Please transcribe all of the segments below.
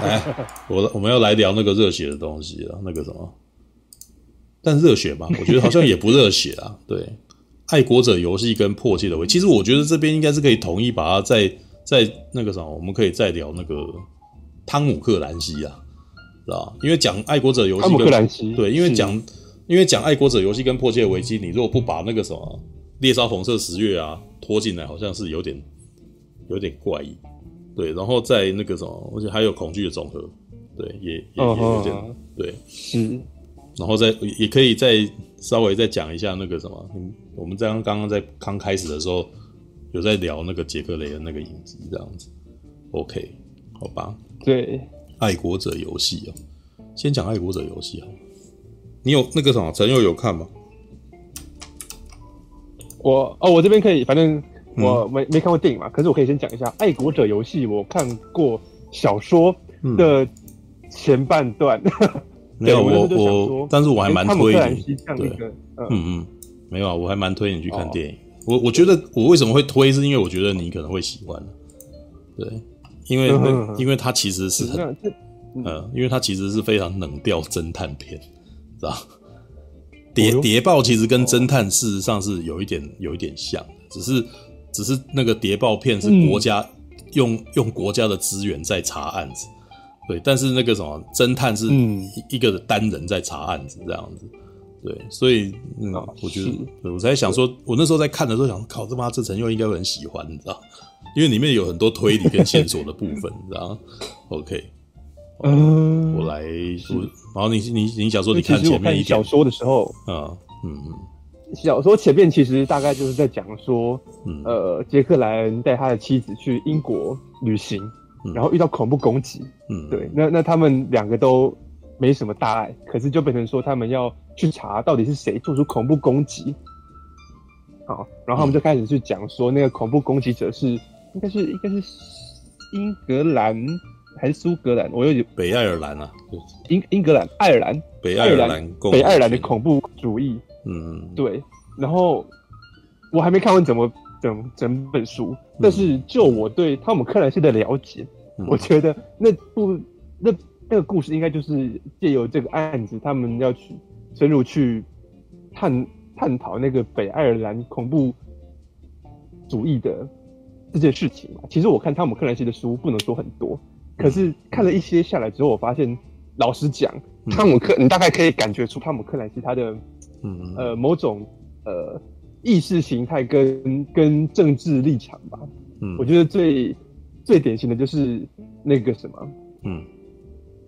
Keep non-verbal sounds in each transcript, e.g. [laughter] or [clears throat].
来，[laughs] 我我们要来聊那个热血的东西了，那个什么？但热血吧，我觉得好像也不热血啊。对，爱国者游戏跟迫切的回忆，其实我觉得这边应该是可以统一把它在在那个什么，我们可以再聊那个汤姆克兰西啊，知道因为讲爱国者游戏，汤姆克兰西对，因为讲因为讲爱国者游戏跟迫切的危机，你如果不把那个什么猎杀红色十月啊拖进来，好像是有点有点怪异。对，然后在那个什么，而且还有恐惧的总和，对，也也也有点、哦、对，嗯。然后再也可以再稍微再讲一下那个什么，我们刚刚刚在刚开始的时候有在聊那个杰克雷的那个影集这样子，OK，好吧？对，爱国者游戏哦，先讲爱国者游戏啊，你有那个什么陈佑有看吗？我哦，我这边可以，反正我没、嗯、没看过电影嘛，可是我可以先讲一下爱国者游戏，我看过小说的前半段。[laughs] 嗯没有我我，但是我还蛮推你。对，嗯。嗯，没有啊，我还蛮推你去看电影。我我觉得我为什么会推，是因为我觉得你可能会喜欢。对，因为那因为它其实是很，嗯，因为它其实是非常冷调侦探片，知道？谍谍报其实跟侦探事实上是有一点有一点像，只是只是那个谍报片是国家用用国家的资源在查案子。对，但是那个什么侦探是一个单人在查案子这样子，对，所以嗯，我觉得，我才想说，我那时候在看的时候想，靠，这妈这陈佑应该会很喜欢，你知道？因为里面有很多推理跟线索的部分，你知道？OK，嗯，我来，然后你你你想说，你看前面一小说的时候，啊嗯嗯，小说前面其实大概就是在讲说，呃，杰克莱恩带他的妻子去英国旅行。然后遇到恐怖攻击，嗯，对，那那他们两个都没什么大碍，可是就变成说他们要去查到底是谁做出恐怖攻击，好，然后他们就开始去讲说那个恐怖攻击者是应该是应该是英格兰还是苏格兰，我有点北爱尔兰啊，英英格兰爱尔兰。北爱尔兰北爱尔兰的恐怖主义，嗯，对，然后我还没看完怎么。整整本书，但是就我对汤姆克兰西的了解，嗯、我觉得那部那那个故事应该就是借由这个案子，他们要去深入去探探讨那个北爱尔兰恐怖主义的这件事情嘛。其实我看汤姆克兰西的书不能说很多，可是看了一些下来之后，我发现老实讲，汤姆克你大概可以感觉出汤姆克兰西他的嗯。呃某种呃。意识形态跟跟政治立场吧，嗯，我觉得最最典型的就是那个什么，嗯，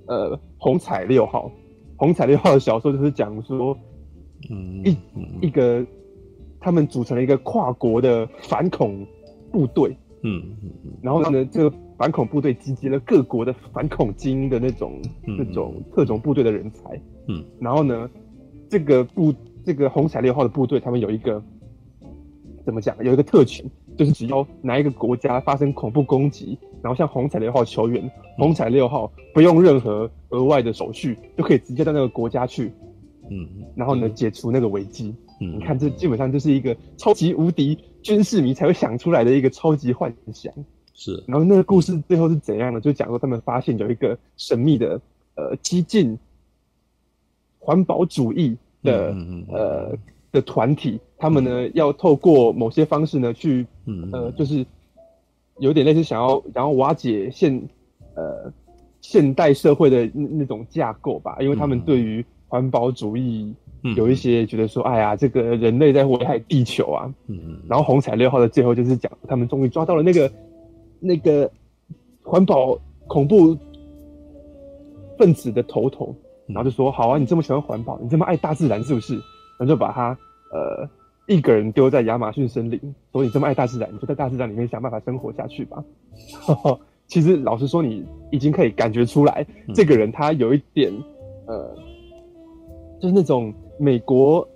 呃，红彩六号，红彩六号的小说就是讲说，嗯，一一个他们组成了一个跨国的反恐部队，嗯嗯嗯，然后呢，这个反恐部队集结了各国的反恐精英的那种那种特种部队的人才，嗯，然后呢，这个部这个红彩六号的部队，他们有一个。怎么讲？有一个特权，就是只要哪一个国家发生恐怖攻击，然后向红彩六号求援，红彩六号不用任何额外的手续，就可以直接到那个国家去，嗯，然后呢，解除那个危机。嗯，你看，这基本上就是一个超级无敌军事迷才会想出来的一个超级幻想。是，然后那个故事最后是怎样的？就讲说他们发现有一个神秘的呃激进环保主义的呃。的团体，他们呢要透过某些方式呢去，呃，就是有点类似想要然后瓦解现呃现代社会的那那种架构吧，因为他们对于环保主义有一些觉得说，哎呀，这个人类在危害地球啊，嗯，然后红彩六号的最后就是讲他们终于抓到了那个那个环保恐怖分子的头头，然后就说，好啊，你这么喜欢环保，你这么爱大自然，是不是？然后就把他呃一个人丢在亚马逊森林，所以你这么爱大自然，你就在大自然里面想办法生活下去吧。[laughs] 其实老实说，你已经可以感觉出来，嗯、这个人他有一点呃，就是那种美国，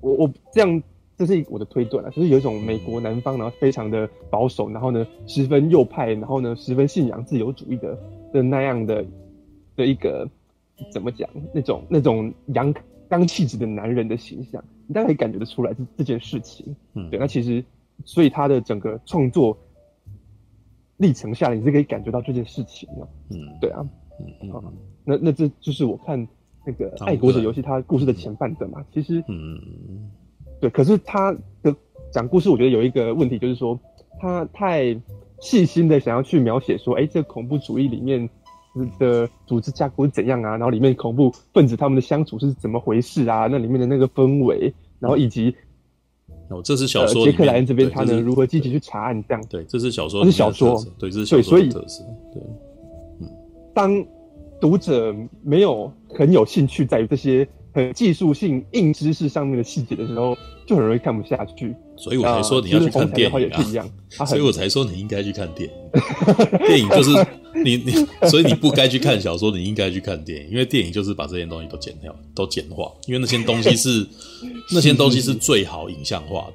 我我这样这是我的推断啊，就是有一种美国南方，然后非常的保守，然后呢十分右派，然后呢十分信仰自由主义的的那样的的一个怎么讲那种那种阳。刚气质的男人的形象，你大概可以感觉得出来这这件事情。嗯，对，那其实，所以他的整个创作历程下来，你是可以感觉到这件事情的。嗯，对啊，嗯嗯，嗯那那这就是我看那个《爱国者游戏》它故事的前半段嘛。其实，嗯，对，可是他的讲故事，我觉得有一个问题，就是说他太细心的想要去描写说，哎，这个恐怖主义里面的组织架构是怎样啊？然后里面恐怖分子他们的相处是怎么回事啊？那里面的那个氛围，然后以及。哦，这是小说。杰克莱恩这边他能如何积极去查案？这样对，这是小说。这是小说，对，这是小说的特色。对，嗯，当读者没有很有兴趣在于这些很技术性硬知识上面的细节的时候，就很容易看不下去。所以我才说你要去看电影也是一样。所以我才说你应该去看电影。[laughs] 电影就是你你，所以你不该去看小说，你应该去看电影，因为电影就是把这些东西都剪掉，都简化，因为那些东西是。[laughs] 那些东西是最好影像化的，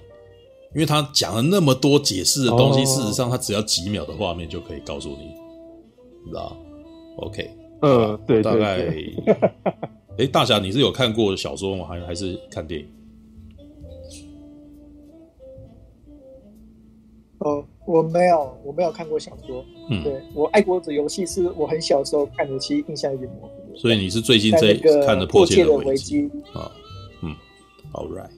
因为他讲了那么多解释的东西，事实上他只要几秒的画面就可以告诉你，你知道？OK，嗯，对，大概，[laughs] 哎，大侠，你是有看过小说吗？还还是看电影？哦，我没有，我没有看过小说。嗯，对，我《爱国者游戏》是我很小时候看的，其实印象有点模糊。所以你是最近在看的《破切的危机》啊？All right，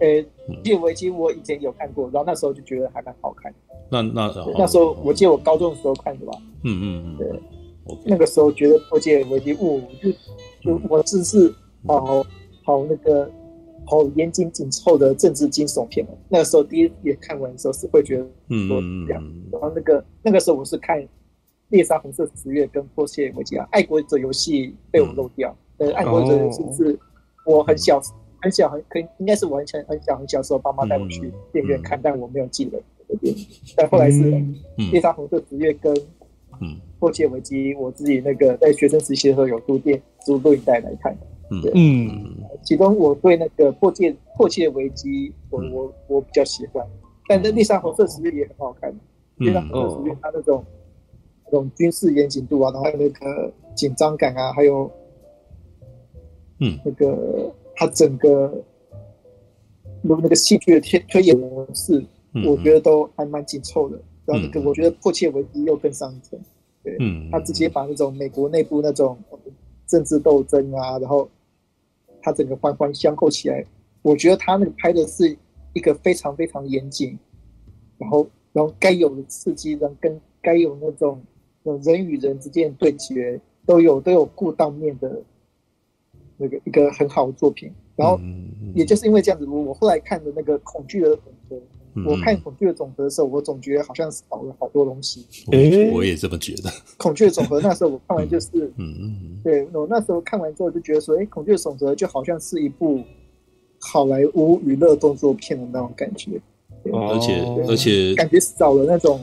诶，破戒危机我以前有看过，然后那时候就觉得还蛮好看。那那那时候我记得我高中的时候看的吧。嗯嗯嗯，对，那个时候觉得破戒危机，哦，就就我只是好好那个好严谨紧凑的政治惊悚片。那个时候第一眼看完的时候是会觉得嗯嗯这样。然后那个那个时候我是看猎杀红色十月跟迫切危机啊，爱国者游戏被我漏掉。呃，爱国者游戏是我很小。很小很可以，应该是我很小很小很小时候，爸妈带我去电影院看，但我没有记得这个电影。但后来是《猎杀红色十月》跟《迫切危机》，我自己那个在学生时期的时候有租电租录影带来看。嗯，其中我对那个《迫切迫切危机》，我我我比较喜欢。但那《猎杀红色十月》也很好看，《猎杀红色十月》它那种那种军事严谨度啊，然后还有那个紧张感啊，还有嗯。那个。它整个那那个戏剧的推推演模式，我觉得都还蛮紧凑的。然后那个我觉得迫切危机又更上一层，对，他直接把那种美国内部那种政治斗争啊，然后他整个环环相扣起来，我觉得他那个拍的是一个非常非常严谨，然后然后该有的刺激，然后跟该有那种人与人之间的对决都有都有顾到面的。那个一个很好的作品，然后也就是因为这样子，我后来看的那个恐惧的总和，我看恐惧的总和的时候，我总觉得好像少了好多东西。诶，我也这么觉得。恐惧的总和那时候我看完就是，[laughs] 嗯嗯，对我那时候看完之后就觉得说，哎，恐惧的总和就好像是一部好莱坞娱乐动作片的那种感觉，而且而且感觉少了那种，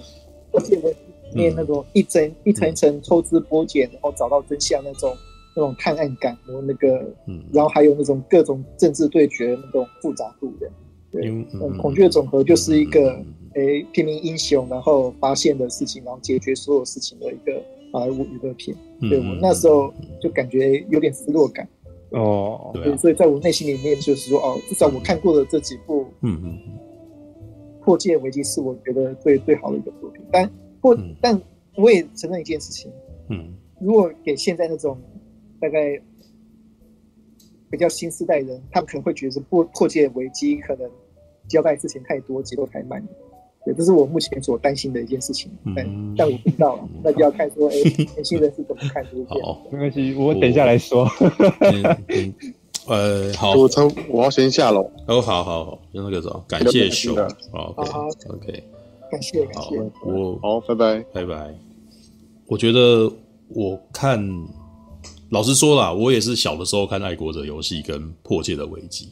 而且我面那种一层一层一层抽丝剥茧，然后找到真相那种。那种探案感，然后那个，嗯，然后还有那种各种政治对决的那种复杂度的，对，嗯，恐惧的总和就是一个，诶，平民英雄然后发现的事情，然后解决所有事情的一个好莱坞娱乐片。对，我那时候就感觉有点失落感。哦，对，所以在我内心里面就是说，哦，至少我看过的这几部，嗯嗯，迫切危机是我觉得最最好的一个作品。但或，但我也承认一件事情，嗯，如果给现在那种。大概比较新时代人，他们可能会觉得破破解危机可能交代事情太多，节奏太慢。对，这是我目前所担心的一件事情。但、嗯、但我不知道，那就要看说，哎、欸，年轻人是怎么看这个？好，没关系，我等一下来说。[laughs] 呃，好，我从我要先下楼。哦，好好好，就那个时候，感谢熊。好，OK，感谢感谢。我好，拜拜拜拜。我觉得我看。老实说啦，我也是小的时候看《爱国者游戏》跟《破戒的危机》，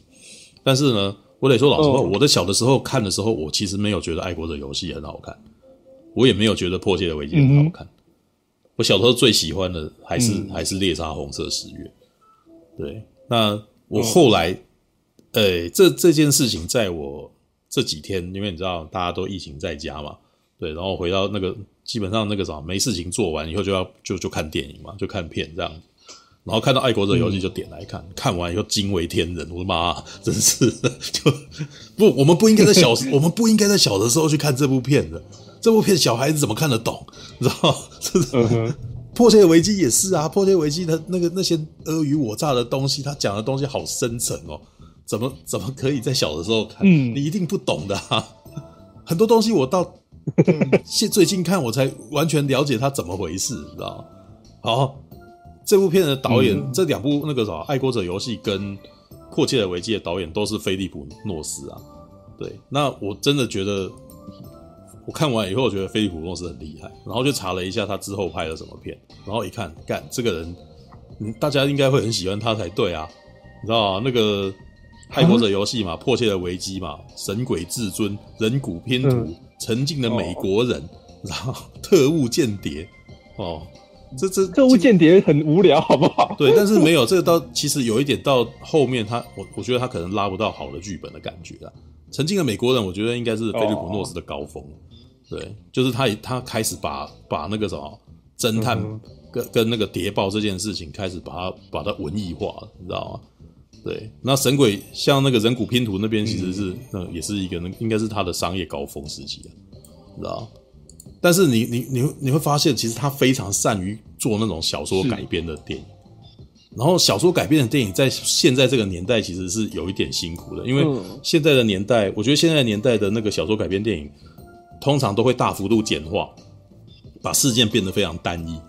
但是呢，我得说老实话，我的小的时候看的时候，我其实没有觉得《爱国者游戏》很好看，我也没有觉得《破戒的危机》很好看。我小时候最喜欢的还是还是《猎杀红色十月》。对，那我后来，呃，这这件事情在我这几天，因为你知道大家都疫情在家嘛，对，然后回到那个基本上那个啥没事情做完以后就要就就看电影嘛，就看片这样。然后看到《爱国者游戏》就点来看，嗯、看完以后惊为天人。我的妈，[laughs] 真是的 [laughs] 就不，我们不应该在小，[laughs] 我们不应该在小的时候去看这部片的。这部片小孩子怎么看得懂？你知道吗？迫切的危机也是啊，迫切危机的那个那些尔虞我诈的东西，他讲的东西好深沉哦，怎么怎么可以在小的时候看？嗯，你一定不懂的啊，很多东西我到现最近看我才完全了解他怎么回事，你知道吗？好，这部片的导演，嗯、这两部那个啥《爱国者游戏》跟《迫切的危机》的导演都是菲利普诺斯啊。对，那我真的觉得。我看完以后，我觉得菲利普诺斯很厉害，然后就查了一下他之后拍了什么片，然后一看，干这个人，嗯，大家应该会很喜欢他才对啊，你知道吗？那个爱国者游戏嘛，迫切的危机嘛，神鬼至尊，人骨拼图，嗯、沉静的美国人，哦、然后特务间谍，哦，这这特务间谍很无聊，好不好？对，但是没有这个到，其实有一点到后面他，我我觉得他可能拉不到好的剧本的感觉啊。曾经的美国人，我觉得应该是菲利普诺斯的高峰。哦对，就是他，他开始把把那个什么侦探跟、嗯、跟那个谍报这件事情开始把它把它文艺化了，你知道吗？对，那神鬼像那个人骨拼图那边其实是那、嗯、也是一个那应该是他的商业高峰时期啊，你知道？但是你你你你会发现，其实他非常善于做那种小说改编的电影，然后小说改编的电影在现在这个年代其实是有一点辛苦的，因为现在的年代，我觉得现在的年代的那个小说改编电影。通常都会大幅度简化，把事件变得非常单一。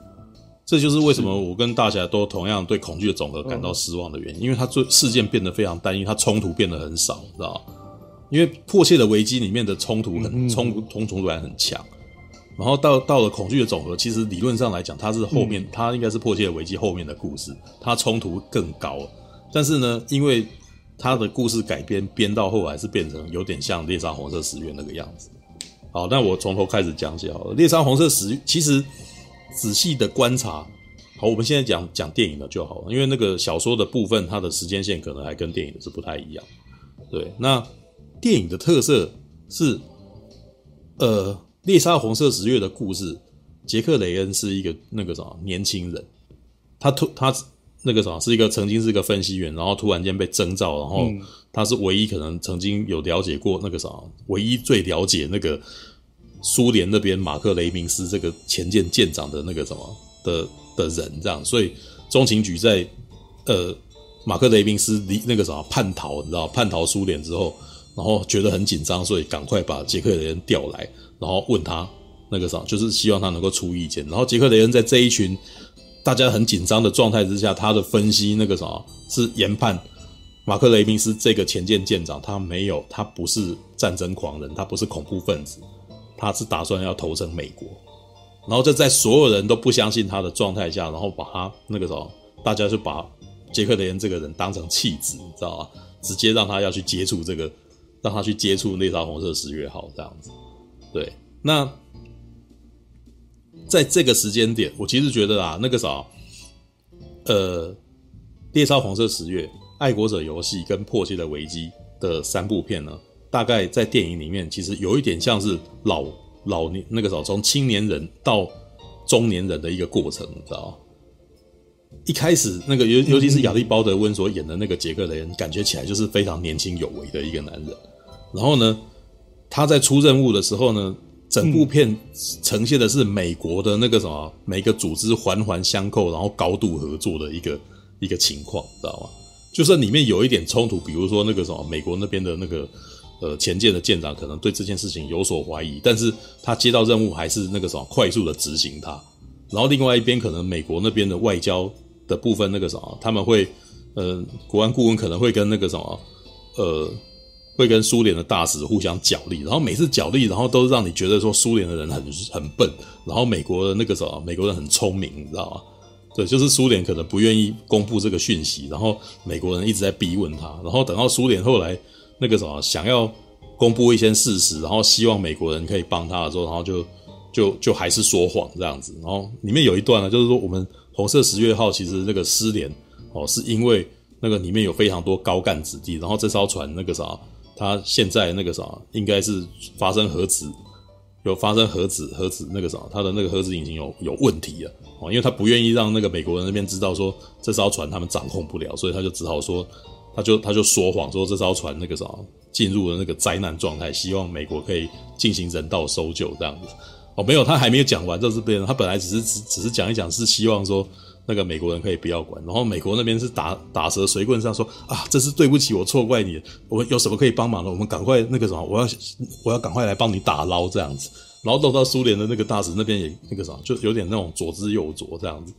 这就是为什么我跟大侠都同样对恐惧的总和感到失望的原因，因为它做事件变得非常单一，它冲突变得很少，知道吗？因为迫切的危机里面的冲突很冲突冲突感很强，然后到到了恐惧的总和，其实理论上来讲，它是后面它应该是迫切的危机后面的故事，它冲突更高。但是呢，因为它的故事改编编到后来是变成有点像猎杀红色十月那个样子。好，那我从头开始讲起好了。猎杀红色十月，其实仔细的观察，好，我们现在讲讲电影的就好了，因为那个小说的部分，它的时间线可能还跟电影的是不太一样。对，那电影的特色是，呃，猎杀红色十月的故事，杰克雷恩是一个那个什么年轻人，他突他那个什么是一个曾经是一个分析员，然后突然间被征召，然后他是唯一可能曾经有了解过那个什么，唯一最了解那个。苏联那边马克雷明斯这个前舰舰长的那个什么的的人，这样，所以中情局在呃马克雷明斯离那个什么叛逃，你知道叛逃苏联之后，然后觉得很紧张，所以赶快把杰克雷恩调来，然后问他那个啥，就是希望他能够出意见。然后杰克雷恩在这一群大家很紧张的状态之下，他的分析那个啥是研判马克雷明斯这个前舰舰长，他没有，他不是战争狂人，他不是恐怖分子。他是打算要投诚美国，然后就在所有人都不相信他的状态下，然后把他那个时候，大家就把杰克雷恩这个人当成弃子，你知道吗？直接让他要去接触这个，让他去接触猎杀红色十月号这样子。对，那在这个时间点，我其实觉得啊，那个啥，呃，猎杀黄色十月、爱国者游戏跟迫切的危机的三部片呢。大概在电影里面，其实有一点像是老老年那个时候，从青年人到中年人的一个过程，你知道吗？一开始那个尤尤其是亚历鲍德温所演的那个杰克雷恩，感觉起来就是非常年轻有为的一个男人。然后呢，他在出任务的时候呢，整部片呈现的是美国的那个什么，每个组织环环相扣，然后高度合作的一个一个情况，知道吗？就算里面有一点冲突，比如说那个什么美国那边的那个。呃，前舰的舰长可能对这件事情有所怀疑，但是他接到任务还是那个什么快速的执行它。然后另外一边可能美国那边的外交的部分那个什么，他们会呃，国安顾问可能会跟那个什么呃，会跟苏联的大使互相角力，然后每次角力，然后都让你觉得说苏联的人很很笨，然后美国的那个什么美国人很聪明，你知道吗？对，就是苏联可能不愿意公布这个讯息，然后美国人一直在逼问他，然后等到苏联后来。那个什么，想要公布一些事实，然后希望美国人可以帮他的时候，然后就就就还是说谎这样子。然后里面有一段呢，就是说我们红色十月号其实那个失联哦，是因为那个里面有非常多高干子弟，然后这艘船那个啥，他现在那个啥应该是发生核子有发生核子核子那个啥，他的那个核子引擎有有问题了哦，因为他不愿意让那个美国人那边知道说这艘船他们掌控不了，所以他就只好说。他就他就说谎说这艘船那个啥进入了那个灾难状态，希望美国可以进行人道搜救这样子。哦，没有，他还没有讲完，这是别人，他本来只是只只是讲一讲，是希望说那个美国人可以不要管，然后美国那边是打打蛇随棍上说啊，这是对不起，我错怪你，我有什么可以帮忙的，我们赶快那个什么，我要我要赶快来帮你打捞这样子，然后弄到苏联的那个大使那边也那个什么，就有点那种左支右絀这样子，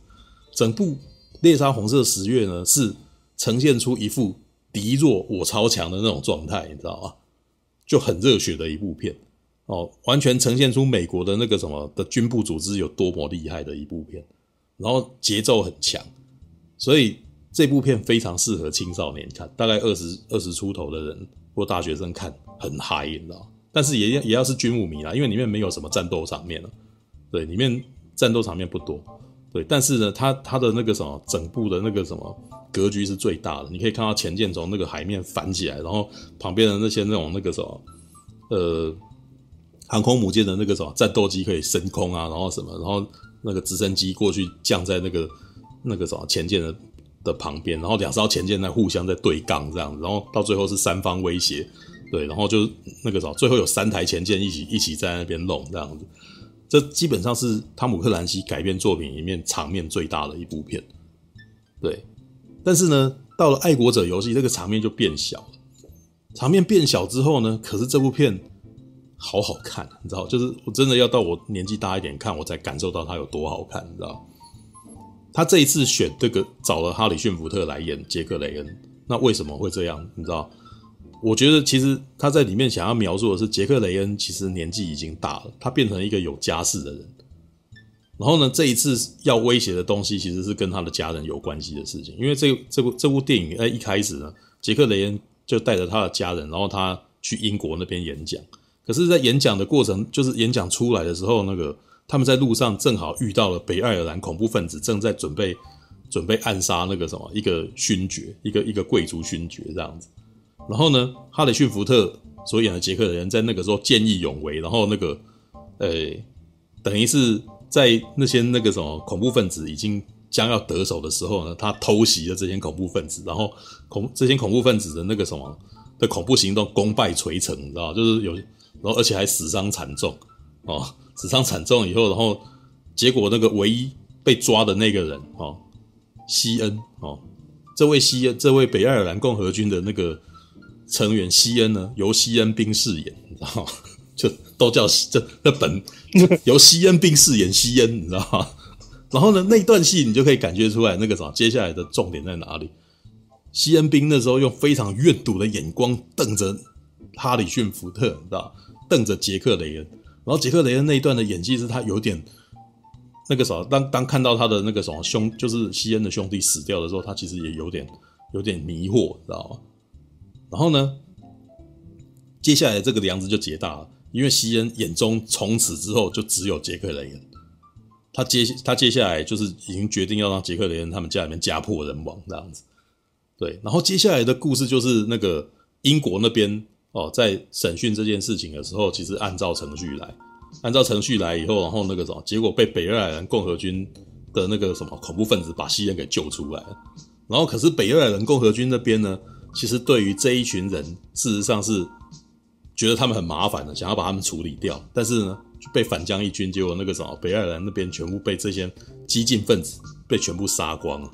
整部猎杀红色十月呢是呈现出一副敌弱我超强的那种状态，你知道吗？就很热血的一部片。哦，完全呈现出美国的那个什么的军部组织有多么厉害的一部片，然后节奏很强，所以这部片非常适合青少年看，大概二十二十出头的人或大学生看很嗨，你知道？但是也要也要是军武迷啦，因为里面没有什么战斗场面了，对，里面战斗场面不多，对，但是呢，它它的那个什么整部的那个什么格局是最大的，你可以看到潜舰从那个海面翻起来，然后旁边的那些那种那个什么，呃。航空母舰的那个什么战斗机可以升空啊，然后什么，然后那个直升机过去降在那个那个什么前舰的的旁边，然后两艘前舰在互相在对杠这样子，然后到最后是三方威胁，对，然后就那个什么，最后有三台前舰一起一起在那边弄这样子，这基本上是汤姆克兰西改编作品里面场面最大的一部片，对，但是呢，到了爱国者游戏这个场面就变小了，场面变小之后呢，可是这部片。好好看，你知道，就是我真的要到我年纪大一点看，我才感受到它有多好看，你知道。他这一次选这个找了哈里逊福特来演杰克雷恩，那为什么会这样？你知道？我觉得其实他在里面想要描述的是杰克雷恩其实年纪已经大了，他变成一个有家室的人。然后呢，这一次要威胁的东西其实是跟他的家人有关系的事情，因为这这部这部电影，哎，一开始呢，杰克雷恩就带着他的家人，然后他去英国那边演讲。可是，在演讲的过程，就是演讲出来的时候，那个他们在路上正好遇到了北爱尔兰恐怖分子，正在准备准备暗杀那个什么一个勋爵，一个一个贵族勋爵这样子。然后呢，哈里逊福特所演的杰克的人在那个时候见义勇为，然后那个呃，等于是在那些那个什么恐怖分子已经将要得手的时候呢，他偷袭了这些恐怖分子，然后恐这些恐怖分子的那个什么的恐怖行动功败垂成，你知道，就是有。然后，而且还死伤惨重，哦，死伤惨重以后，然后结果那个唯一被抓的那个人，哦，西恩，哦，这位西恩，这位北爱尔兰共和军的那个成员西恩呢，由西恩兵饰演，你知道吗？[laughs] 就都叫这这本 [laughs] 由西恩兵饰演西恩，你知道吗？然后呢，那段戏你就可以感觉出来，那个啥，接下来的重点在哪里？西恩兵那时候用非常怨毒的眼光瞪着哈里逊福特，你知道。瞪着杰克雷恩，然后杰克雷恩那一段的演技是他有点那个什么，当当看到他的那个什么兄，就是西恩的兄弟死掉的时候，他其实也有点有点迷惑，你知道吗？然后呢，接下来这个梁子就结大了，因为西恩眼中从此之后就只有杰克雷恩，他接他接下来就是已经决定要让杰克雷恩他们家里面家破人亡这样子，对，然后接下来的故事就是那个英国那边。哦，在审讯这件事情的时候，其实按照程序来，按照程序来以后，然后那个什么，结果被北爱尔兰共和军的那个什么恐怖分子把西恩给救出来了。然后，可是北爱尔兰共和军那边呢，其实对于这一群人，事实上是觉得他们很麻烦的，想要把他们处理掉。但是呢，被反将一军，结果那个什么北爱尔兰那边全部被这些激进分子被全部杀光了。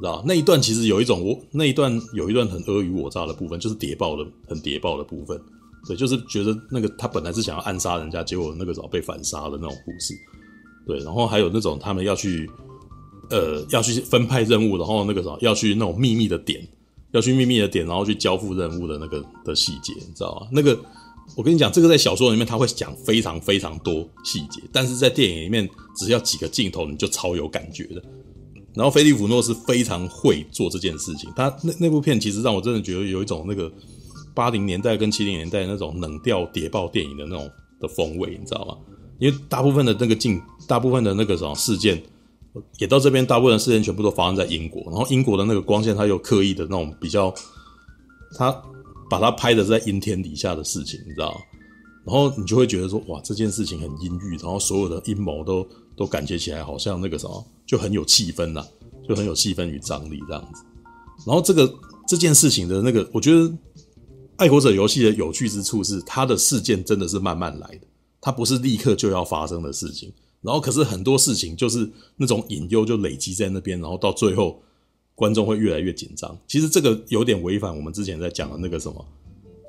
知道那一段其实有一种我那一段有一段很尔虞我诈的部分，就是谍报的很谍报的部分，对，就是觉得那个他本来是想要暗杀人家，结果那个时候被反杀的那种故事，对，然后还有那种他们要去呃要去分派任务，然后那个时候要去那种秘密的点，要去秘密的点，然后去交付任务的那个的细节，你知道吗？那个我跟你讲，这个在小说里面他会讲非常非常多细节，但是在电影里面只要几个镜头你就超有感觉的。然后菲利普诺是非常会做这件事情，他那那部片其实让我真的觉得有一种那个八零年代跟七零年代那种冷调谍报电影的那种的风味，你知道吗？因为大部分的那个镜，大部分的那个什么事件，也到这边，大部分的事件全部都发生在英国，然后英国的那个光线，他又刻意的那种比较，他把它拍的是在阴天底下的事情，你知道吗？然后你就会觉得说，哇，这件事情很阴郁，然后所有的阴谋都都感觉起来好像那个什么。就很有气氛呐，就很有气氛与张力这样子。然后这个这件事情的那个，我觉得《爱国者游戏》的有趣之处是，它的事件真的是慢慢来的，它不是立刻就要发生的事情。然后可是很多事情就是那种隐忧就累积在那边，然后到最后观众会越来越紧张。其实这个有点违反我们之前在讲的那个什么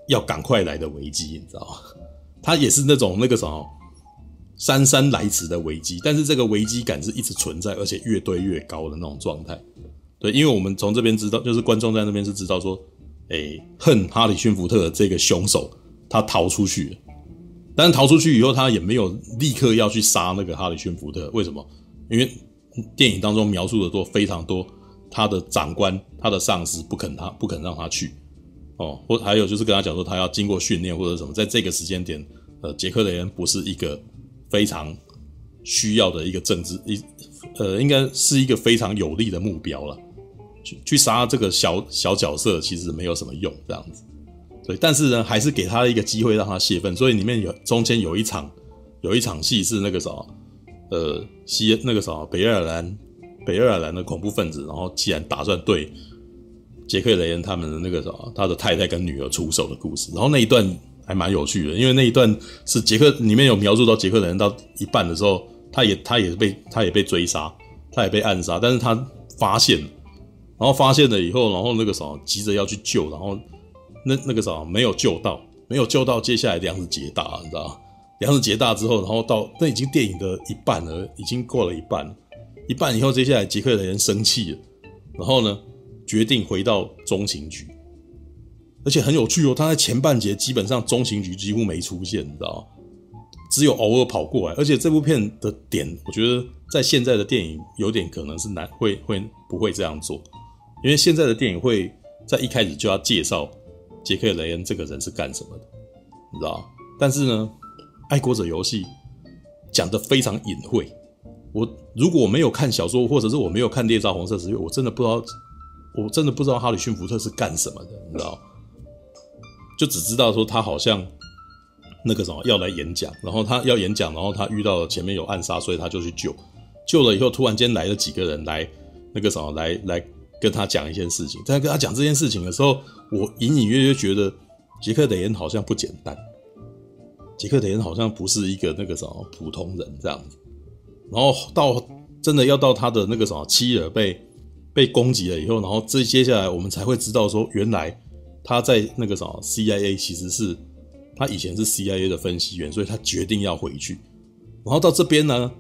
要赶快来的危机，你知道吗？它也是那种那个什么姗姗来迟的危机，但是这个危机感是一直存在，而且越堆越高的那种状态。对，因为我们从这边知道，就是观众在那边是知道说，诶，恨哈里逊福特的这个凶手他逃出去了，但是逃出去以后，他也没有立刻要去杀那个哈里逊福特。为什么？因为电影当中描述的多非常多，他的长官、他的上司不肯他不肯让他去哦，或还有就是跟他讲说，他要经过训练或者什么，在这个时间点，呃，杰克雷恩不是一个非常需要的一个政治一呃，应该是一个非常有利的目标了。去去杀这个小小角色其实没有什么用，这样子，对，但是呢，还是给他一个机会让他泄愤，所以里面有中间有一场有一场戏是那个什么，呃，西那个什么北爱尔兰北爱尔兰的恐怖分子，然后既然打算对杰克雷恩他们的那个什么他的太太跟女儿出手的故事，然后那一段还蛮有趣的，因为那一段是杰克里面有描述到杰克人到一半的时候，他也他也被他也被追杀，他也被暗杀，但是他发现。然后发现了以后，然后那个啥急着要去救，然后那那个啥没有救到，没有救到，接下来梁子结大，你知道吗？梁子结大之后，然后到那已经电影的一半了，已经过了一半了，一半以后，接下来杰克人生气了，然后呢决定回到中情局，而且很有趣哦，他在前半节基本上中情局几乎没出现，你知道？只有偶尔跑过来，而且这部片的点，我觉得在现在的电影有点可能是难会会不会这样做。因为现在的电影会在一开始就要介绍杰克·雷恩这个人是干什么的，你知道？但是呢，《爱国者游戏》讲得非常隐晦。我如果我没有看小说，或者是我没有看《猎杀红色十月》，我真的不知道，我真的不知道哈里逊·福特是干什么的，你知道？就只知道说他好像那个什么要来演讲，然后他要演讲，然后他遇到了前面有暗杀，所以他就去救。救了以后，突然间来了几个人来那个什么来来。跟他讲一件事情，在跟他讲这件事情的时候，我隐隐约约觉得杰克·雷恩好像不简单。杰克·雷恩好像不是一个那个什么普通人这样子。然后到真的要到他的那个什么妻儿被被攻击了以后，然后这接下来我们才会知道说，原来他在那个什么 CIA 其实是他以前是 CIA 的分析员，所以他决定要回去。然后到这边呢，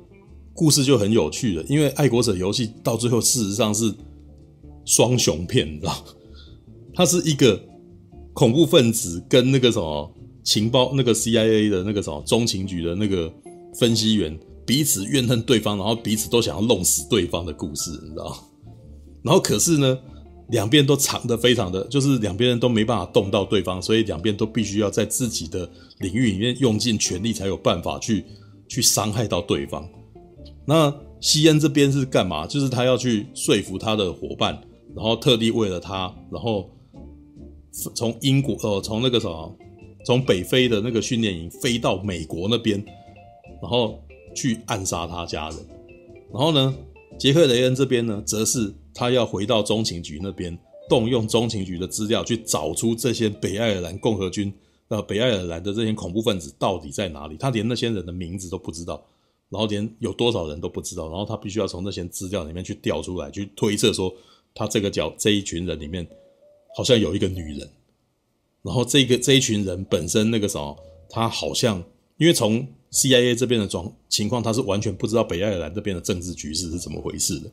故事就很有趣了，因为《爱国者游戏》到最后事实上是。双雄片，你知道？[laughs] 他是一个恐怖分子跟那个什么情报，那个 CIA 的那个什么中情局的那个分析员彼此怨恨对方，然后彼此都想要弄死对方的故事，你知道？然后可是呢，两边都藏得非常的，就是两边人都没办法动到对方，所以两边都必须要在自己的领域里面用尽全力，才有办法去去伤害到对方。那西恩这边是干嘛？就是他要去说服他的伙伴。然后特地为了他，然后从英国呃，从那个什么，从北非的那个训练营飞到美国那边，然后去暗杀他家人。然后呢，杰克雷恩这边呢，则是他要回到中情局那边，动用中情局的资料去找出这些北爱尔兰共和军呃，北爱尔兰的这些恐怖分子到底在哪里。他连那些人的名字都不知道，然后连有多少人都不知道。然后他必须要从那些资料里面去调出来，去推测说。他这个角这一群人里面，好像有一个女人，然后这个这一群人本身那个什么，他好像因为从 CIA 这边的状情况，他是完全不知道北爱尔兰这边的政治局势是怎么回事的。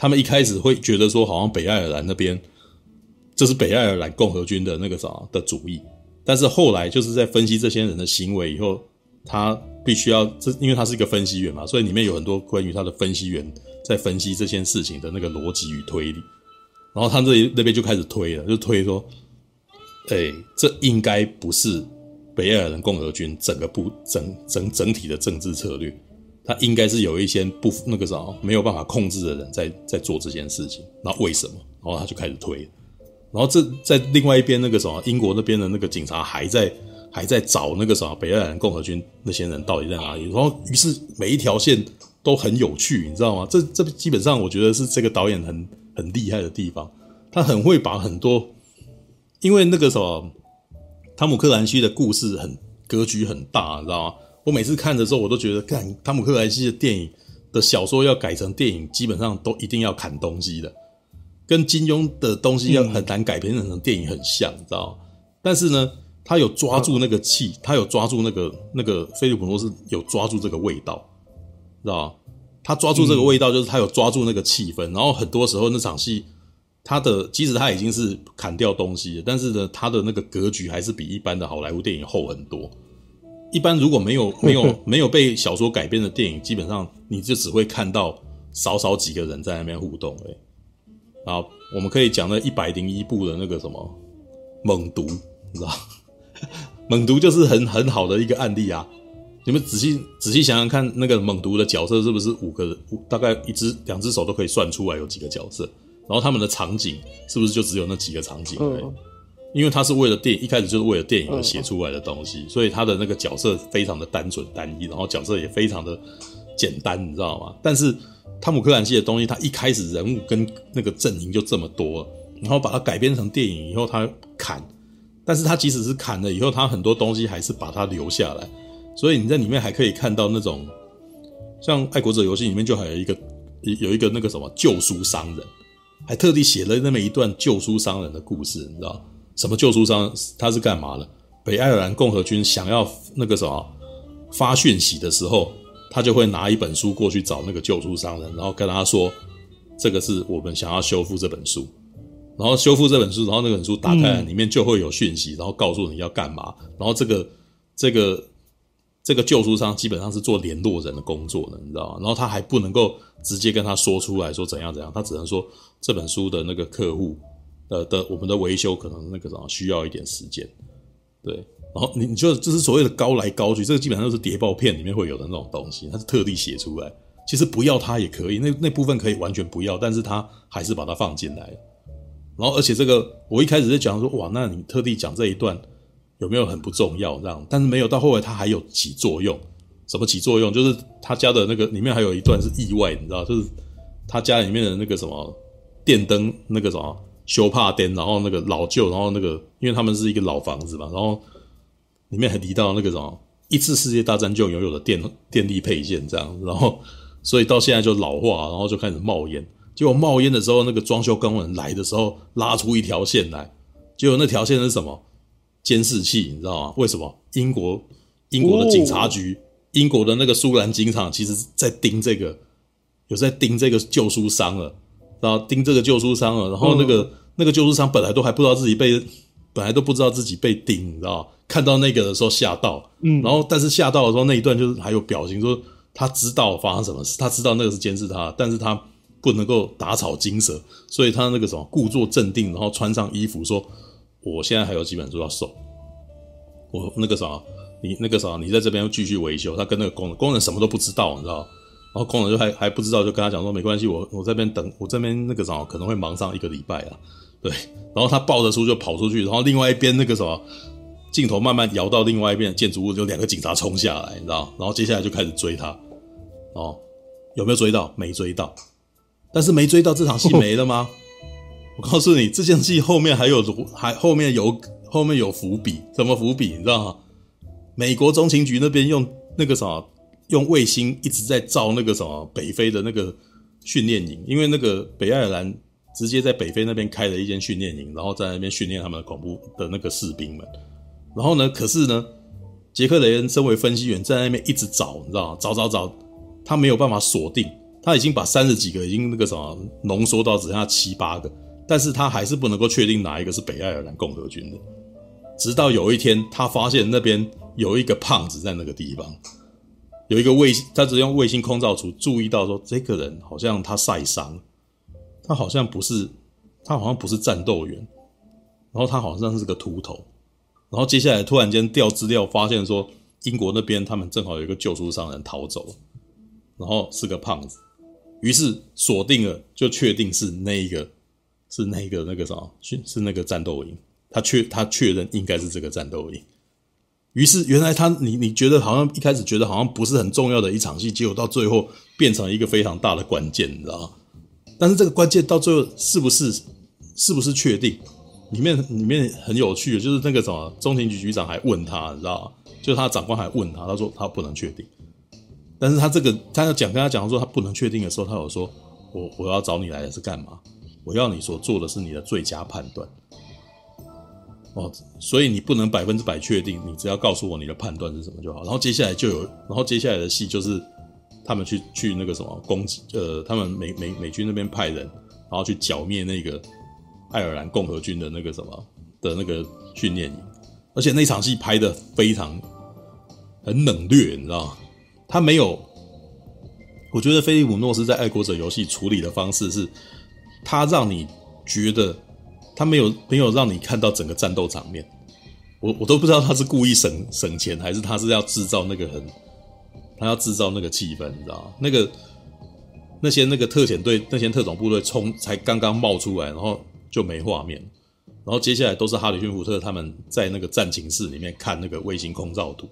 他们一开始会觉得说，好像北爱尔兰那边这是北爱尔兰共和军的那个啥的主意，但是后来就是在分析这些人的行为以后，他必须要这，因为他是一个分析员嘛，所以里面有很多关于他的分析员。在分析这件事情的那个逻辑与推理，然后他这里那边就开始推了，就推说，哎、这应该不是北爱尔兰共和军整个部整整整体的政治策略，他应该是有一些不那个啥没有办法控制的人在在做这件事情，那为什么？然后他就开始推，然后这在另外一边那个什么英国那边的那个警察还在还在找那个什么北爱尔兰共和军那些人到底在哪里，然后于是每一条线。都很有趣，你知道吗？这这基本上我觉得是这个导演很很厉害的地方，他很会把很多，因为那个什么汤姆克兰西的故事很格局很大，你知道吗？我每次看的时候，我都觉得，看汤姆克莱西的电影的小说要改成电影，基本上都一定要砍东西的，跟金庸的东西要很难改编成电影很像，你知道？但是呢，他有抓住那个气，他有抓住那个那个菲利普诺斯有抓住这个味道，知道？他抓住这个味道，就是他有抓住那个气氛，然后很多时候那场戏。他的即使他已经是砍掉东西了，但是呢，他的那个格局还是比一般的好莱坞电影厚很多。一般如果没有 [laughs] 没有没有被小说改编的电影，基本上你就只会看到少少几个人在那边互动。哎，啊，我们可以讲那一百零一部的那个什么猛毒，你知道？[laughs] 猛毒就是很很好的一个案例啊。你们仔细仔细想想看，那个猛毒的角色是不是五个？大概一只两只手都可以算出来有几个角色？然后他们的场景是不是就只有那几个场景？对，因为他是为了电影，一开始就是为了电影而写出来的东西，所以他的那个角色非常的单纯单一，然后角色也非常的简单，你知道吗？但是汤姆克兰西的东西，他一开始人物跟那个阵营就这么多，然后把它改编成电影以后，他砍，但是他即使是砍了以后，他很多东西还是把它留下来，所以你在里面还可以看到那种像《爱国者游戏》里面就还有一个有一个那个什么救书商人。还特地写了那么一段救书商人的故事，你知道吗什么救书商？他是干嘛的？北爱尔兰共和军想要那个什么发讯息的时候，他就会拿一本书过去找那个救书商人，然后跟他说：“这个是我们想要修复这本书。”然后修复这本书，然后那本书打开来，里面就会有讯息，然后告诉你要干嘛。然后这个这个。这个救书商基本上是做联络人的工作的，你知道吗？然后他还不能够直接跟他说出来说怎样怎样，他只能说这本书的那个客户呃的我们的维修可能那个什么需要一点时间，对。然后你你就这是所谓的高来高去，这个基本上都是谍报片里面会有的那种东西，他是特地写出来。其实不要他也可以，那那部分可以完全不要，但是他还是把它放进来。然后而且这个我一开始在讲说哇，那你特地讲这一段。有没有很不重要这样？但是没有到后来，它还有起作用。什么起作用？就是他家的那个里面还有一段是意外，你知道？就是他家里面的那个什么电灯，那个什么修帕店，然后那个老旧，然后那个因为他们是一个老房子嘛，然后里面还提到那个什么一次世界大战就拥有的电电力配件这样，然后所以到现在就老化，然后就开始冒烟。结果冒烟的时候，那个装修工人来的时候拉出一条线来，结果那条线是什么？监视器，你知道吗？为什么英国英国的警察局，哦、英国的那个苏格兰警场，其实在盯这个，有在盯这个旧书商了，然后盯这个旧书商了。然后那个、嗯、那个救助商本来都还不知道自己被，本来都不知道自己被盯，你知道？看到那个的时候吓到，嗯，然后但是吓到的时候那一段就是还有表情，说他知道发生什么事，他知道那个是监视他，但是他不能够打草惊蛇，所以他那个什么故作镇定，然后穿上衣服说。我现在还有几本书要送，我那个啥，你那个啥，你在这边继续维修。他跟那个工人，工人什么都不知道，你知道？然后工人就还还不知道，就跟他讲说没关系，我我这边等，我这边那个啥可能会忙上一个礼拜啊。对，然后他抱着书就跑出去，然后另外一边那个什么镜头慢慢摇到另外一边的建筑物，就两个警察冲下来，你知道？然后接下来就开始追他，哦，有没有追到？没追到，但是没追到，这场戏没了吗？[laughs] 我告诉你，这件戏后面还有还后面有后面有伏笔，什么伏笔？你知道吗？美国中情局那边用那个什么，用卫星一直在照那个什么北非的那个训练营，因为那个北爱尔兰直接在北非那边开了一间训练营，然后在那边训练他们的恐怖的那个士兵们。然后呢，可是呢，杰克雷恩身为分析员在那边一直找，你知道吗？找找找，他没有办法锁定，他已经把三十几个已经那个什么浓缩到只剩下七八个。但是他还是不能够确定哪一个是北爱尔兰共和军的，直到有一天，他发现那边有一个胖子在那个地方，有一个卫星，他只用卫星空照图注意到说，这个人好像他晒伤，他好像不是，他好像不是战斗员，然后他好像是个秃头，然后接下来突然间调资料发现说，英国那边他们正好有一个救书商人逃走了，然后是个胖子，于是锁定了，就确定是那一个。是那个那个什么？是那个战斗营，他确他确认应该是这个战斗营。于是原来他你你觉得好像一开始觉得好像不是很重要的一场戏，结果到最后变成一个非常大的关键，你知道吗？但是这个关键到最后是不是是不是确定？里面里面很有趣的，就是那个什么中情局局长还问他，你知道吗？就他长官还问他，他说他不能确定。但是他这个他要讲跟他讲说他不能确定的时候，他有说我我要找你来的是干嘛？我要你所做的是你的最佳判断。哦，所以你不能百分之百确定，你只要告诉我你的判断是什么就好。然后接下来就有，然后接下来的戏就是他们去去那个什么攻击，呃，他们美美美军那边派人，然后去剿灭那个爱尔兰共和军的那个什么的那个训练营，而且那场戏拍得非常很冷冽，你知道吗？他没有，我觉得菲利普诺斯在爱国者游戏处理的方式是，他让你觉得。他没有没有让你看到整个战斗场面，我我都不知道他是故意省省钱，还是他是要制造那个很，他要制造那个气氛，你知道吗？那个那些那个特遣队那些特种部队冲才刚刚冒出来，然后就没画面，然后接下来都是哈里逊福特他们在那个战情室里面看那个卫星空照图，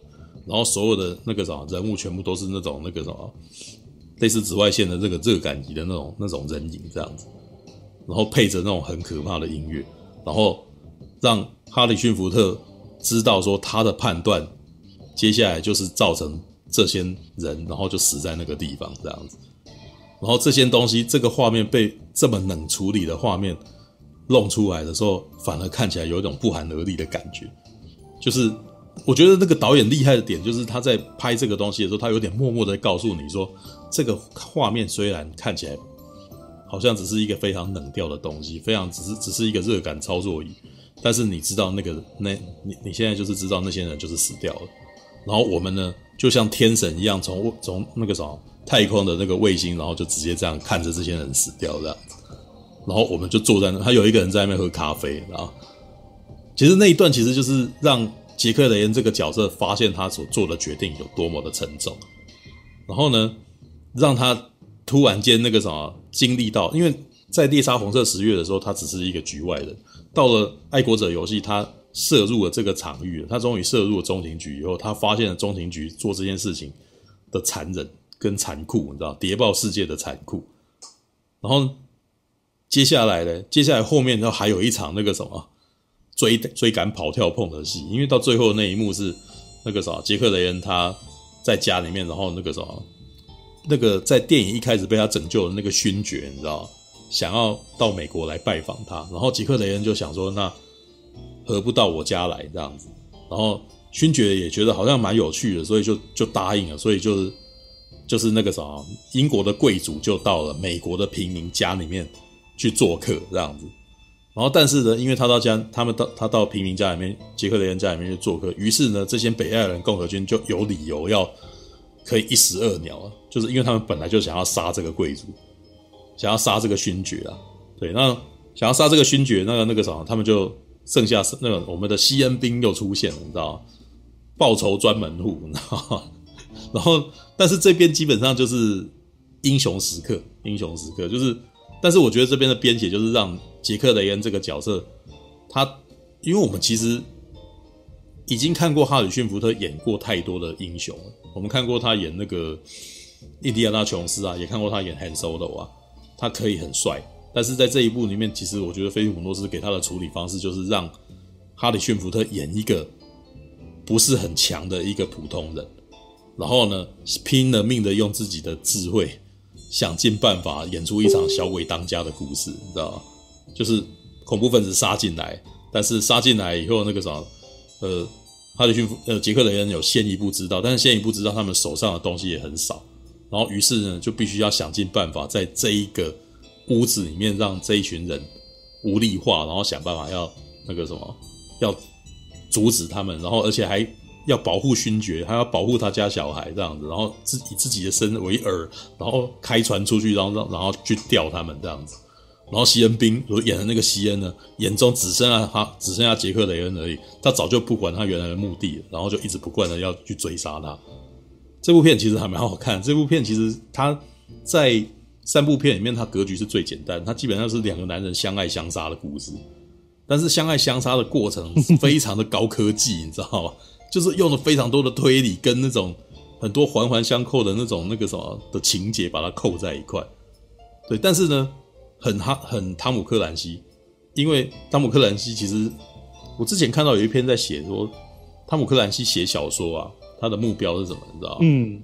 然后所有的那个什么人物全部都是那种那个什么类似紫外线的这个热感仪的那种那种人影这样子。然后配着那种很可怕的音乐，然后让哈里逊福特知道说他的判断，接下来就是造成这些人，然后就死在那个地方这样子。然后这些东西，这个画面被这么冷处理的画面弄出来的时候，反而看起来有一种不寒而栗的感觉。就是我觉得那个导演厉害的点，就是他在拍这个东西的时候，他有点默默的告诉你说，这个画面虽然看起来。好像只是一个非常冷调的东西，非常只是只是一个热感操作仪，但是你知道那个那你你现在就是知道那些人就是死掉了，然后我们呢就像天神一样从从那个什么太空的那个卫星，然后就直接这样看着这些人死掉这样，然后我们就坐在那，他有一个人在那边喝咖啡，然后其实那一段其实就是让杰克雷恩这个角色发现他所做的决定有多么的沉重，然后呢让他。突然间，那个什么经历到，因为在猎杀红色十月的时候，他只是一个局外人。到了爱国者游戏，他涉入了这个场域，他终于涉入了中情局以后，他发现了中情局做这件事情的残忍跟残酷，你知道，谍报世界的残酷。然后接下来呢，接下来后面然后还有一场那个什么追追赶跑跳碰的戏，因为到最后那一幕是那个什么杰克雷恩他在家里面，然后那个什么。那个在电影一开始被他拯救的那个勋爵，你知道，想要到美国来拜访他，然后杰克雷恩就想说，那何不到我家来这样子？然后勋爵也觉得好像蛮有趣的，所以就就答应了。所以就是就是那个什么，英国的贵族就到了美国的平民家里面去做客这样子。然后但是呢，因为他到家，他们到他到平民家里面，杰克雷恩家里面去做客，于是呢，这些北爱尔兰共和军就有理由要。可以一石二鸟啊，就是因为他们本来就想要杀这个贵族，想要杀这个勋爵啊。对，那想要杀这个勋爵，那个那个什么，他们就剩下是那个我们的西恩兵又出现了，你知道？报仇专门户，你知道吗？[laughs] 然后，但是这边基本上就是英雄时刻，英雄时刻就是，但是我觉得这边的编写就是让杰克雷恩这个角色，他因为我们其实。已经看过哈里逊福特演过太多的英雄了。我们看过他演那个印第安纳琼斯啊，也看过他演 Han Solo 啊，他可以很帅。但是在这一部里面，其实我觉得菲利普诺斯给他的处理方式就是让哈里逊福特演一个不是很强的一个普通人，然后呢，拼了命的用自己的智慧，想尽办法演出一场小鬼当家的故事，你知道吗？就是恐怖分子杀进来，但是杀进来以后那个什么。呃，哈里逊福呃，杰克雷恩有先一步知道，但是先一步知道他们手上的东西也很少，然后于是呢，就必须要想尽办法，在这一个屋子里面让这一群人无力化，然后想办法要那个什么，要阻止他们，然后而且还要保护勋爵，还要保护他家小孩这样子，然后自以自己的身为饵，然后开船出去，然后让然后去钓他们这样子。然后西恩兵所演的那个西恩呢，眼中只剩下他，只剩下杰克雷恩而已。他早就不管他原来的目的，然后就一直不断的要去追杀他。这部片其实还蛮好看。这部片其实他在三部片里面，它格局是最简单，它基本上是两个男人相爱相杀的故事。但是相爱相杀的过程 [laughs] 非常的高科技，你知道吗？就是用了非常多的推理跟那种很多环环相扣的那种那个什么的情节，把它扣在一块。对，但是呢。很哈很汤姆克兰西，因为汤姆克兰西其实我之前看到有一篇在写说，汤姆克兰西写小说啊，他的目标是什么？你知道吗？嗯，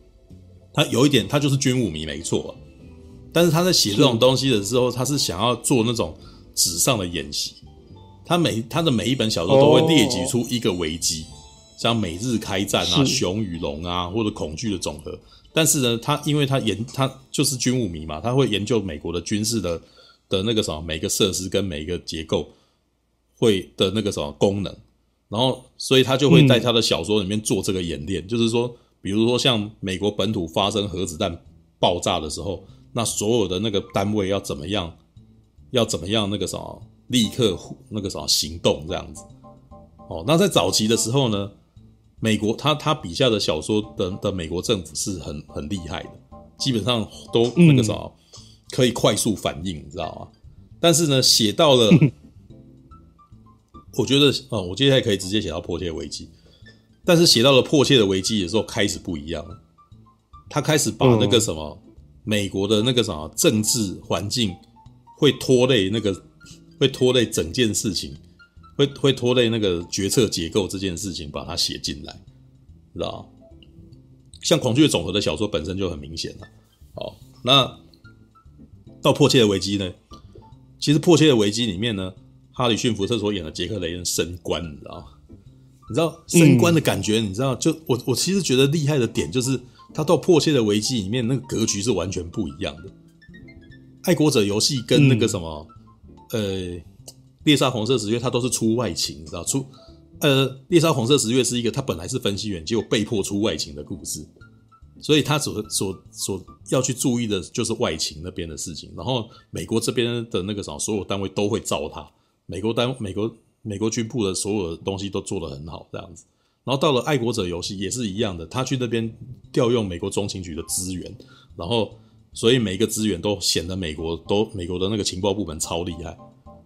他有一点，他就是军武迷没错啊，但是他在写这种东西的时候，他是想要做那种纸上的演习。他每他的每一本小说都会列举出一个危机，像美日开战啊、熊与龙啊，或者恐惧的总和。但是呢，他因为他研他就是军务迷嘛，他会研究美国的军事的的那个什么每个设施跟每个结构会的那个什么功能，然后所以他就会在他的小说里面做这个演练，就是说，比如说像美国本土发生核子弹爆炸的时候，那所有的那个单位要怎么样，要怎么样那个什么立刻那个什么行动这样子。哦，那在早期的时候呢，美国他他笔下的小说的的美国政府是很很厉害的，基本上都那个什么可以快速反应，你知道吗？但是呢，写到了，[laughs] 我觉得哦，我接下来可以直接写到迫切危机，但是写到了迫切的危机的时候，开始不一样了，他开始把那个什么美国的那个什么政治环境会拖累那个会拖累整件事情。会会拖累那个决策结构这件事情，把它写进来，知道像《恐惧的总和》的小说本身就很明显了。好，那到《迫切的危机》呢？其实《迫切的危机》里面呢，哈里逊·福特所演的杰克·雷恩升官，你知道吗？你知道升官的感觉？你知道？就我我其实觉得厉害的点就是，他到《迫切的危机》里面那个格局是完全不一样的。爱国者游戏跟那个什么，呃。猎杀红色十月，他都是出外勤，你知道出，呃，猎杀红色十月是一个他本来是分析员，结果被迫出外勤的故事，所以他所所所要去注意的就是外勤那边的事情，然后美国这边的那个什么所有单位都会罩他，美国单美国美国军部的所有的东西都做得很好这样子，然后到了爱国者游戏也是一样的，他去那边调用美国中情局的资源，然后所以每一个资源都显得美国都美国的那个情报部门超厉害。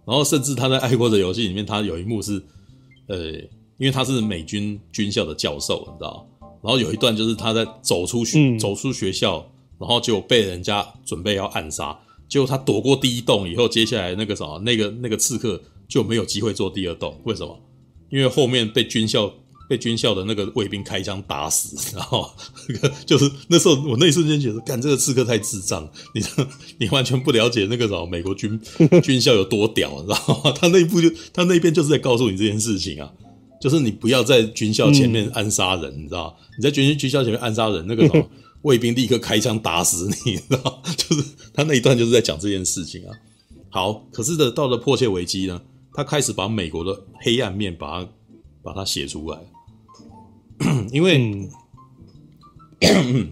然后甚至他在《爱国者游戏》里面，他有一幕是，呃，因为他是美军军校的教授，你知道？然后有一段就是他在走出去、嗯、走出学校，然后就被人家准备要暗杀，结果他躲过第一栋以后，接下来那个什么，那个那个刺客就没有机会做第二栋。为什么？因为后面被军校。被军校的那个卫兵开枪打死，然后那个就是那时候，我那一瞬间觉得，干这个刺客太智障，你你完全不了解那个什么美国军 [laughs] 军校有多屌，你知道吗？[laughs] 他那一部就他那边就是在告诉你这件事情啊，就是你不要在军校前面暗杀人，你知道？你在军军校前面暗杀人，那个什么 [laughs] 卫兵立刻开枪打死你，你知道？就是他那一段就是在讲这件事情啊。好，可是的到了迫切危机呢，他开始把美国的黑暗面把它把它写出来。因为，嗯、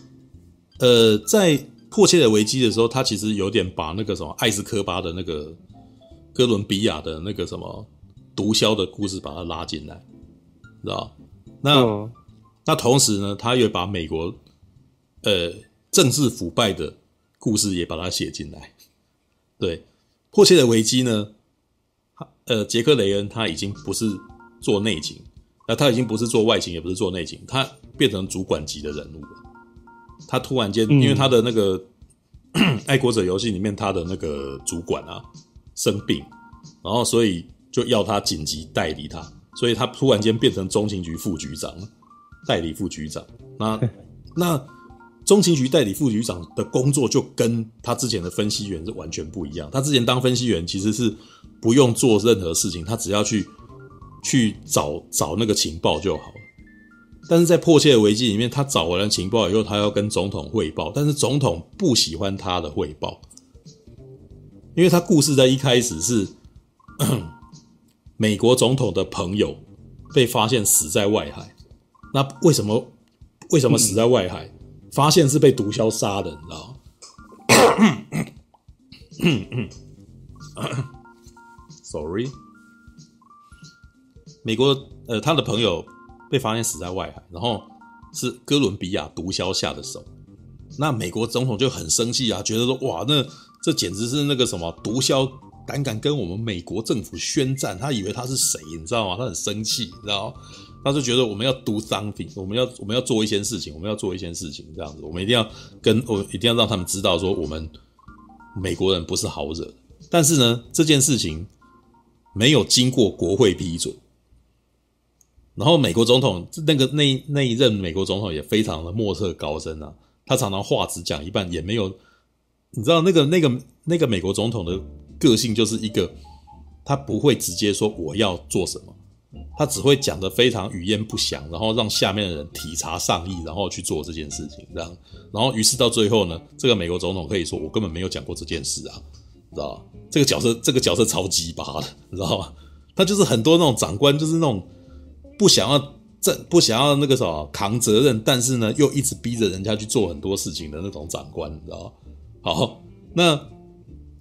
[coughs] 呃，在迫切的危机的时候，他其实有点把那个什么艾斯科巴的那个哥伦比亚的那个什么毒枭的故事把它拉进来，知道？那、哦、那同时呢，他又把美国呃政治腐败的故事也把它写进来。对，迫切的危机呢，呃，杰克雷恩他已经不是做内情。那他已经不是做外勤，也不是做内勤，他变成主管级的人物了。他突然间，因为他的那个 [coughs]《爱国者游戏》里面，他的那个主管啊生病，然后所以就要他紧急代理他，所以他突然间变成中情局副局长，代理副局长。那 [laughs] 那中情局代理副局长的工作就跟他之前的分析员是完全不一样。他之前当分析员其实是不用做任何事情，他只要去。去找找那个情报就好了，但是在迫切的危机里面，他找完了情报以后，他要跟总统汇报，但是总统不喜欢他的汇报，因为他故事在一开始是 [clears throat] 美国总统的朋友被发现死在外海，那为什么为什么死在外海？发现是被毒枭杀的，你知道吗？[coughs] Sorry。美国呃，他的朋友被发现死在外海，然后是哥伦比亚毒枭下的手。那美国总统就很生气啊，觉得说哇，那这简直是那个什么毒枭胆敢跟我们美国政府宣战，他以为他是谁，你知道吗？他很生气，你知道吗？他就觉得我们要 do something，我们要我们要做一些事情，我们要做一些事情，这样子，我们一定要跟我一定要让他们知道说我们美国人不是好惹。但是呢，这件事情没有经过国会批准。然后美国总统那个那那一任美国总统也非常的莫测高深啊，他常常话只讲一半，也没有，你知道那个那个那个美国总统的个性就是一个，他不会直接说我要做什么。他只会讲的非常语焉不详，然后让下面的人体察上意，然后去做这件事情，这样，然后于是到最后呢，这个美国总统可以说我根本没有讲过这件事啊，你知道？这个角色，这个角色超鸡巴的，你知道吗？他就是很多那种长官，就是那种不想要这不想要那个什么扛责任，但是呢又一直逼着人家去做很多事情的那种长官，你知道吗？好，那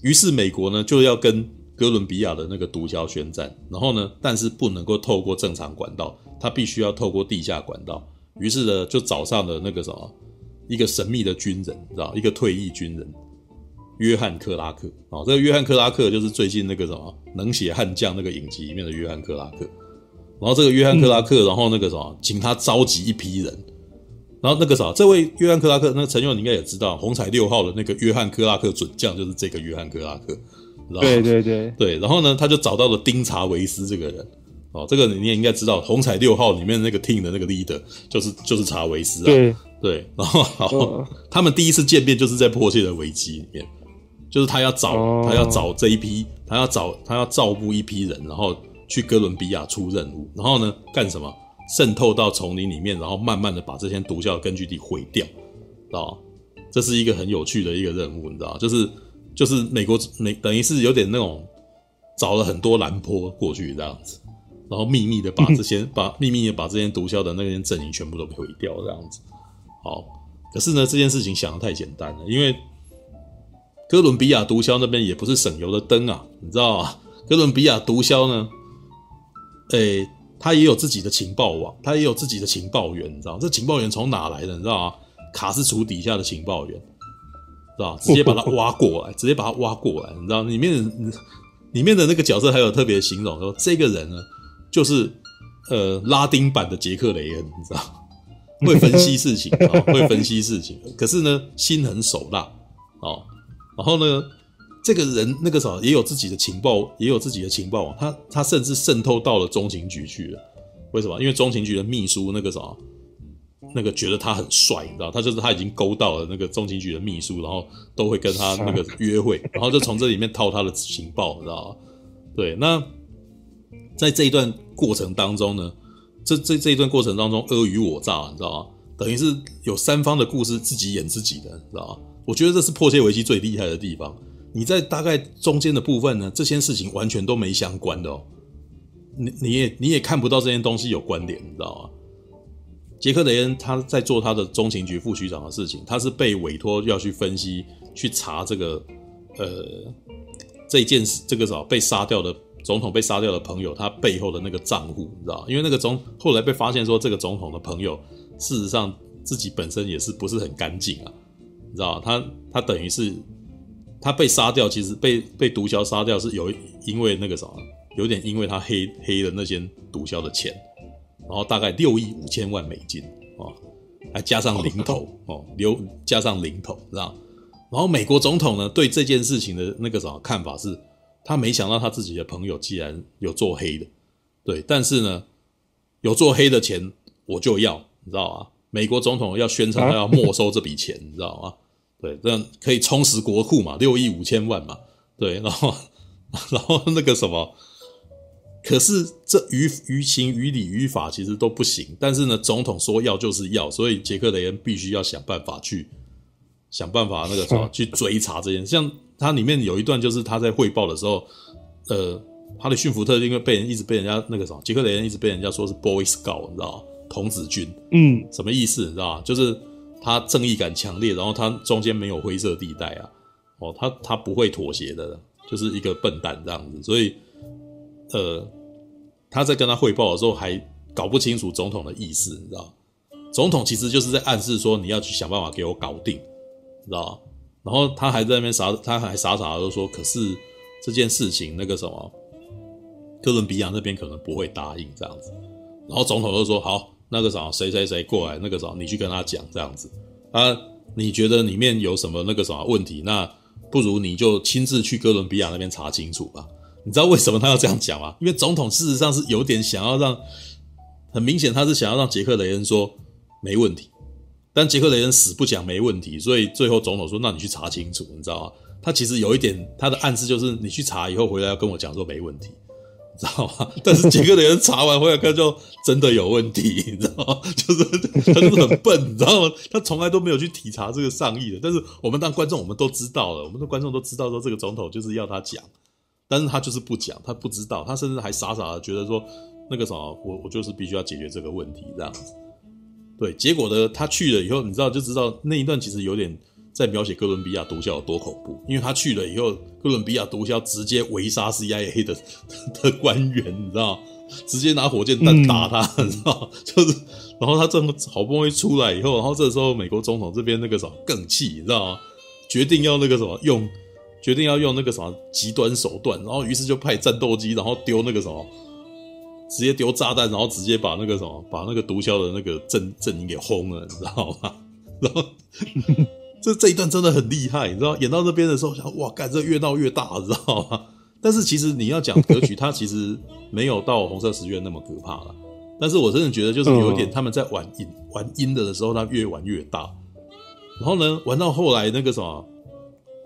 于是美国呢就要跟。哥伦比亚的那个毒枭宣战，然后呢，但是不能够透过正常管道，他必须要透过地下管道。于是呢，就找上了那个什么，一个神秘的军人，知道一个退役军人，约翰克拉克。哦，这个约翰克拉克就是最近那个什么能写悍将那个影集里面的约翰克拉克。[laughs] 然后这个约翰克拉克，然后那个什么，请他召集一批人。然后那个啥，这位约翰克拉克，那个陈友你应该也知道，红彩六号的那个约翰克拉克准将就是这个约翰克拉克。对对对。对，然后呢，他就找到了丁查维斯这个人，哦，这个你也应该知道，红彩六号里面那个 team 的那个 leader 就是就是查维斯啊，对。对，然后然后他们第一次见面就是在迫切的危机里面，就是他要找、哦、他要找这一批，他要找他要照顾一批人，然后去哥伦比亚出任务，然后呢干什么？渗透到丛林里面，然后慢慢的把这些毒枭根据地毁掉，知道？这是一个很有趣的一个任务，你知道？就是。就是美国美等于是有点那种找了很多蓝坡过去这样子，然后秘密的把这些 [laughs] 把秘密的把这些毒枭的那些阵营全部都毁掉这样子。好，可是呢这件事情想的太简单了，因为哥伦比亚毒枭那边也不是省油的灯啊，你知道吗？哥伦比亚毒枭呢，诶、他也有自己的情报网，他也有自己的情报员，你知道这情报员从哪来的？你知道吗？卡斯楚底下的情报员。是吧？直接把他挖过来，直接把他挖过来，你知道里面里面的那个角色还有特别形容说，这个人呢，就是呃拉丁版的杰克雷恩，你知道，会分析事情啊，会分析事情，可是呢心狠手辣哦。然后呢，这个人那个时候也有自己的情报，也有自己的情报网，他他甚至渗透到了中情局去了。为什么？因为中情局的秘书那个什么。那个觉得他很帅，你知道，他就是他已经勾到了那个中情局的秘书，然后都会跟他那个约会，然后就从这里面套他的情报，你知道吗？对，那在这一段过程当中呢，这这这一段过程当中，尔虞我诈，你知道吗？等于是有三方的故事自己演自己的，你知道吗？我觉得这是迫切危机最厉害的地方。你在大概中间的部分呢，这些事情完全都没相关的哦，你你也你也看不到这些东西有关联，你知道吗？杰克雷恩他在做他的中情局副局长的事情，他是被委托要去分析、去查这个呃这一件事，这个什么被杀掉的总统被杀掉的朋友他背后的那个账户，你知道？因为那个总后来被发现说，这个总统的朋友事实上自己本身也是不是很干净啊，你知道？他他等于是他被杀掉，其实被被毒枭杀掉是有因为那个什么，有点因为他黑黑了那些毒枭的钱。然后大概六亿五千万美金哦，还加上零头 [laughs] 哦，留加上零头，知道？然后美国总统呢，对这件事情的那个什么看法是，他没想到他自己的朋友既然有做黑的，对，但是呢，有做黑的钱我就要，你知道吗？美国总统要宣称他要 [laughs] 没收这笔钱，你知道吗？对，这样可以充实国库嘛，六亿五千万嘛，对，然后然后那个什么。可是这于于情于理于法其实都不行，但是呢，总统说要就是要，所以杰克雷恩必须要想办法去想办法那个什么 [laughs] 去追查这件事。像它里面有一段就是他在汇报的时候，呃，哈里逊福特因为被人一直被人家那个什么，杰克雷恩一直被人家说是 Boy Scout，你知道吗？童子军，嗯，什么意思？你知道吗？就是他正义感强烈，然后他中间没有灰色地带啊，哦，他他不会妥协的，就是一个笨蛋这样子，所以。呃，他在跟他汇报的时候还搞不清楚总统的意思，你知道？总统其实就是在暗示说你要去想办法给我搞定，你知道？然后他还在那边傻，他还傻傻的说：“可是这件事情那个什么，哥伦比亚那边可能不会答应这样子。”然后总统就说：“好，那个啥，谁谁谁过来，那个啥，你去跟他讲这样子。啊，你觉得里面有什么那个什么问题？那不如你就亲自去哥伦比亚那边查清楚吧。”你知道为什么他要这样讲吗？因为总统事实上是有点想要让，很明显他是想要让杰克雷恩说没问题，但杰克雷恩死不讲没问题，所以最后总统说：“那你去查清楚，你知道吗？”他其实有一点他的暗示就是你去查以后回来要跟我讲说没问题。知道吗？[laughs] 但是杰克雷恩查完回来看就真的有问题，[laughs] 你知道吗？就是他就是很笨，你知道吗？他从来都没有去体察这个上意的。但是我们当观众，我们都知道了，我们的观众都知道说这个总统就是要他讲，但是他就是不讲，他不知道，他甚至还傻傻的觉得说那个什么，我我就是必须要解决这个问题这样子。对，结果呢，他去了以后，你知道就知道那一段其实有点。在描写哥伦比亚毒枭有多恐怖，因为他去了以后，哥伦比亚毒枭直接围杀 CIA 的的官员，你知道，直接拿火箭弹打他，嗯、你知道，[laughs] 就是，然后他这么好不容易出来以后，然后这时候美国总统这边那个什么更气，你知道吗？决定要那个什么用，决定要用那个什么极端手段，然后于是就派战斗机，然后丢那个什么，直接丢炸弹，然后直接把那个什么，把那个毒枭的那个阵阵营给轰了，你知道吗？[laughs] 然后。这这一段真的很厉害，你知道？演到这边的时候，想哇，干这越闹越大，知道吗？[laughs] 但是其实你要讲格局，它其实没有到红色十月那么可怕了。但是我真的觉得，就是有一点他们在玩阴玩阴的的时候，他越玩越大。然后呢，玩到后来那个什么，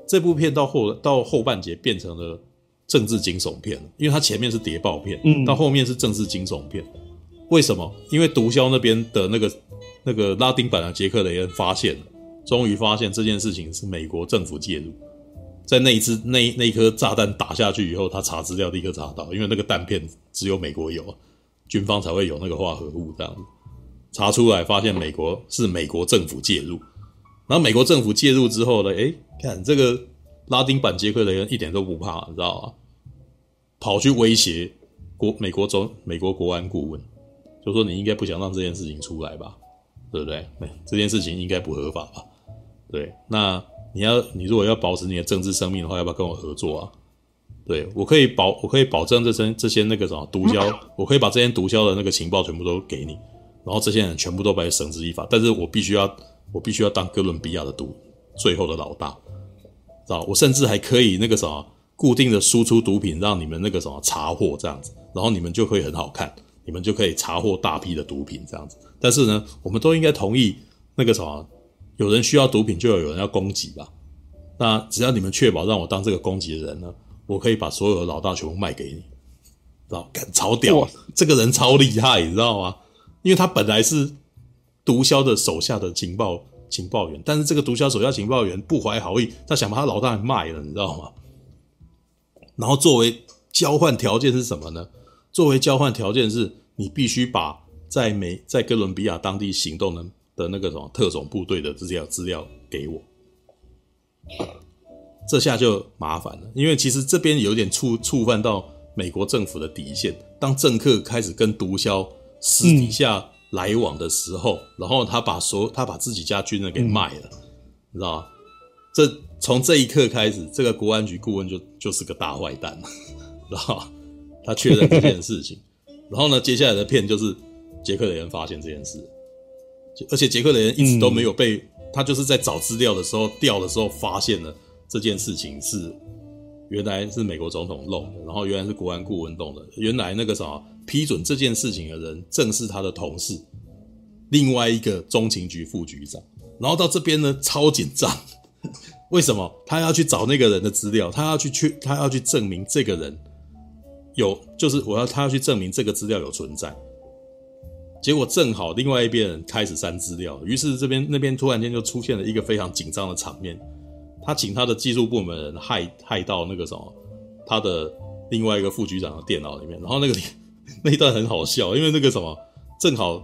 这部片到后到后半截变成了政治惊悚片，因为它前面是谍报片，到后面是政治惊悚片。为什么？因为毒枭那边的那个那个拉丁版的杰克雷恩发现了。终于发现这件事情是美国政府介入，在那一次那那颗炸弹打下去以后，他查资料立刻查到，因为那个弹片只有美国有，军方才会有那个化合物这样子，查出来发现美国是美国政府介入，然后美国政府介入之后呢，诶，看这个拉丁版杰克雷恩一点都不怕，你知道吗？跑去威胁国美国总美国国安顾问，就说你应该不想让这件事情出来吧，对不对？这件事情应该不合法吧？对，那你要你如果要保持你的政治生命的话，要不要跟我合作啊？对，我可以保，我可以保证这些这些那个什么毒枭，我可以把这些毒枭的那个情报全部都给你，然后这些人全部都被绳之以法。但是我必须要，我必须要当哥伦比亚的毒最后的老大，知道？我甚至还可以那个什么固定的输出毒品，让你们那个什么查获这样子，然后你们就会很好看，你们就可以查获大批的毒品这样子。但是呢，我们都应该同意那个什么。有人需要毒品，就有人要供给吧。那只要你们确保让我当这个供给的人呢，我可以把所有的老大全部卖给你，知道？干，超屌，这个人超厉害，你知道吗？因为他本来是毒枭的手下的情报情报员，但是这个毒枭手下情报员不怀好意，他想把他老大卖了，你知道吗？然后作为交换条件是什么呢？作为交换条件是你必须把在美在哥伦比亚当地行动的。的那个什么特种部队的这些资料给我，这下就麻烦了，因为其实这边有点触触犯到美国政府的底线。当政客开始跟毒枭私底下来往的时候，嗯、然后他把所他把自己家军人给卖了，嗯、你知道吗？这从这一刻开始，这个国安局顾问就就是个大坏蛋，[laughs] 知道吗？他确认这件事情，然后呢，接下来的片就是杰克雷恩发现这件事。而且杰克雷恩一直都没有被、嗯、他就是在找资料的时候调的时候发现了这件事情是原来是美国总统弄的，然后原来是国安顾问弄的，原来那个什么批准这件事情的人正是他的同事，另外一个中情局副局长。然后到这边呢超紧张，为什么？他要去找那个人的资料，他要去去他要去证明这个人有，就是我要他要去证明这个资料有存在。结果正好另外一边人开始删资料，于是这边那边突然间就出现了一个非常紧张的场面。他请他的技术部门人骇骇到那个什么，他的另外一个副局长的电脑里面，然后那个 [laughs] 那一段很好笑，因为那个什么正好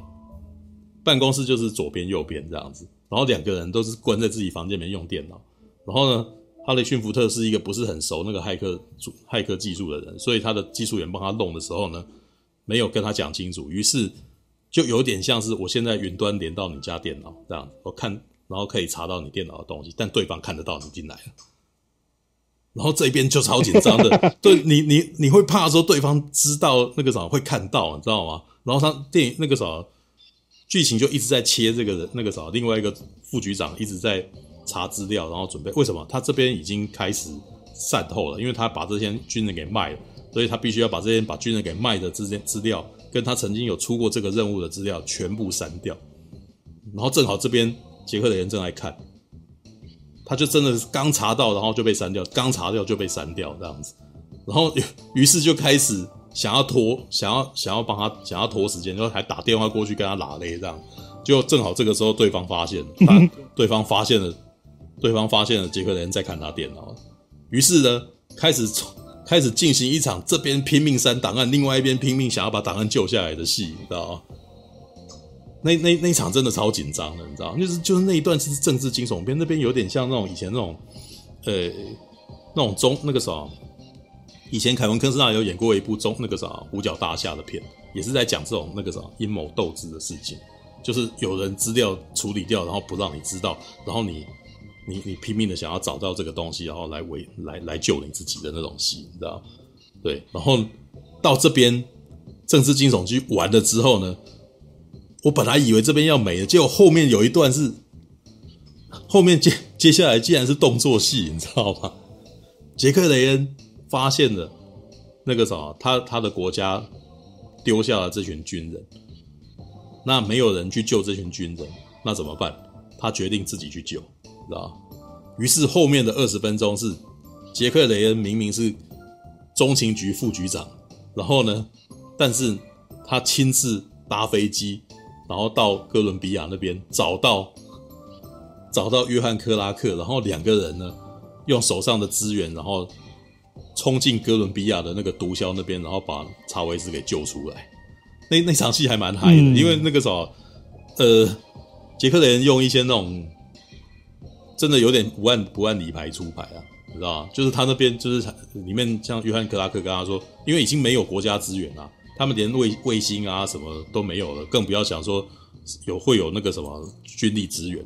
办公室就是左边右边这样子，然后两个人都是关在自己房间里面用电脑，然后呢，哈雷逊福特是一个不是很熟那个骇客骇客技术的人，所以他的技术员帮他弄的时候呢，没有跟他讲清楚，于是。就有点像是我现在云端连到你家电脑这样，我看，然后可以查到你电脑的东西，但对方看得到你进来了，然后这边就超紧张的，[laughs] 对你你你会怕说对方知道那个啥会看到，你知道吗？然后他电影那个啥剧情就一直在切这个人那个啥，另外一个副局长一直在查资料，然后准备为什么他这边已经开始善后了，因为他把这些军人给卖了，所以他必须要把这些把军人给卖的这些资料，跟他曾经有出过这个任务的资料全部删掉。然后正好这边杰克的人正在看，他就真的是刚查到，然后就被删掉，刚查掉就被删掉这样子。然后于是就开始想要拖，想要想要帮他想要拖时间，然后还打电话过去跟他拉勒这样。就正好这个时候对方发现，他对方发现了，对方发现了杰克的人在看他电脑，于是呢开始从。开始进行一场这边拼命删档案，另外一边拼命想要把档案救下来的戏，你知道吗？那那那场真的超紧张的，你知道？就是就是那一段是政治惊悚片，那边有点像那种以前那种，呃，那种中那个啥，以前凯文科斯纳有演过一部中那个啥五角大厦的片，也是在讲这种那个啥阴谋斗智的事情，就是有人资料处理掉，然后不让你知道，然后你。你你拼命的想要找到这个东西，然后来为来来救你自己的那种戏，你知道？对，然后到这边政治惊悚剧完了之后呢，我本来以为这边要没了，结果后面有一段是后面接接下来竟然是动作戏，你知道吗？杰克雷恩发现了那个什么，他他的国家丢下了这群军人，那没有人去救这群军人，那怎么办？他决定自己去救。知道，于是后面的二十分钟是杰克雷恩明明是中情局副局长，然后呢，但是他亲自搭飞机，然后到哥伦比亚那边找到找到约翰克拉克，然后两个人呢用手上的资源，然后冲进哥伦比亚的那个毒枭那边，然后把查韦斯给救出来。那那场戏还蛮嗨的，嗯、因为那个时候，呃，杰克雷恩用一些那种。真的有点不按不按理牌出牌啊，你知道吗？就是他那边就是里面像约翰克拉克跟他说，因为已经没有国家资源了，他们连卫卫星啊什么都没有了，更不要想说有会有那个什么军力资源。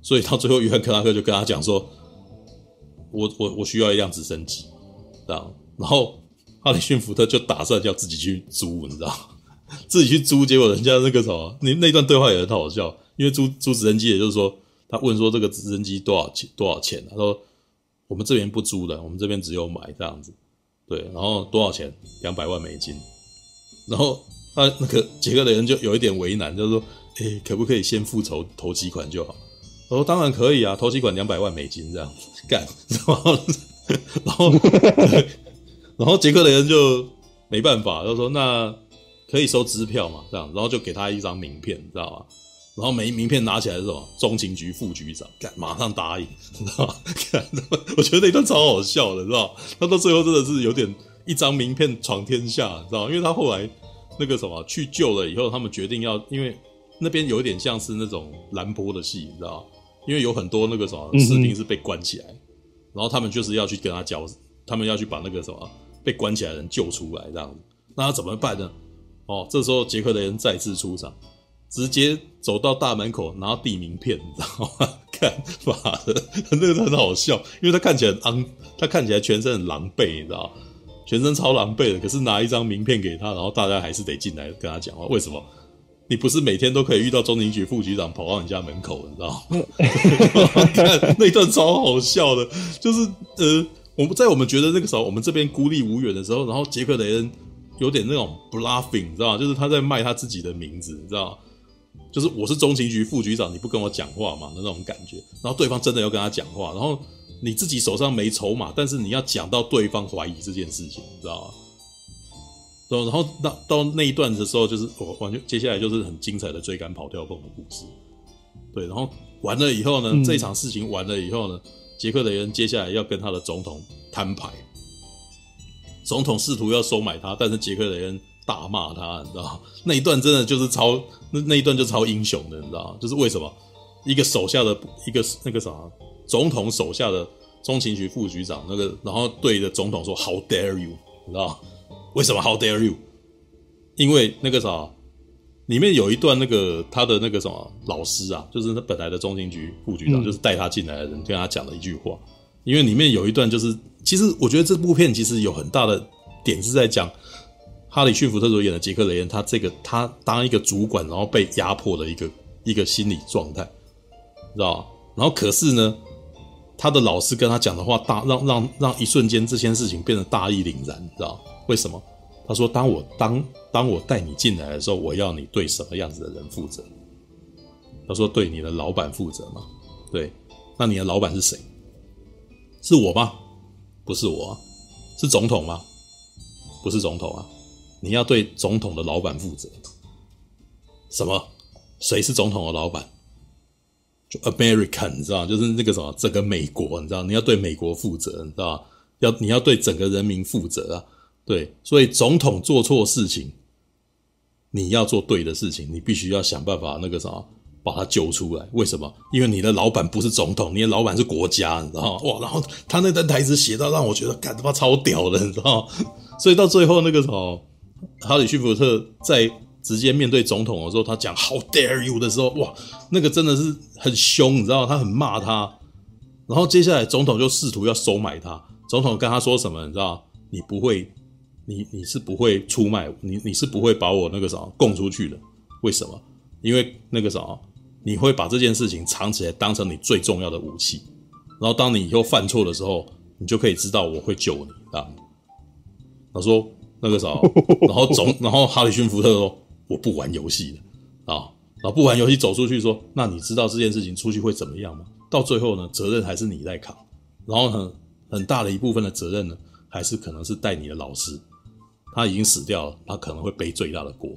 所以到最后，约翰克拉克就跟他讲说：“我我我需要一辆直升机，这样。”然后哈里逊福特就打算要自己去租，你知道，自己去租，结果人家那个什么，那那段对话也很好笑，因为租租直升机，也就是说。他问说：“这个直升机多少钱？多少钱？”他说：“我们这边不租的，我们这边只有买这样子。”对，然后多少钱？两百万美金。然后他那个杰克雷恩就有一点为难，就是说：“诶，可不可以先付头头期款就好？”他说：“当然可以啊，头期款两百万美金这样子干。”然后，然后，然后杰克雷恩就没办法，他说：“那可以收支票嘛？这样，然后就给他一张名片，你知道吗？”然后每名片拿起来是什么？中情局副局长，干马上答应，[laughs] 知道 [laughs] 我觉得那段超好笑的，知道吗？他到最后真的是有点一张名片闯天下，知道吗？因为他后来那个什么去救了以后，他们决定要，因为那边有一点像是那种蓝波的戏，你知道吗？因为有很多那个什么士兵是被关起来，然后他们就是要去跟他交，他们要去把那个什么被关起来的人救出来，这样子，那他怎么办呢？哦，这时候杰克雷恩再次出场。直接走到大门口拿递名片，你知道吗？[laughs] 看妈的，[laughs] 那个很好笑，因为他看起来很肮，他看起来全身很狼狈，你知道全身超狼狈的。可是拿一张名片给他，然后大家还是得进来跟他讲话。为什么？你不是每天都可以遇到中情局副局长跑到你家门口，你知道吗？[laughs] 看那段超好笑的，就是呃，我们在我们觉得那个时候，我们这边孤立无援的时候，然后杰克雷恩有点那种 bluffing，你知道吗？就是他在卖他自己的名字，你知道吗？就是我是中情局副局长，你不跟我讲话嘛的那种感觉，然后对方真的要跟他讲话，然后你自己手上没筹码，但是你要讲到对方怀疑这件事情，你知道吗？然后到到那一段的时候，就是我完全接下来就是很精彩的追赶跑跳蹦的故事，对，然后完了以后呢，嗯、这场事情完了以后呢，杰克雷恩接下来要跟他的总统摊牌，总统试图要收买他，但是杰克雷恩。大骂他，你知道那一段真的就是超那那一段就超英雄的，你知道就是为什么一个手下的一个那个啥总统手下的中情局副局长那个，然后对着总统说 “How dare you”，你知道为什么 “How dare you”？因为那个啥里面有一段那个他的那个什么老师啊，就是他本来的中情局副局长，嗯、就是带他进来的人，跟他讲了一句话。因为里面有一段就是，其实我觉得这部片其实有很大的点是在讲。哈里逊福特所演的杰克雷恩，他这个他当一个主管，然后被压迫的一个一个心理状态，知道？然后可是呢，他的老师跟他讲的话大，让让让一瞬间这件事情变得大义凛然，知道？为什么？他说：“当我当当我带你进来的时候，我要你对什么样子的人负责？”他说：“对你的老板负责嘛？对，那你的老板是谁？是我吗？不是我，是总统吗？不是总统啊，你要对总统的老板负责。什么？谁是总统的老板？就 American，你知道，就是那个什么，整个美国，你知道，你要对美国负责，你知道，要你要对整个人民负责啊。对，所以总统做错事情，你要做对的事情，你必须要想办法那个什么。”把他救出来，为什么？因为你的老板不是总统，你的老板是国家，你知道吗？哇，然后他那段台词写到让我觉得，干他妈超屌的，你知道吗？所以到最后那个什么，哈里逊福特在直接面对总统的时候，他讲 “How dare you” 的时候，哇，那个真的是很凶，你知道？他很骂他，然后接下来总统就试图要收买他，总统跟他说什么？你知道？你不会，你你是不会出卖，你你是不会把我那个什么供出去的，为什么？因为那个什么。你会把这件事情藏起来，当成你最重要的武器，然后当你以后犯错的时候，你就可以知道我会救你啊。他说那个啥，[laughs] 然后总，然后哈里逊福特说我不玩游戏了啊，然后不玩游戏走出去说，那你知道这件事情出去会怎么样吗？到最后呢，责任还是你在扛，然后很很大的一部分的责任呢，还是可能是带你的老师，他已经死掉了，他可能会背最大的锅，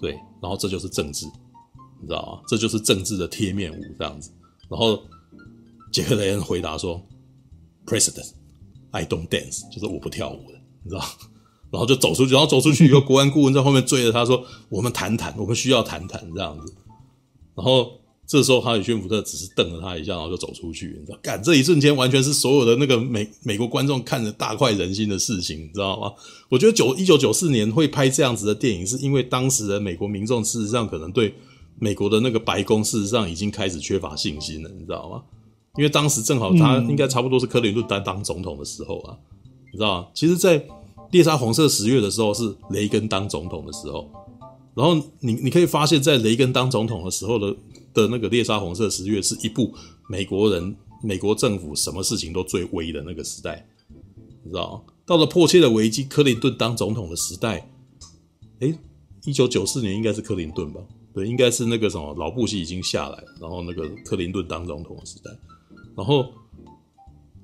对，然后这就是政治。你知道吗？这就是政治的贴面舞这样子。然后杰克雷恩回答说：“President, I don't dance，就是我不跳舞的，你知道？”然后就走出去，然后走出去以后，国安顾问在后面追着他说：“我们谈谈，我们需要谈谈这样子。”然后这时候哈里逊福特只是瞪了他一下，然后就走出去。你知道？干这一瞬间，完全是所有的那个美美国观众看着大快人心的事情，你知道吗？我觉得九一九九四年会拍这样子的电影，是因为当时的美国民众事实上可能对。美国的那个白宫事实上已经开始缺乏信心了，你知道吗？因为当时正好他应该差不多是克林顿当当总统的时候啊，你知道吗？其实，在猎杀红色十月的时候是雷根当总统的时候，然后你你可以发现，在雷根当总统的时候的的那个猎杀红色十月是一部美国人、美国政府什么事情都最威的那个时代，你知道？到了迫切的危机，克林顿当总统的时代，诶，一九九四年应该是克林顿吧？对，应该是那个什么老布希已经下来，然后那个克林顿当总统的时代，然后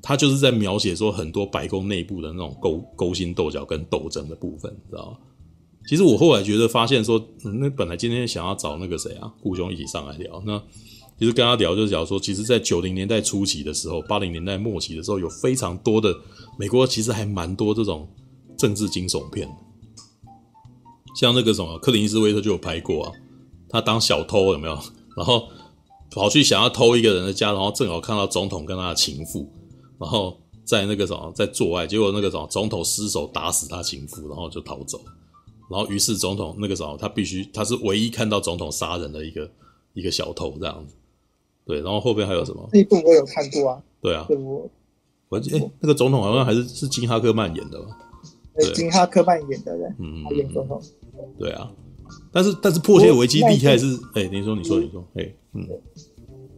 他就是在描写说很多白宫内部的那种勾勾心斗角跟斗争的部分，知道吗？其实我后来觉得发现说，那本来今天想要找那个谁啊，顾兄一起上来聊，那其实跟他聊就是讲说，其实，在九零年代初期的时候，八零年代末期的时候，有非常多的美国其实还蛮多这种政治惊悚片，像那个什么克林斯威特就有拍过啊。他当小偷有没有？然后跑去想要偷一个人的家，然后正好看到总统跟他的情妇，然后在那个什么在做爱，结果那个什么总统失手打死他情妇，然后就逃走。然后于是总统那个什么他必须他是唯一看到总统杀人的一个一个小偷这样子。对，然后后边还有什么？那部我有看过啊。对啊。我我记得那个总统好像还是是金哈克曼演的吧？对，金哈克曼演的人，嗯，他演总统。对啊。但是但是迫切危机厉害是哎，你说你说你说哎嗯，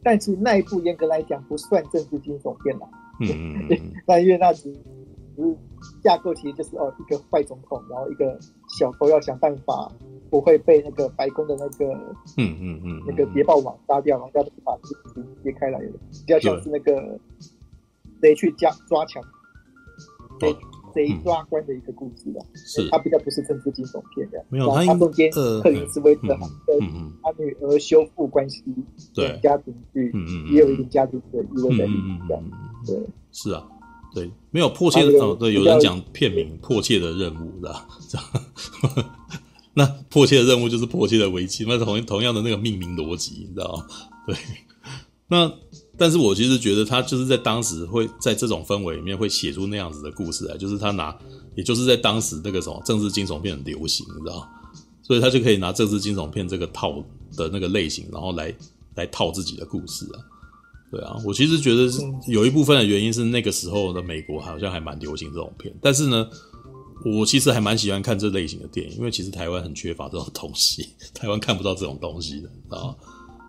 但是那一部严格来讲不算政治惊悚片啦，嗯嗯嗯，[laughs] 但因为那只是架构其实就是哦一个坏总统，然后一个小偷要想办法不会被那个白宫的那个嗯嗯嗯那个谍报网杀掉，然后要把事情揭开来的，比较像是那个谁去抓抓强谁。贼抓官的一个故事吧，是。他比较不是政治惊悚片的，没有他中间克林斯威特跟他女儿修复关系，对。家庭剧，也有一点家庭的意味在里面，对，是啊，对，没有迫切的哦，对，有人讲片名《迫切的任务》是吧？这样，那迫切的任务就是迫切的危机，那同同样的那个命名逻辑，你知道吗？[laughs] 对，那。但是我其实觉得他就是在当时会在这种氛围里面会写出那样子的故事来，就是他拿，也就是在当时那个什么政治惊悚片很流行，你知道，所以他就可以拿政治惊悚片这个套的那个类型，然后来来套自己的故事啊。对啊，我其实觉得是有一部分的原因是那个时候的美国好像还蛮流行这种片，但是呢，我其实还蛮喜欢看这类型的电影，因为其实台湾很缺乏这种东西，台湾看不到这种东西的啊。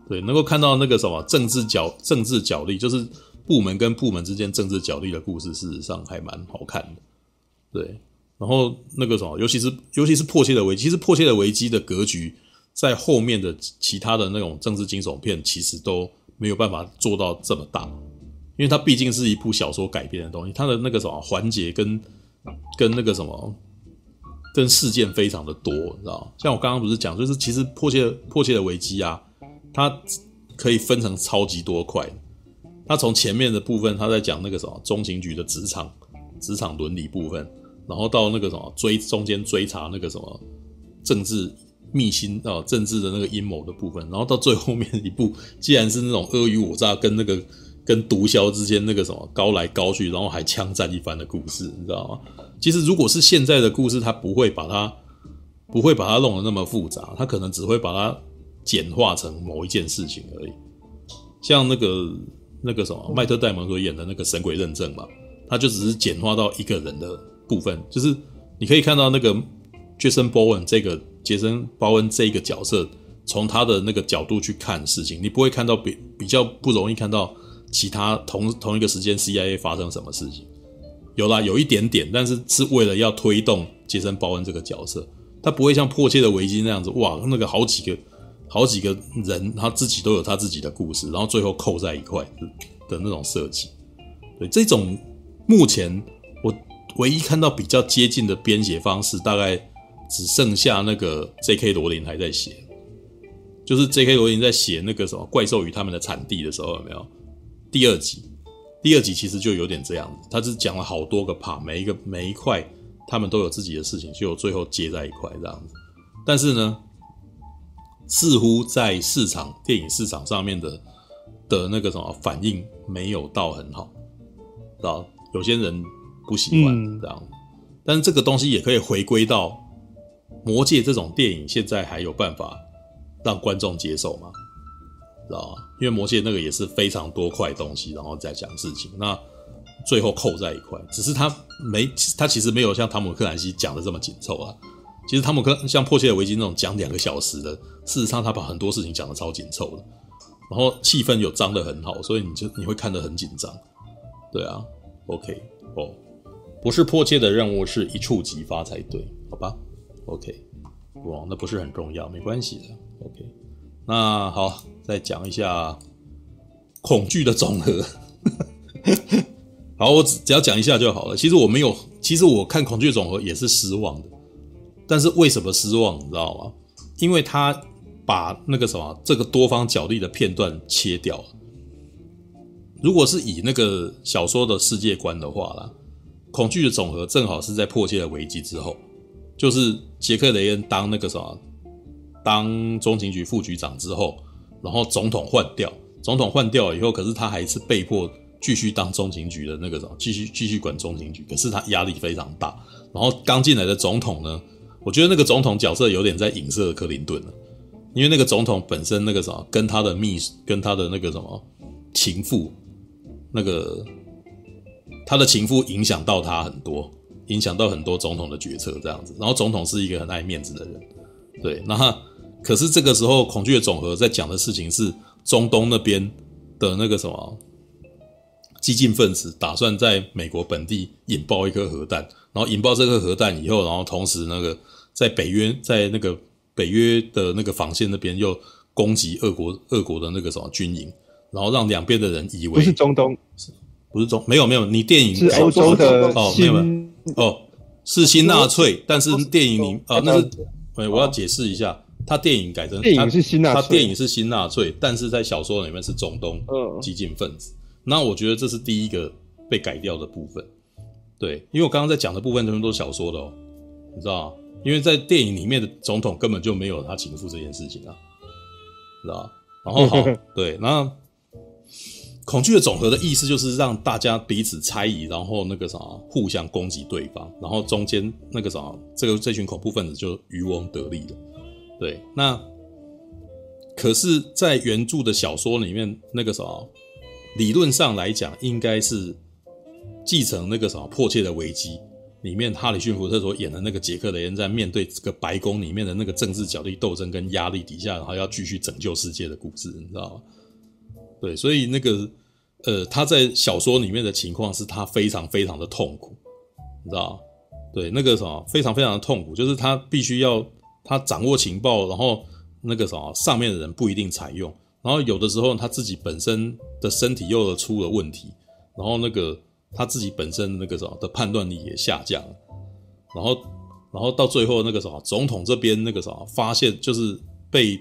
对，能够看到那个什么政治角政治角力，就是部门跟部门之间政治角力的故事，事实上还蛮好看的。对，然后那个什么，尤其是尤其是迫切的危机，其实迫切的危机的格局，在后面的其他的那种政治惊悚片，其实都没有办法做到这么大，因为它毕竟是一部小说改编的东西，它的那个什么环节跟跟那个什么，跟事件非常的多，你知道？像我刚刚不是讲，就是其实迫切迫切的危机啊，它可以分成超级多块。它从前面的部分，他在讲那个什么中情局的职场职场伦理部分。然后到那个什么追中间追查那个什么政治秘辛啊，政治的那个阴谋的部分，然后到最后面一部，既然是那种尔虞我诈跟那个跟毒枭之间那个什么高来高去，然后还枪战一番的故事，你知道吗？其实如果是现在的故事，他不会把它不会把它弄得那么复杂，他可能只会把它简化成某一件事情而已。像那个那个什么麦特戴蒙所演的那个神鬼认证嘛，他就只是简化到一个人的。部分就是你可以看到那个杰森·鲍恩这个杰森·鲍恩这一个角色，从他的那个角度去看事情，你不会看到比比较不容易看到其他同同一个时间 CIA 发生什么事情。有啦，有一点点，但是是为了要推动杰森·鲍恩这个角色，他不会像迫切的危机那样子，哇，那个好几个好几个人他自己都有他自己的故事，然后最后扣在一块的那种设计。对，这种目前我。唯一看到比较接近的编写方式，大概只剩下那个 J.K. 罗琳还在写，就是 J.K. 罗琳在写那个什么怪兽与他们的产地的时候，有没有？第二集，第二集其实就有点这样子，他是讲了好多个 part，每一个每一块他们都有自己的事情，就最后接在一块这样子。但是呢，似乎在市场电影市场上面的的那个什么反应没有到很好，知道？有些人。不喜欢这样，但是这个东西也可以回归到《魔戒》这种电影，现在还有办法让观众接受吗？知道吗？因为《魔戒》那个也是非常多块东西，然后再讲事情，那最后扣在一块，只是他没，他其实没有像汤姆克兰西讲的这么紧凑啊。其实汤姆克像《迫切的危机》那种讲两个小时的，事实上他把很多事情讲的超紧凑的，然后气氛有张得很好，所以你就你会看得很紧张。对啊，OK，哦。不是迫切的任务，是一触即发才对，好吧？OK，哇，那不是很重要，没关系的。OK，那好，再讲一下恐惧的总和。好，我只只要讲一下就好了。其实我没有，其实我看恐惧总和也是失望的。但是为什么失望？你知道吗？因为他把那个什么这个多方角力的片段切掉了。如果是以那个小说的世界观的话啦。恐惧的总和正好是在迫切的危机之后，就是杰克雷恩当那个什么，当中情局副局长之后，然后总统换掉，总统换掉以后，可是他还是被迫继续当中情局的那个什么，继续继续管中情局，可是他压力非常大。然后刚进来的总统呢，我觉得那个总统角色有点在影射克林顿了，因为那个总统本身那个什么，跟他的秘书，跟他的那个什么情妇，那个。他的情妇影响到他很多，影响到很多总统的决策这样子。然后总统是一个很爱面子的人，对。那可是这个时候，恐惧的总和在讲的事情是中东那边的那个什么激进分子打算在美国本地引爆一颗核弹，然后引爆这颗核弹以后，然后同时那个在北约在那个北约的那个防线那边又攻击俄国俄国的那个什么军营，然后让两边的人以为不是中东。不是中没有没有，你电影是欧洲的哦，没有哦，是新纳粹，但是电影里啊那是，哎，我要解释一下，他电影改成电影是新纳粹，他电影是新纳粹，但是在小说里面是中东激进分子。那我觉得这是第一个被改掉的部分，对，因为我刚刚在讲的部分全部都是小说的哦，你知道吗？因为在电影里面的总统根本就没有他情妇这件事情啊，知道吗？然后好，[laughs] 对，那。恐惧的总和的意思就是让大家彼此猜疑，然后那个啥，互相攻击对方，然后中间那个啥，这个这群恐怖分子就渔翁得利了。对，那可是，在原著的小说里面，那个啥，理论上来讲，应该是继承那个啥迫切的危机里面，哈里逊福特所演的那个杰克雷恩在面对这个白宫里面的那个政治角力斗争跟压力底下，然后要继续拯救世界的故事，你知道吗？对，所以那个，呃，他在小说里面的情况是他非常非常的痛苦，你知道？对，那个什么非常非常的痛苦，就是他必须要他掌握情报，然后那个什么上面的人不一定采用，然后有的时候他自己本身的身体又出了问题，然后那个他自己本身那个什么的判断力也下降，然后然后到最后那个什么总统这边那个什么发现就是被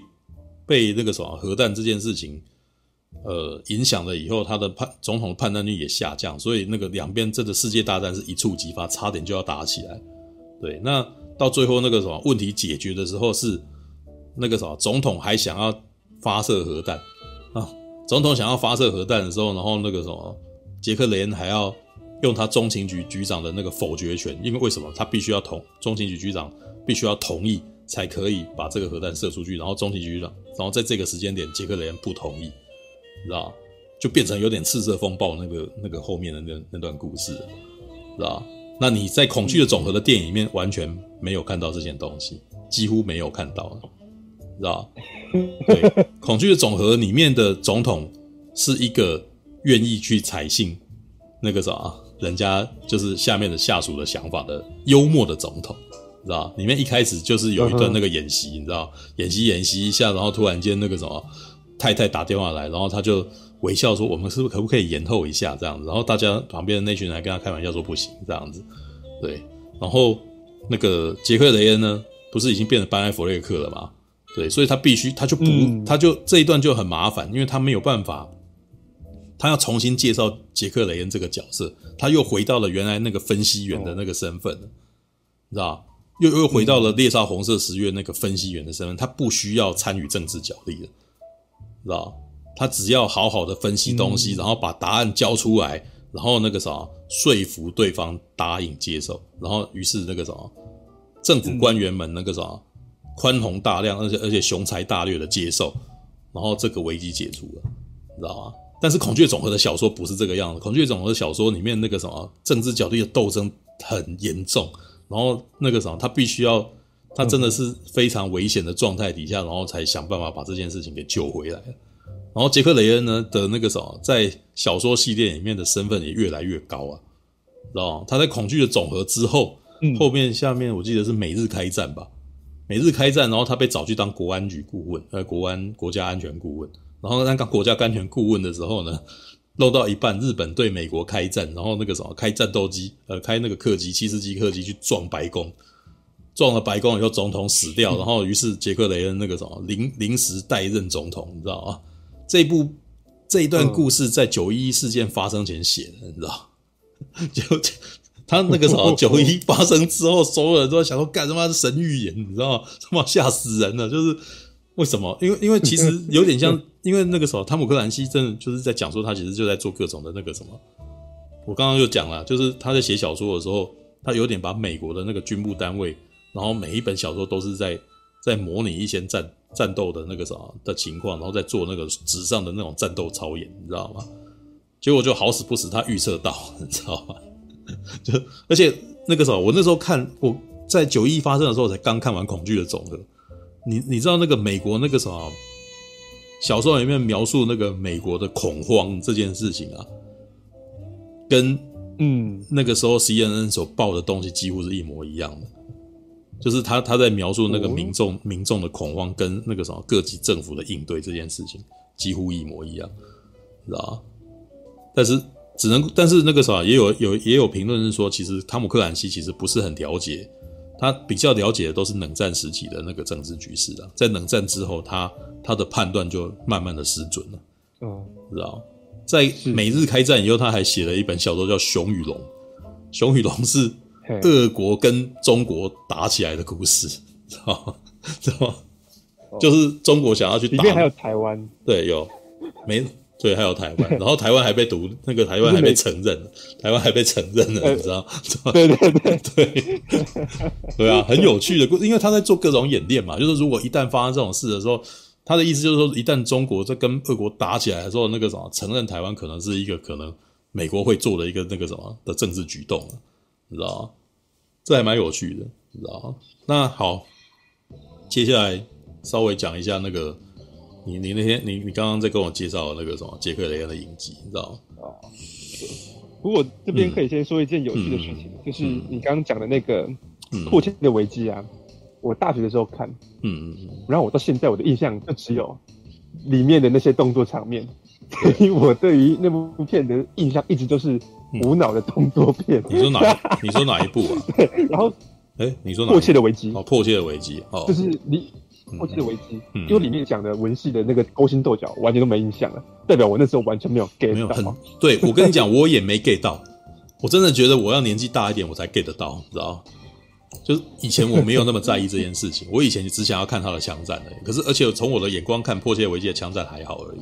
被那个什么核弹这件事情。呃，影响了以后，他的判总统的判断力也下降，所以那个两边真的世界大战是一触即发，差点就要打起来。对，那到最后那个什么问题解决的时候是那个什么总统还想要发射核弹啊，总统想要发射核弹的时候，然后那个什么杰克雷恩还要用他中情局局长的那个否决权，因为为什么他必须要同中情局局长必须要同意才可以把这个核弹射出去，然后中情局长，然后在这个时间点杰克雷恩不同意。知道，就变成有点赤色风暴那个那个后面的那那段故事，知道？那你在《恐惧的总和》的电影里面完全没有看到这件东西，几乎没有看到，知道？对，《恐惧的总和》里面的总统是一个愿意去采信那个啥，人家就是下面的下属的想法的幽默的总统，知道？里面一开始就是有一段那个演习，你知道？演习演习一下，然后突然间那个什么。太太打电话来，然后他就微笑说：“我们是不是可不可以延后一下这样子？”然后大家旁边的那群人还跟他开玩笑说：“不行，这样子。”对，然后那个杰克雷恩呢，不是已经变成班艾弗列克了吗？对，所以他必须，他就不，嗯、他就这一段就很麻烦，因为他没有办法，他要重新介绍杰克雷恩这个角色，他又回到了原来那个分析员的那个身份，哦、你知道？又又回到了猎杀红色十月那个分析员的身份，他不需要参与政治角力了。知道，他只要好好的分析东西，嗯、然后把答案交出来，然后那个啥说服对方答应接受，然后于是那个啥政府官员们那个啥宽宏大量，而且而且雄才大略的接受，然后这个危机解除了，你知道吗？但是《孔雀总和》的小说不是这个样子，《孔雀总和》的小说里面那个什么政治角力的斗争很严重，然后那个什么他必须要。他真的是非常危险的状态底下，然后才想办法把这件事情给救回来。然后杰克雷恩呢的那个什么，在小说系列里面的身份也越来越高啊，知道吗？他在恐惧的总和之后，后面下面我记得是美日开战吧，美日开战，然后他被找去当国安局顾问，呃，国安国家安全顾问。然后当国家安全顾问的时候呢，漏到一半，日本对美国开战，然后那个什么开战斗机，呃，开那个客机七十级客机去撞白宫。撞了白宫以后，总统死掉，然后于是杰克雷恩那个什么临临时代任总统，你知道吗？这一部这一段故事在九一一事件发生前写的，你知道？[laughs] 就他那个什么 [laughs] 九一发生之后，所有人都在想说干他妈是神预言，你知道吗？他妈吓死人了！就是为什么？因为因为其实有点像，因为那个时候汤姆克兰西真的就是在讲说他其实就在做各种的那个什么。我刚刚就讲了，就是他在写小说的时候，他有点把美国的那个军部单位。然后每一本小说都是在在模拟一些战战斗的那个啥的情况，然后再做那个纸上的那种战斗操演，你知道吗？结果就好死不死，他预测到，[laughs] 你知道吗？就而且那个时候，我那时候看我在九一发生的时候才刚看完《恐惧的总和》，你你知道那个美国那个什么小说里面描述那个美国的恐慌这件事情啊，跟嗯那个时候 CNN 所报的东西几乎是一模一样的。就是他他在描述那个民众民众的恐慌跟那个什么各级政府的应对这件事情几乎一模一样，知道吧？但是只能但是那个啥也有有也有评论是说，其实汤姆克兰西其实不是很了解，他比较了解的都是冷战时期的那个政治局势啊，在冷战之后，他他的判断就慢慢的失准了，哦，知道？在美日开战以后，他还写了一本小说叫《熊与龙》，熊与龙是。俄国跟中国打起来的故事，[laughs] 知道吗？知道？就是中国想要去打，里面还有台湾，对，有没？对，还有台湾，[laughs] 然后台湾还被独，那个台湾还被承认，台湾还被承认了，你知道？[laughs] 对对对对，对啊，很有趣的故事，因为他在做各种演练嘛，就是如果一旦发生这种事的时候，他的意思就是说，一旦中国在跟俄国打起来的时候，那个什么承认台湾可能是一个可能美国会做的一个那个什么的政治举动。你知道吗？这还蛮有趣的，你知道吗？那好，接下来稍微讲一下那个你你那天你你刚刚在跟我介绍那个什么杰克雷恩的影集，你知道吗？不过这边可以先说一件有趣的事情，嗯、就是你刚刚讲的那个破千的危机啊。嗯、我大学的时候看，嗯嗯嗯，然后我到现在我的印象就只有里面的那些动作场面，所以 [laughs] 我对于那部片的印象一直都是无脑的动作片。嗯、你说哪？你说哪一部啊？[laughs] 对，然后。哎，你说哪迫切的危机哦，迫切的危机哦，就是你迫切的危机，因为里面讲的文戏的那个勾心斗角，完全都没印象了，代表我那时候完全没有 get 到。没有很对，我跟你讲，我也没 get 到。我真的觉得我要年纪大一点，我才 get 得到，你知道？就是以前我没有那么在意这件事情，[laughs] 我以前只想要看他的枪战的。可是，而且从我的眼光看，迫切危机的枪战还好而已。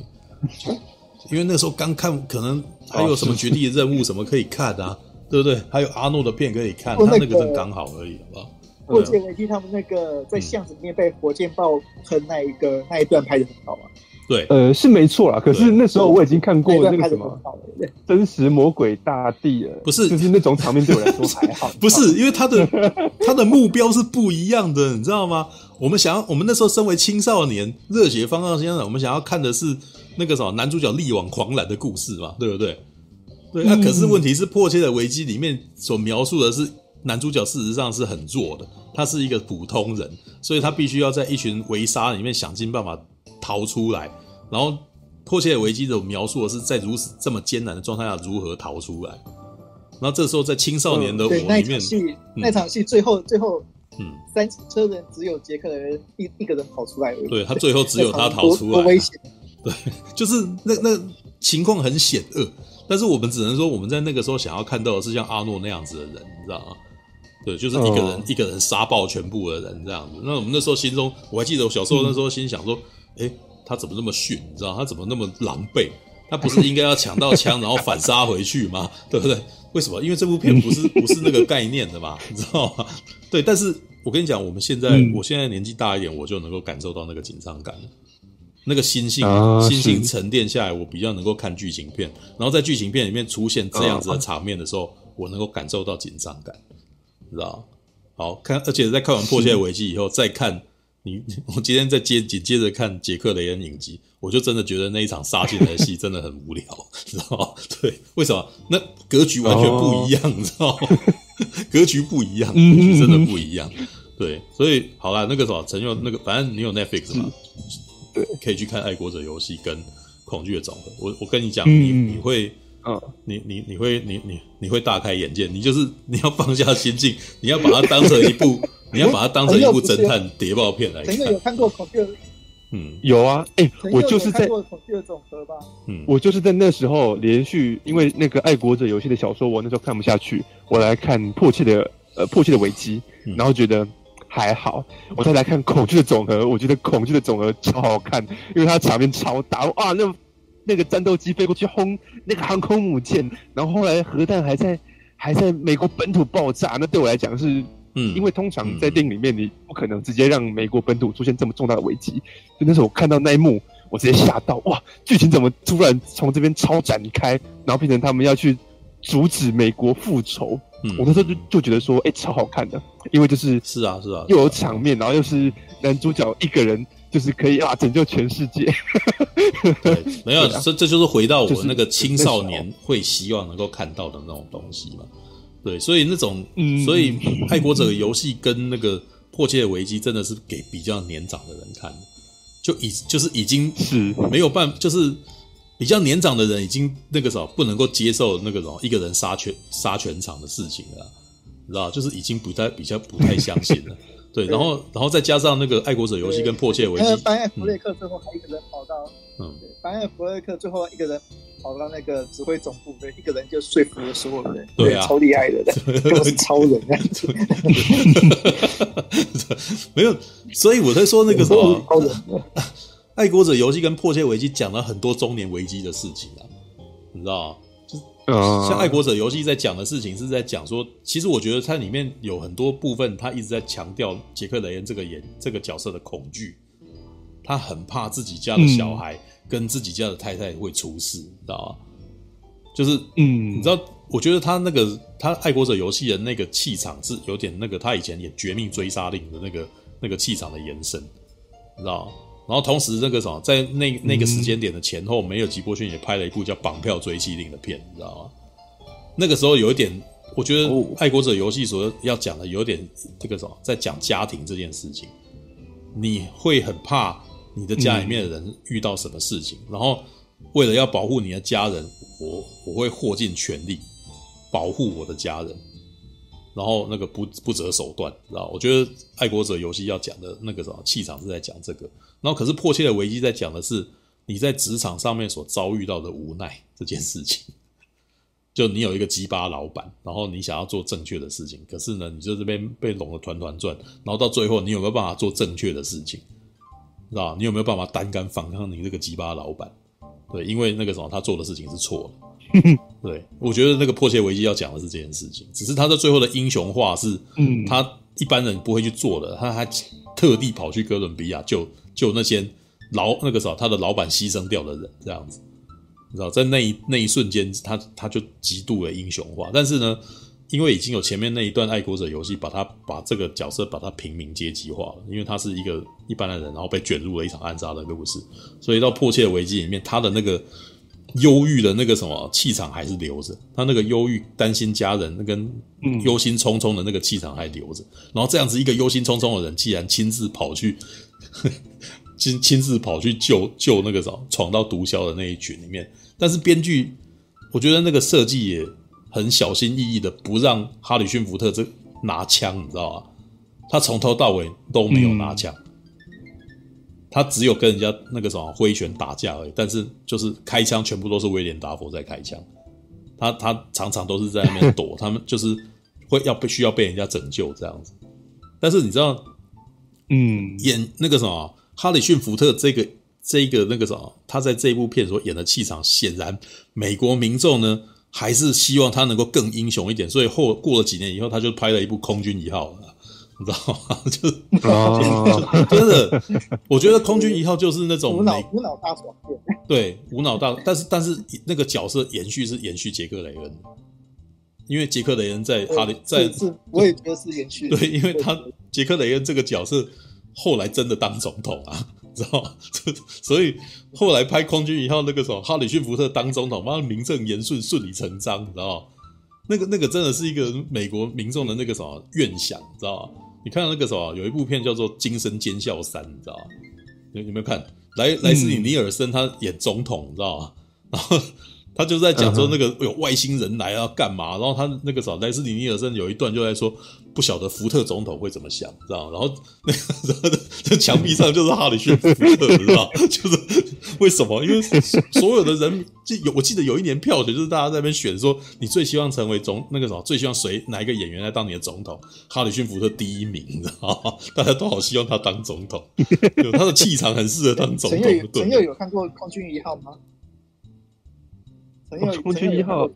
因为那时候刚看，可能还有什么绝地任务什么可以看啊。对不对？还有阿诺的片可以看，他那个正刚好而已，好不好？火箭危机他们那个在巷子里面被火箭爆喷那一个那一段拍的很好啊。对，呃，是没错啦。可是那时候我已经看过那个什么真实魔鬼大帝了，不是，就是那种场面对我来说还好。[laughs] 不是，因为他的 [laughs] 他的目标是不一样的，你知道吗？我们想要，我们那时候身为青少年，热血方刚先生，我们想要看的是那个什么男主角力挽狂澜的故事嘛，对不对？对，那可是问题是，迫切的危机里面所描述的是男主角事实上是很弱的，他是一个普通人，所以他必须要在一群围杀里面想尽办法逃出来。然后迫切的危机的描述的是在如此这么艰难的状态下如何逃出来。然后这时候在青少年的我里面，那场戏，嗯、那场戏最后最后，嗯，三车人只有杰克的人一一个人跑出来而已。对，他最后只有他逃出来，多危险！对，就是那那情况很险恶。但是我们只能说，我们在那个时候想要看到的是像阿诺那样子的人，你知道吗？对，就是一个人、oh. 一个人杀爆全部的人这样子。那我们那时候心中，我还记得我小时候那时候心想说，欸，他怎么那么逊？你知道他怎么那么狼狈？他不是应该要抢到枪然后反杀回去吗？[laughs] 对不对？为什么？因为这部片不是 [laughs] 不是那个概念的嘛，[laughs] 你知道吗？对，但是我跟你讲，我们现在、嗯、我现在年纪大一点，我就能够感受到那个紧张感。那个心性，心性沉淀下来，我比较能够看剧情片。然后在剧情片里面出现这样子的场面的时候，我能够感受到紧张感，你知道？好看，而且在看完《迫切危机》以后，再看你，[laughs] 我今天再接紧接着看杰克雷恩影集，我就真的觉得那一场杀进来的戏真的很无聊，[laughs] 知道吗？对，为什么？那格局完全不一样，你知道吗？[laughs] 格局不一样，格局真的不一样。对，所以好啦，那个什么，陈佑，那个反正你有 Netflix 嘛？对，可以去看《爱国者游戏》跟《恐惧的总和》。我我跟你讲，你你会，嗯，你你你会，你你你会大开眼界。你就是你要放下心境，你要把它当成一部，你要把它当成一部侦探谍报片来看。有看过《恐惧》？嗯，有啊。哎，我就是在《恐惧的总和》吧。嗯，我就是在那时候连续，因为那个《爱国者游戏》的小说，我那时候看不下去，我来看《迫切的呃迫切的危机》，然后觉得。还好，我再来看恐惧的总和，我觉得恐惧的总和超好看，因为它场面超大啊，那那个战斗机飞过去轰那个航空母舰，然后后来核弹还在还在美国本土爆炸，那对我来讲是，嗯，因为通常在电影里面你不可能直接让美国本土出现这么重大的危机，就那时候我看到那一幕，我直接吓到，哇，剧情怎么突然从这边超展开，然后变成他们要去阻止美国复仇。嗯、我那时候就就觉得说，哎、欸，超好看的，因为就是是啊是啊，又有场面，然后又是男主角一个人，就是可以啊拯救全世界。对，[laughs] 没有，啊、这这就是回到我那个青少年会希望能够看到的那种东西嘛。对，所以那种，嗯、所以爱国者游戏跟那个迫切的危机真的是给比较年长的人看的，就已就是已经是没有办法，就是。比较年长的人已经那个什么不能够接受那个什么一个人杀全杀全场的事情了，你知道？就是已经不太比较不太相信了。对，然后然后再加上那个爱国者游戏跟迫切危机，班艾弗雷克最后还一个人跑到，嗯，班艾弗雷克最后一个人跑到那个指挥总部，对，一个人就说服了所有人，对啊，超厉害的，[laughs] 都是超人这样子。[laughs] 没有，所以我在说那个什么超人。[laughs] 爱国者游戏跟迫切危机讲了很多中年危机的事情啊，你知道像爱国者游戏在讲的事情是在讲说，其实我觉得它里面有很多部分，他一直在强调杰克雷恩这个演这个角色的恐惧，他很怕自己家的小孩跟自己家的太太会出事，你知道吗？就是嗯，你知道，我觉得他那个他爱国者游戏的那个气场是有点那个他以前演绝命追杀令的那个那个气场的延伸，你知道吗？然后同时，那个什么，在那那个时间点的前后，没有吉波逊也拍了一部叫《绑票追缉令》的片，你知道吗？那个时候有一点，我觉得《爱国者游戏》所要讲的有点这个什么，在讲家庭这件事情，你会很怕你的家里面的人遇到什么事情，嗯、然后为了要保护你的家人，我我会豁尽全力保护我的家人，然后那个不不择手段，知道？我觉得《爱国者游戏》要讲的那个什么气场是在讲这个，然后可是《迫切的危机》在讲的是你在职场上面所遭遇到的无奈这件事情。就你有一个鸡巴老板，然后你想要做正确的事情，可是呢，你就这边被拢得团团转，然后到最后，你有没有办法做正确的事情，知道？你有没有办法胆敢反抗你这个鸡巴老板？对，因为那个什么，他做的事情是错的。[laughs] 对，我觉得那个迫切危机要讲的是这件事情，只是他在最后的英雄化是，他一般人不会去做的，他还特地跑去哥伦比亚救救那些老那个啥，他的老板牺牲掉的人，这样子。你知道，在那一那一瞬间，他他就极度的英雄化。但是呢，因为已经有前面那一段爱国者游戏，把他把这个角色把他平民阶级化了，因为他是一个一般的人，然后被卷入了一场暗杀的故事。所以到迫切的危机里面，他的那个忧郁的那个什么气场还是留着，他那个忧郁、担心家人、那跟忧心忡忡的那个气场还留着。然后这样子一个忧心忡忡的人，既然亲自跑去。[laughs] 亲亲自跑去救救那个什么闯到毒枭的那一群里面，但是编剧我觉得那个设计也很小心翼翼的不让哈里逊福特这拿枪，你知道吗？他从头到尾都没有拿枪，嗯、他只有跟人家那个什么挥拳打架而已。但是就是开枪全部都是威廉达佛在开枪，他他常常都是在那边躲，[laughs] 他们就是会要被需要被人家拯救这样子。但是你知道，嗯，演那个什么？哈里逊福特这个这个那个什么，他在这一部片所演的气场，显然美国民众呢还是希望他能够更英雄一点，所以后过了几年以后，他就拍了一部《空军一号》了，你知道吗？[laughs] 就、哦、真的，我觉得《空军一号》就是那种无脑无脑大爽片，对，无脑大，但是但是那个角色延续是延续杰克雷恩，因为杰克雷恩在哈利在，我也觉得是延续，[laughs] 对，因为他杰克雷恩这个角色。后来真的当总统啊，[laughs] 知道吗？所以后来拍《空军一号》那个时候，哈里逊福特当总统，妈的名正言顺，顺理成章，你知道吗？那个那个真的是一个美国民众的那个什么愿想，你知道吗？你看到那个什么，有一部片叫做《惊声尖笑三》，你知道吗？有有没有看？莱莱斯里尼尔森他演总统，你知道吗？[laughs] 然后。他就在讲说那个有外星人来要干嘛，然后他那个啥莱斯里尼尔森有一段就在说不晓得福特总统会怎么想，知道？然后那个这墙壁上就是哈里逊福特，知道？[laughs] 就是为什么？因为所有的人就有我记得有一年票选就是大家在那边选说你最希望成为总那个什么最希望谁哪一个演员来当你的总统？哈里逊福特第一名，知道？[laughs] 大家都好希望他当总统，他的气场很适合当总统。陈佑陈佑有看过《空军一号》吗？哦、空军一号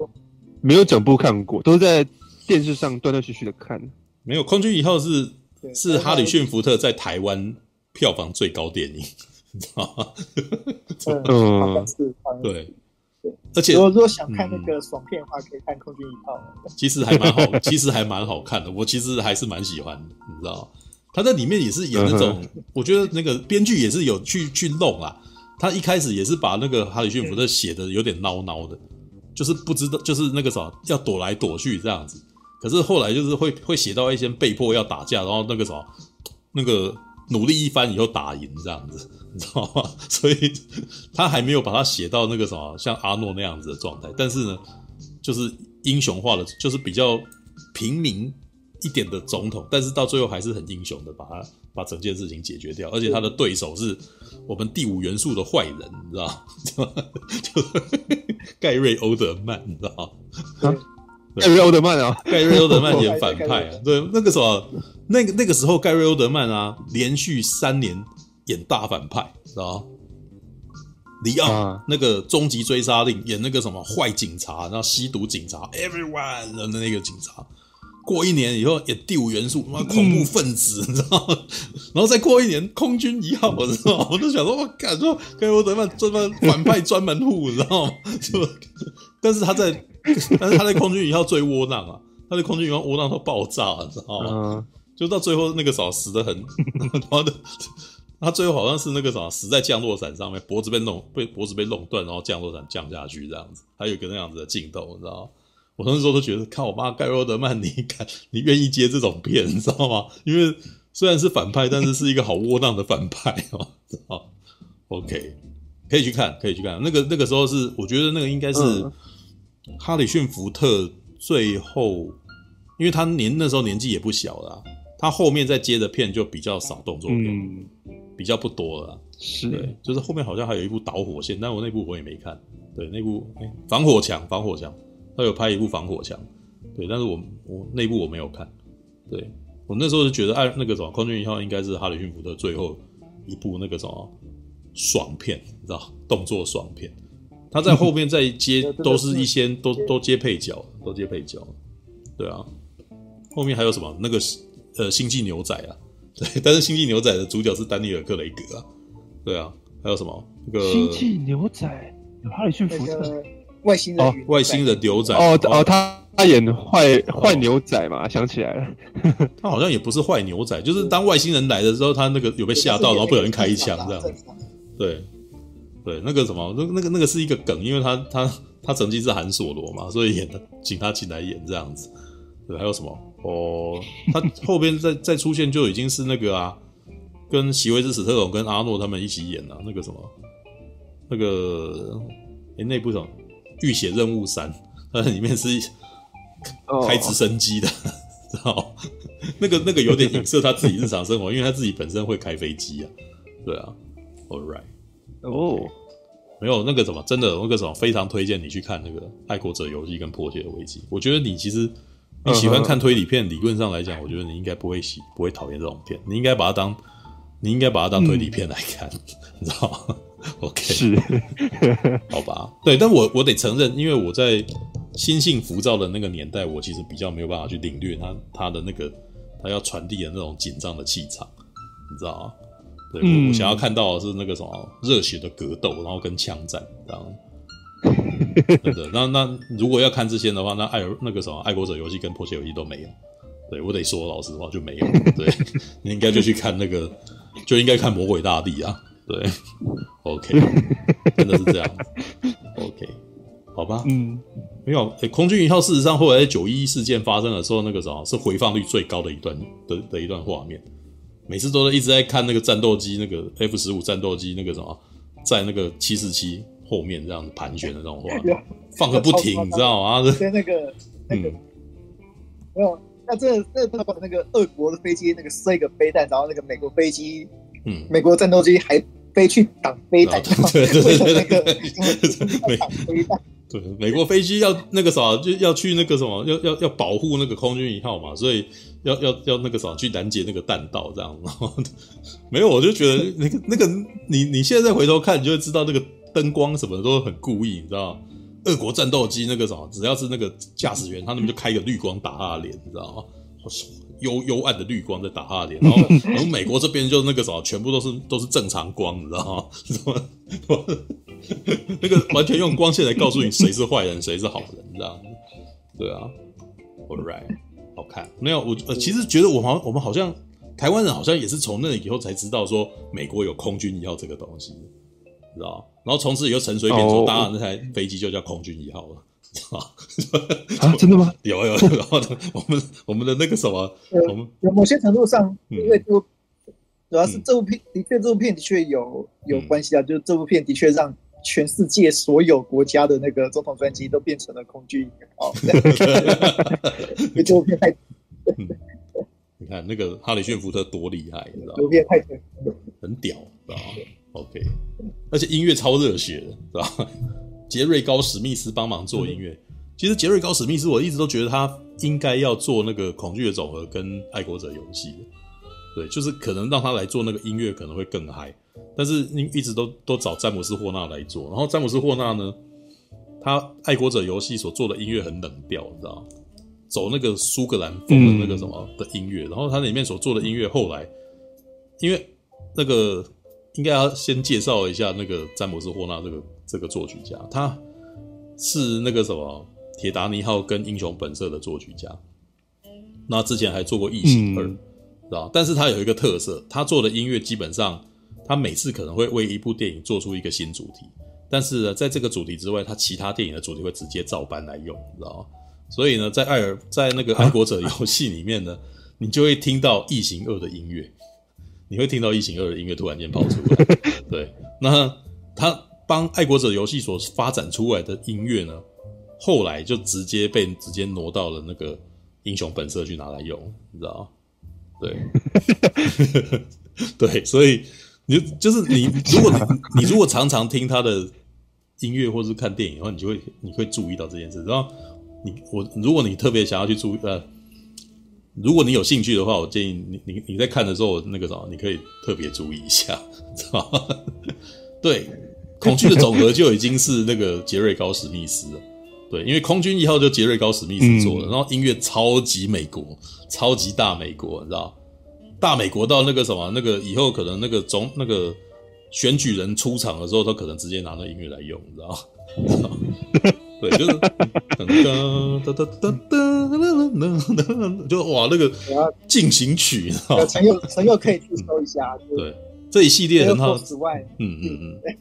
没有整部看过，都在电视上断断续续的看。没有，空军一号是是哈里逊福特在台湾票房最高电影，[laughs] 你知道吗？[laughs] 嗯，是，对，而且如果如果想看那个爽片的话，可以看空军一号。[laughs] 其实还蛮好，其实还蛮好看的，我其实还是蛮喜欢的，你知道他在里面也是演那种，嗯、我觉得那个编剧也是有去去弄啊。他一开始也是把那个哈里逊福特写的有点孬孬的，就是不知道，就是那个啥要躲来躲去这样子。可是后来就是会会写到一些被迫要打架，然后那个什么那个努力一番以后打赢这样子，[laughs] 你知道吗？[laughs] 所以他还没有把他写到那个什么像阿诺那样子的状态。但是呢，就是英雄化的，就是比较平民一点的总统，但是到最后还是很英雄的把他把整件事情解决掉，而且他的对手是。我们第五元素的坏人，你知道吗？[laughs] 就盖瑞欧德曼，你知道吗？盖瑞欧德曼啊，盖瑞欧德曼演反 [laughs] 派啊。对，那个什么，那个那个时候，盖瑞欧德曼啊，连续三年演大反派，知道？里奥、啊、那个终极追杀令演那个什么坏警察，然后吸毒警察，everyone 的那个警察。过一年以后演第五元素，妈恐怖分子，你知道吗？然后再过一年，空军一号，我知道吗？我都想说，我靠，说盖瑞欧德曼专门反派专门户，你知道吗？就，但是他在，[laughs] 但是他在空军一号最窝囊啊，他在空军一号窝囊到爆炸，你知道吗？就到最后那个啥死的很，然后的，他最后好像是那个啥死在降落伞上面，脖子被弄被脖子被弄断，然后降落伞降下去这样子，还有一个那样子的镜头，你知道吗？我那时候都觉得，看我妈盖洛德曼，你敢，[laughs] 你愿意接这种片，你知道吗？因为虽然是反派，但是是一个好窝囊的反派哦。好，OK，可以去看，可以去看。那个那个时候是，我觉得那个应该是哈里逊福特最后，因为他年那时候年纪也不小了，他后面再接的片就比较少动作片，嗯、比较不多了。是，对，就是后面好像还有一部导火线，但我那部我也没看。对，那部哎，防火墙，防火墙。他有拍一部防火墙，对，但是我我那部我没有看，对，我那时候就觉得哎，那个什么《空军一号》应该是哈里逊福特最后一部那个什么爽片，你知道，动作爽片。他在后面再接 [laughs] 都是一些都都接配角，都接配角，对啊。后面还有什么？那个呃星际牛仔啊，[laughs] 对，但是星际牛仔的主角是丹尼尔·克雷格啊，对啊，还有什么？那个星际牛仔有哈里逊福特。外星人，哦，外星人牛仔哦哦，他他演坏坏牛仔嘛，想起来了，[laughs] 他好像也不是坏牛仔，就是当外星人来的时候，他那个有被吓到，然后不小心开一枪这样，对对，那个什么，那那个那个是一个梗，因为他他他曾经是韩索罗嘛，所以演的请他请来演这样子，对，还有什么哦，他后边再再出现就已经是那个啊，跟席维斯史特龙跟阿诺他们一起演了那个什么，那个哎那部什么。浴血任务三，它里面是开直升机的，知道、oh. 那个那个有点影射他自己日常生活，因为他自己本身会开飞机啊。对啊，All right，哦、没有那个什么，真的那个什么，非常推荐你去看那个《爱国者游戏》跟《破解的危机》。我觉得你其实你喜欢看推理片，理论上来讲，我觉得你应该不会喜不会讨厌这种片，你应该把它当你应该把它当推理片来看，嗯、[laughs] 你知道吗？OK，是，[laughs] 好吧，对，但我我得承认，因为我在心性浮躁的那个年代，我其实比较没有办法去领略他他的那个他要传递的那种紧张的气场，你知道吗？对，嗯、我我想要看到的是那个什么热血的格斗，然后跟枪战这样，[laughs] 真的。那那如果要看这些的话，那爱那个什么爱国者游戏跟破解游戏都没有。对，我得说老实话就没有。[laughs] 对，你应该就去看那个，就应该看魔鬼大帝啊。对，OK，[laughs] 真的是这样，OK，好吧，嗯，没有，欸、空军一号事实上后来在九一一事件发生的时候，那个什么是回放率最高的一段的的一段画面，每次都是一直在看那个战斗机，那个 F 十五战斗机那个什么，在那个七四七后面这样子盘旋的那种画面，[laughs] 放个不停，你知道吗？跟那个那个、嗯、没有，那这这他把那个俄国的飞机那个射一个飞弹，然后那个美国飞机，嗯，美国战斗机还。飞去挡飞弹，对对对对对，对 [laughs] 美国飞机要那个啥，就要去那个什么，要要要保护那个空军一号嘛，所以要要要那个啥去拦截那个弹道这样。然后 [laughs] 没有，我就觉得那个那个你你现在再回头看，你就会知道那个灯光什么的都很故意，你知道吗？俄国战斗机那个啥，只要是那个驾驶员，他那边就开个绿光打他的脸，你知道吗？好爽。幽幽暗的绿光在打他的脸，然后 [laughs] 然后美国这边就那个什么，全部都是都是正常光，你知道吗？[laughs] 那个完全用光线来告诉你谁是坏人，谁是好人，这样对啊，All right，好看没有？我呃，其实觉得我好像，我们好像台湾人好像也是从那以后才知道说美国有空军一号这个东西，知道？然后从此以后陈水扁说，当然那台飞机就叫空军一号了。[laughs] 啊，真的吗？有有，然后呢，我们我们的那个什么，我们有某些程度上，因为就主要是这部片的确，这部片的确有有关系啊。就是这部片的确让全世界所有国家的那个总统专机都变成了空军一号。因为 [laughs] 这部片太，你看那个哈里逊福特多厉害，你知道吗？这部片太很屌，知道吗？OK，而且音乐超热血的，知道吗？杰瑞高史密斯帮忙做音乐。其实杰瑞高史密斯，我一直都觉得他应该要做那个恐惧的总和跟爱国者游戏。对，就是可能让他来做那个音乐可能会更嗨。但是你一直都都找詹姆斯霍纳来做，然后詹姆斯霍纳呢，他爱国者游戏所做的音乐很冷调，你知道吗？走那个苏格兰风的那个什么的音乐，然后他里面所做的音乐后来，因为那个应该要先介绍一下那个詹姆斯霍纳这个。这个作曲家，他是那个什么《铁达尼号》跟《英雄本色》的作曲家。那之前还做过《异形二》，知道？但是他有一个特色，他做的音乐基本上，他每次可能会为一部电影做出一个新主题。但是呢，在这个主题之外，他其他电影的主题会直接照搬来用，知道吗？所以呢，在艾尔在那个爱国者游戏里面呢，啊、你就会听到异形二的音乐，你会听到异形二的音乐突然间跑出来。[laughs] 对，那他帮爱国者游戏所发展出来的音乐呢，后来就直接被直接挪到了那个英雄本色去拿来用，你知道吗？对，[laughs] 对，所以你就是你，如果你你如果常常听他的音乐或是看电影的话，你就会你会注意到这件事。然后你我，如果你特别想要去注意呃，如果你有兴趣的话，我建议你你你在看的时候那个什么，你可以特别注意一下，知道吗？[laughs] 对，恐惧的总和就已经是那个杰瑞高史密斯了。对，因为空军一号就杰瑞高史密斯做的，嗯、然后音乐超级美国，超级大美国，你知道？大美国到那个什么，那个以后可能那个总那个选举人出场的时候，他可能直接拿那音乐来用，你知道？你知道对，就是噔噔噔噔噔噔，就哇那个进行曲，你知道？陈佑陈佑可以去搜一下，对，这一系列很好。之外，嗯嗯嗯。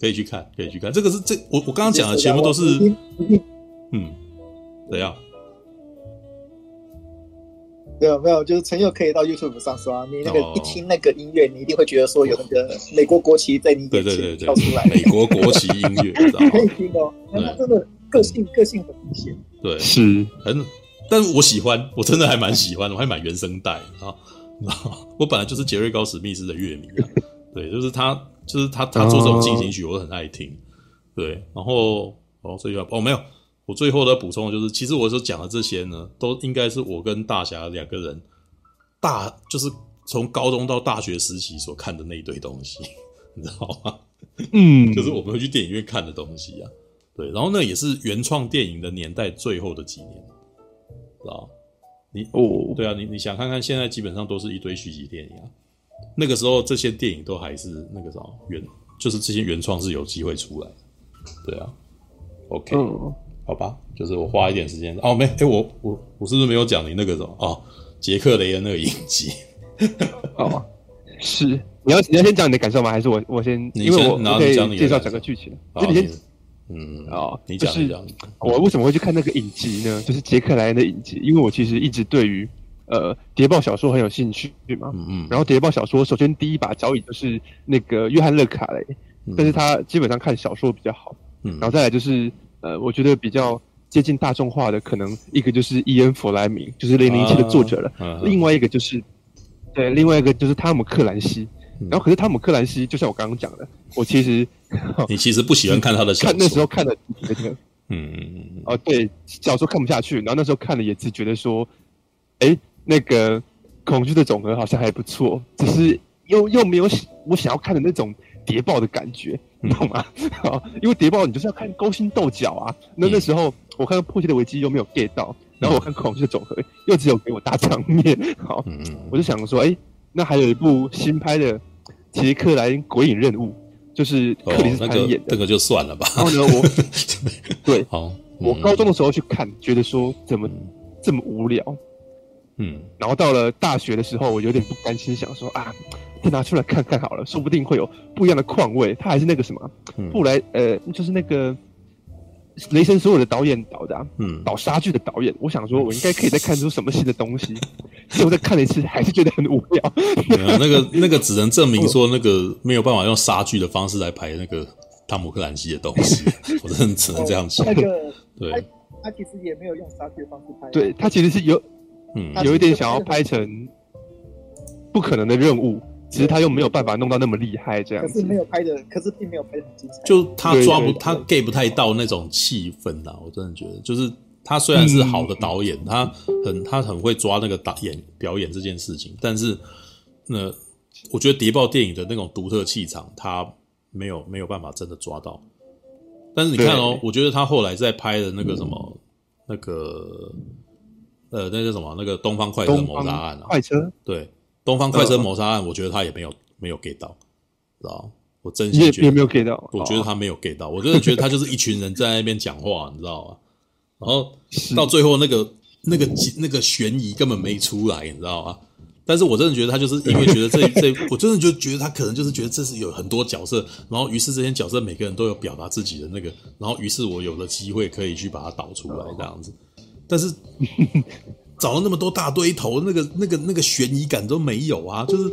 可以去看，可以去看。这个是这我我刚刚讲的全部都是，嗯，怎样？没有没有，就是陈佑可以到 YouTube 上刷。你那个一听那个音乐，你一定会觉得说有那个美国国旗在你眼前跳出来。美国国旗音乐，[laughs] 可以听哦。那真的个性个性很明显。对，是很，但是我喜欢，我真的还蛮喜欢的，我还买原声带啊。我本来就是杰瑞高史密斯的乐迷啊。对，就是他。就是他，他做这种进行曲，我都很爱听。对，然后哦，这句话哦没有，我最后的补充就是，其实我所讲的这些呢，都应该是我跟大侠两个人大，就是从高中到大学时期所看的那一堆东西，[laughs] 你知道吗？嗯，就是我们会去电影院看的东西啊。对，然后那也是原创电影的年代最后的几年，知道你哦，对啊，你你想看看，现在基本上都是一堆续集电影啊。那个时候，这些电影都还是那个什么原，就是这些原创是有机会出来的，对啊。OK，嗯，好吧，就是我花一点时间哦，没，哎、欸，我我我是不是没有讲你那个什么哦，杰克雷恩那个影集？[laughs] 哦，是，你要你要先讲你的感受吗？还是我我先？你先因为我然后可以讲你介绍整个剧情。好，你先嗯，哦，你讲一讲。我为什么会去看那个影集呢？就是杰克莱恩的影集，因为我其实一直对于。呃，谍报小说很有兴趣嘛，嗯嗯，然后谍报小说首先第一把交椅就是那个约翰勒卡雷，嗯、但是他基本上看小说比较好，嗯，然后再来就是呃，我觉得比较接近大众化的，可能一个就是伊恩弗莱明，就是零零七的作者了，啊、另外一个就是，对，另外一个就是汤姆克兰西，嗯、然后可是汤姆克兰西就像我刚刚讲的，我其实 [laughs] 你其实不喜欢看他的小说，看那时候看的嗯，哦对，小说看不下去，然后那时候看了也只觉得说，哎。那个恐惧的总和好像还不错，只是又又没有我想要看的那种谍报的感觉，你懂吗？啊，[laughs] 因为谍报你就是要看勾心斗角啊。那那时候我看到迫切的危机又没有 get 到，然后我看恐惧的总和又只有给我大场面。好，[laughs] 我就想说，哎，那还有一部新拍的杰克莱恩鬼影任务，就是克里斯潘演的，这个就算了吧。然后呢，我 [laughs] 对，好，我高中的时候去看，觉得说怎么这么无聊。嗯，然后到了大学的时候，我有点不甘心，想说啊，再拿出来看看好了，说不定会有不一样的况味。他还是那个什么，布莱、嗯、呃，就是那个雷神所有的导演导的、啊，嗯，导杀剧的导演。我想说，我应该可以再看出什么新的东西。[laughs] 结果再看了一次，还是觉得很无聊。那个那个，只能证明说那个没有办法用杀剧的方式来拍那个汤姆克兰西的东西。[laughs] 我真的只能这样讲。那个对他，他其实也没有用杀剧的方式拍。对他其实是有。嗯，有一点想要拍成不可能的任务，其实他又没有办法弄到那么厉害，这样。可是没有拍的，可是并没有拍的很精彩。就他抓不，他 get 不太到那种气氛呐。我真的觉得，就是他虽然是好的导演，他很他很会抓那个导演表演这件事情，但是那我觉得谍报电影的那种独特气场，他没有没有办法真的抓到。但是你看哦，我觉得他后来在拍的那个什么那个。呃，那叫什么？那个东方快车谋杀案啊？快车对，东方快车谋杀案，我觉得他也没有没有 get 到，知道？我真心觉得也没有 get 到，我觉得他没有 get 到，我真的觉得他就是一群人在那边讲话，你知道吗？然后到最后那个那个那个悬疑根本没出来，你知道吗？但是我真的觉得他就是因为觉得这 [laughs] 这，我真的就觉得他可能就是觉得这是有很多角色，然后于是这些角色每个人都有表达自己的那个，然后于是我有了机会可以去把它导出来，这样子。但是 [laughs] 找了那么多大堆头，那个那个那个悬疑感都没有啊！就是，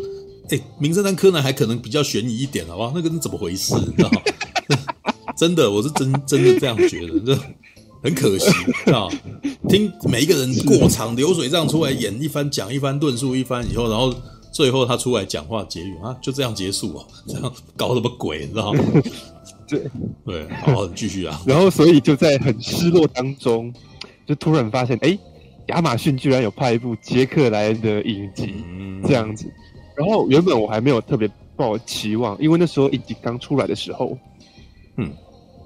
哎、欸，名侦探柯南还可能比较悬疑一点，好不好？那个是怎么回事？你知道吗？[laughs] 真的，我是真真的这样觉得，这很可惜知道！听每一个人过场流水账出来演一番，讲一番，论述一番以后，然后最后他出来讲话结语啊，就这样结束啊？这样搞什么鬼？你知道吗？对对，好，继续啊！然后，所以就在很失落当中，就突然发现，哎。亚马逊居然有拍一部杰克莱恩的影集，这样子。然后原本我还没有特别抱期望，因为那时候影集刚出来的时候，嗯，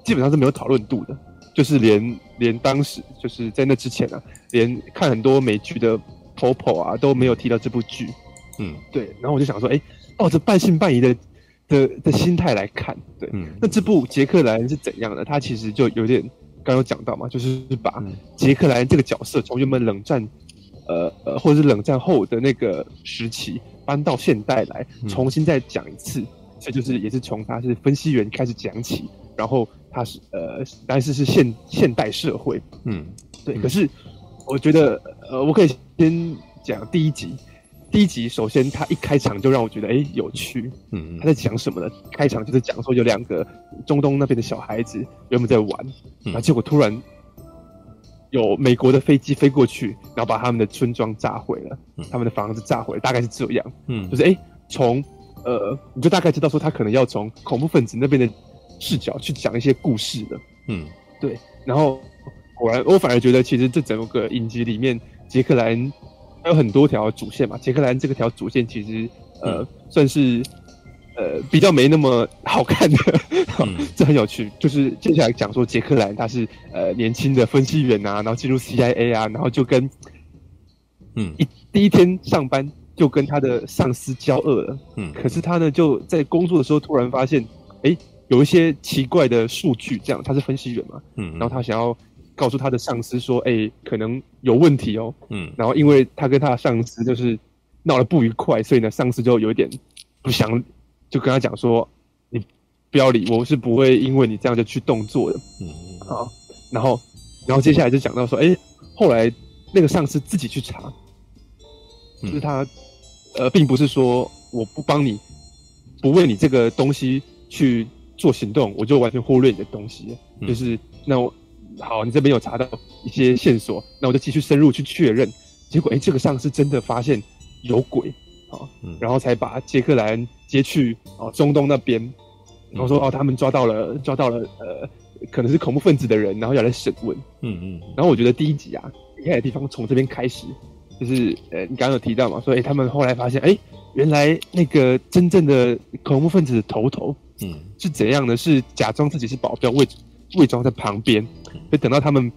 基本上是没有讨论度的，就是连连当时就是在那之前啊，连看很多美剧的 POPO 啊都没有提到这部剧，嗯，对。然后我就想说，哎，抱着半信半疑的的的心态来看，对，嗯，那这部杰克莱恩是怎样的？他其实就有点。刚有讲到嘛，就是把杰克莱恩这个角色从原本冷战，呃呃，或者是冷战后的那个时期搬到现代来，重新再讲一次。所以就是也是从他是分析员开始讲起，然后他是呃，但是是现现代社会，嗯，对。可是我觉得，呃，我可以先讲第一集。第一集，首先他一开场就让我觉得，哎、欸，有趣。嗯，他在讲什么呢？开场就是讲说有两个中东那边的小孩子原本在玩，然后结果突然有美国的飞机飞过去，然后把他们的村庄炸毁了，他们的房子炸毁，大概是这样。嗯，就是哎，从、欸、呃，你就大概知道说他可能要从恐怖分子那边的视角去讲一些故事的。嗯，对。然后果然，我反而觉得其实这整个影集里面，杰克莱恩。还有很多条主线嘛，杰克兰这个条主线其实呃、嗯、算是呃比较没那么好看的，嗯、[laughs] 这很有趣。就是接下来讲说杰克兰他是呃年轻的分析员啊，然后进入 CIA 啊，然后就跟嗯一第一天上班就跟他的上司交恶了，嗯，可是他呢就在工作的时候突然发现，哎，有一些奇怪的数据，这样他是分析员嘛，嗯，然后他想要。告诉他的上司说：“哎、欸，可能有问题哦。”嗯，然后因为他跟他的上司就是闹了不愉快，所以呢，上司就有一点不想，就跟他讲说：“你不要理我，是不会因为你这样就去动作的。”嗯，好，然后，然后接下来就讲到说：“哎、欸，后来那个上司自己去查，就是他呃，并不是说我不帮你，不为你这个东西去做行动，我就完全忽略你的东西，就是那我。”好，你这边有查到一些线索，那我就继续深入去确认。结果，哎、欸，这个上司真的发现有鬼啊，然后才把杰克莱恩接去哦中东那边，然后说哦，他们抓到了抓到了呃，可能是恐怖分子的人，然后要来审问。嗯嗯。然后我觉得第一集啊，厉害的地方从这边开始，就是呃，你刚刚有提到嘛，说哎、欸，他们后来发现，哎、欸，原来那个真正的恐怖分子的头头，嗯，是怎样的？是假装自己是保镖，伪伪装在旁边。就等到他们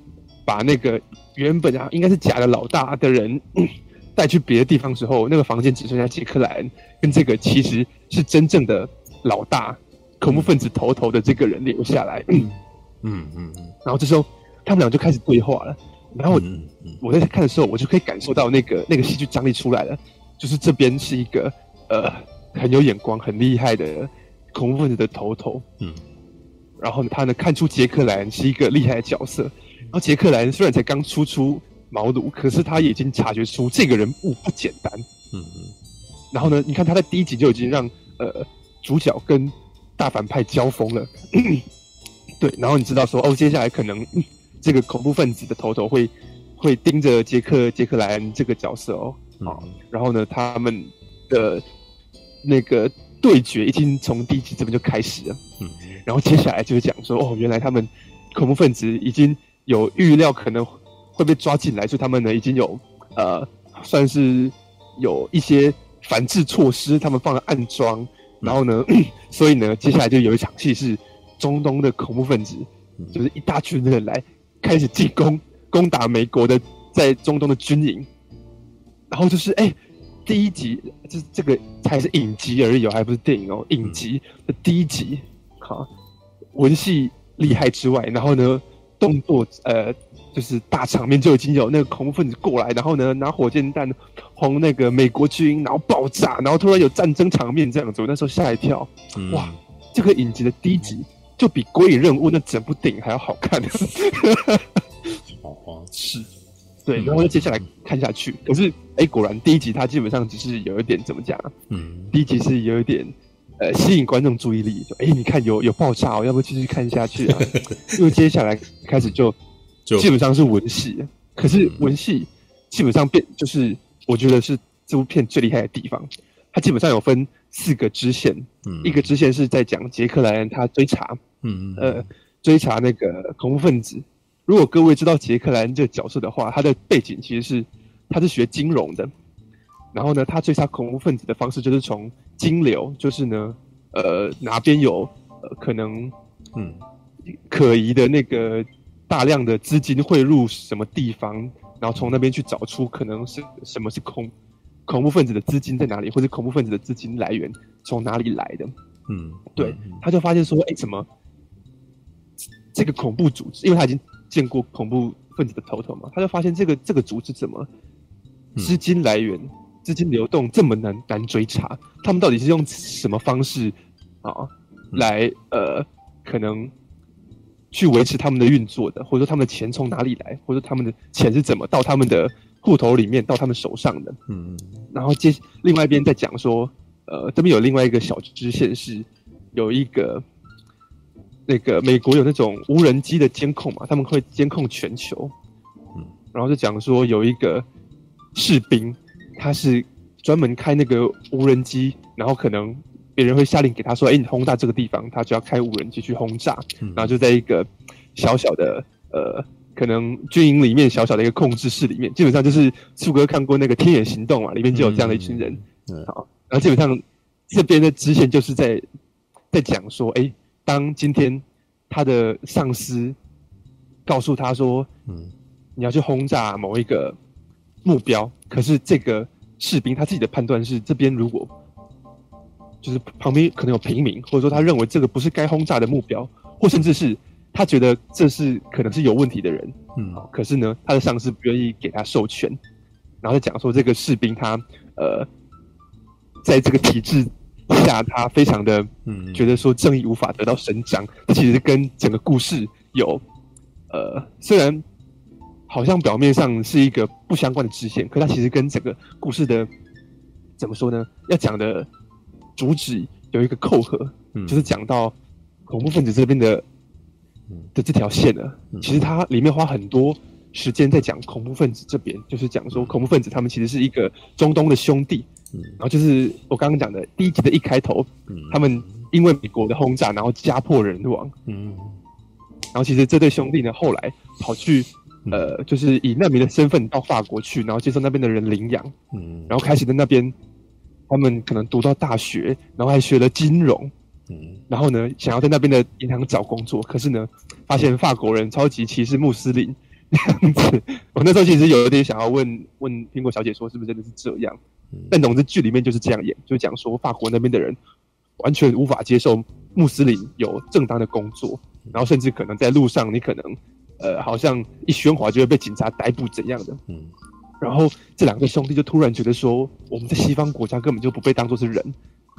把那个原本啊应该是假的老大的人 [coughs] 带去别的地方之后，那个房间只剩下杰克莱恩跟这个其实是真正的老大恐怖分子头头的这个人留下来。嗯嗯嗯。然后这时候他们俩就开始对话了。然后我我在看的时候，我就可以感受到那个那个戏剧张力出来了。就是这边是一个呃很有眼光、很厉害的恐怖分子的头头。嗯。然后他呢，看出杰克莱恩是一个厉害的角色。然后杰克莱恩虽然才刚初出茅庐，可是他已经察觉出这个人物不简单。嗯嗯。然后呢，你看他在第一集就已经让呃主角跟大反派交锋了。[clears throat] 对，然后你知道说哦，接下来可能这个恐怖分子的头头会会盯着杰克杰克莱恩这个角色哦。啊、嗯，然后呢，他们的那个对决已经从第一集这边就开始了。嗯。然后接下来就是讲说，哦，原来他们恐怖分子已经有预料可能会被抓进来，所以他们呢已经有呃，算是有一些反制措施，他们放了暗桩。然后呢，[clears throat] 所以呢，接下来就有一场戏是中东的恐怖分子，就是一大群人来开始进攻，攻打美国的在中东的军营。然后就是哎，第一集这这个才是影集而已，还不是电影哦，影集的第一集。好，文戏厉害之外，然后呢，动作呃，就是大场面就已经有那个恐怖分子过来，然后呢，拿火箭弹轰那个美国军，然后爆炸，然后突然有战争场面这样子，我那时候吓一跳，嗯、哇，这个影集的第一集就比《鬼影任务》那整部电影还要好看。[laughs] 哦，是，对，然后就接下来看下去。可是，哎，果然第一集它基本上只是有一点怎么讲？嗯，第一集是有一点呃吸引观众注意力，就哎，你看有有爆炸，哦，要不继续看下去啊？[laughs] 因为接下来开始就基本上是文戏，可是文戏基本上变就是我觉得是这部片最厉害的地方，它基本上有分四个支线，嗯，一个支线是在讲杰克莱恩他追查，嗯呃追查那个恐怖分子。如果各位知道杰克莱恩这个角色的话，他的背景其实是他是学金融的，然后呢，他追查恐怖分子的方式就是从金流，就是呢，呃，哪边有呃可能嗯可疑的那个大量的资金汇入什么地方，然后从那边去找出可能是什么是恐恐怖分子的资金在哪里，或者恐怖分子的资金来源从哪里来的，嗯，对，他就发现说，哎，怎么这个恐怖组织，因为他已经。见过恐怖分子的头头嘛？他就发现这个这个组织怎么资金来源、资金流动这么难难追查？他们到底是用什么方式啊来呃可能去维持他们的运作的？或者说他们的钱从哪里来？或者说他们的钱是怎么到他们的户头里面到他们手上的？嗯，然后接另外一边在讲说，呃，这边有另外一个小支线是有一个。那个美国有那种无人机的监控嘛，他们会监控全球，嗯，然后就讲说有一个士兵，他是专门开那个无人机，然后可能别人会下令给他说，哎，你轰炸这个地方，他就要开无人机去轰炸，然后就在一个小小的呃，可能军营里面小小的一个控制室里面，基本上就是树哥看过那个《天眼行动》嘛，里面就有这样的一群人，嗯，好，然后基本上这边的支线就是在在讲说，哎。当今天他的上司告诉他说：“嗯，你要去轰炸某一个目标。”可是这个士兵他自己的判断是，这边如果就是旁边可能有平民，或者说他认为这个不是该轰炸的目标，或甚至是他觉得这是可能是有问题的人，嗯，可是呢，他的上司不愿意给他授权，然后再讲说这个士兵他呃，在这个体制。下他非常的嗯觉得说正义无法得到伸张，这其实跟整个故事有呃，虽然好像表面上是一个不相关的支线，可它其实跟整个故事的怎么说呢？要讲的主旨有一个扣合，就是讲到恐怖分子这边的的这条线呢，其实它里面花很多时间在讲恐怖分子这边，就是讲说恐怖分子他们其实是一个中东的兄弟。然后就是我刚刚讲的第一集的一开头，嗯，他们因为美国的轰炸，然后家破人亡，嗯，然后其实这对兄弟呢，后来跑去，呃，就是以难民的身份到法国去，然后接受那边的人领养，嗯，然后开始在那边，他们可能读到大学，然后还学了金融，嗯，然后呢，想要在那边的银行找工作，可是呢，发现法国人超级歧视穆斯林，这样子，[laughs] 我那时候其实有一点想要问问苹果小姐说，是不是真的是这样？但总之剧里面就是这样演，就讲说法国那边的人完全无法接受穆斯林有正当的工作，然后甚至可能在路上你可能呃好像一喧哗就会被警察逮捕怎样的。嗯，然后这两个兄弟就突然觉得说我们在西方国家根本就不被当作是人，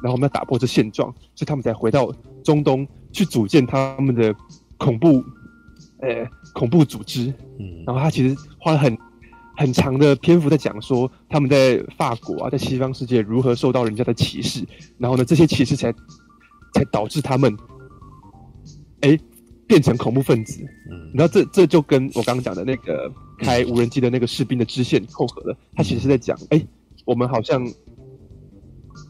然后我们要打破这现状，所以他们才回到中东去组建他们的恐怖呃恐怖组织。嗯，然后他其实花了很。很长的篇幅在讲说他们在法国啊，在西方世界如何受到人家的歧视，然后呢，这些歧视才才导致他们哎、欸、变成恐怖分子。嗯，然后这这就跟我刚刚讲的那个开无人机的那个士兵的支线扣合了。他其实是在讲，哎、欸，我们好像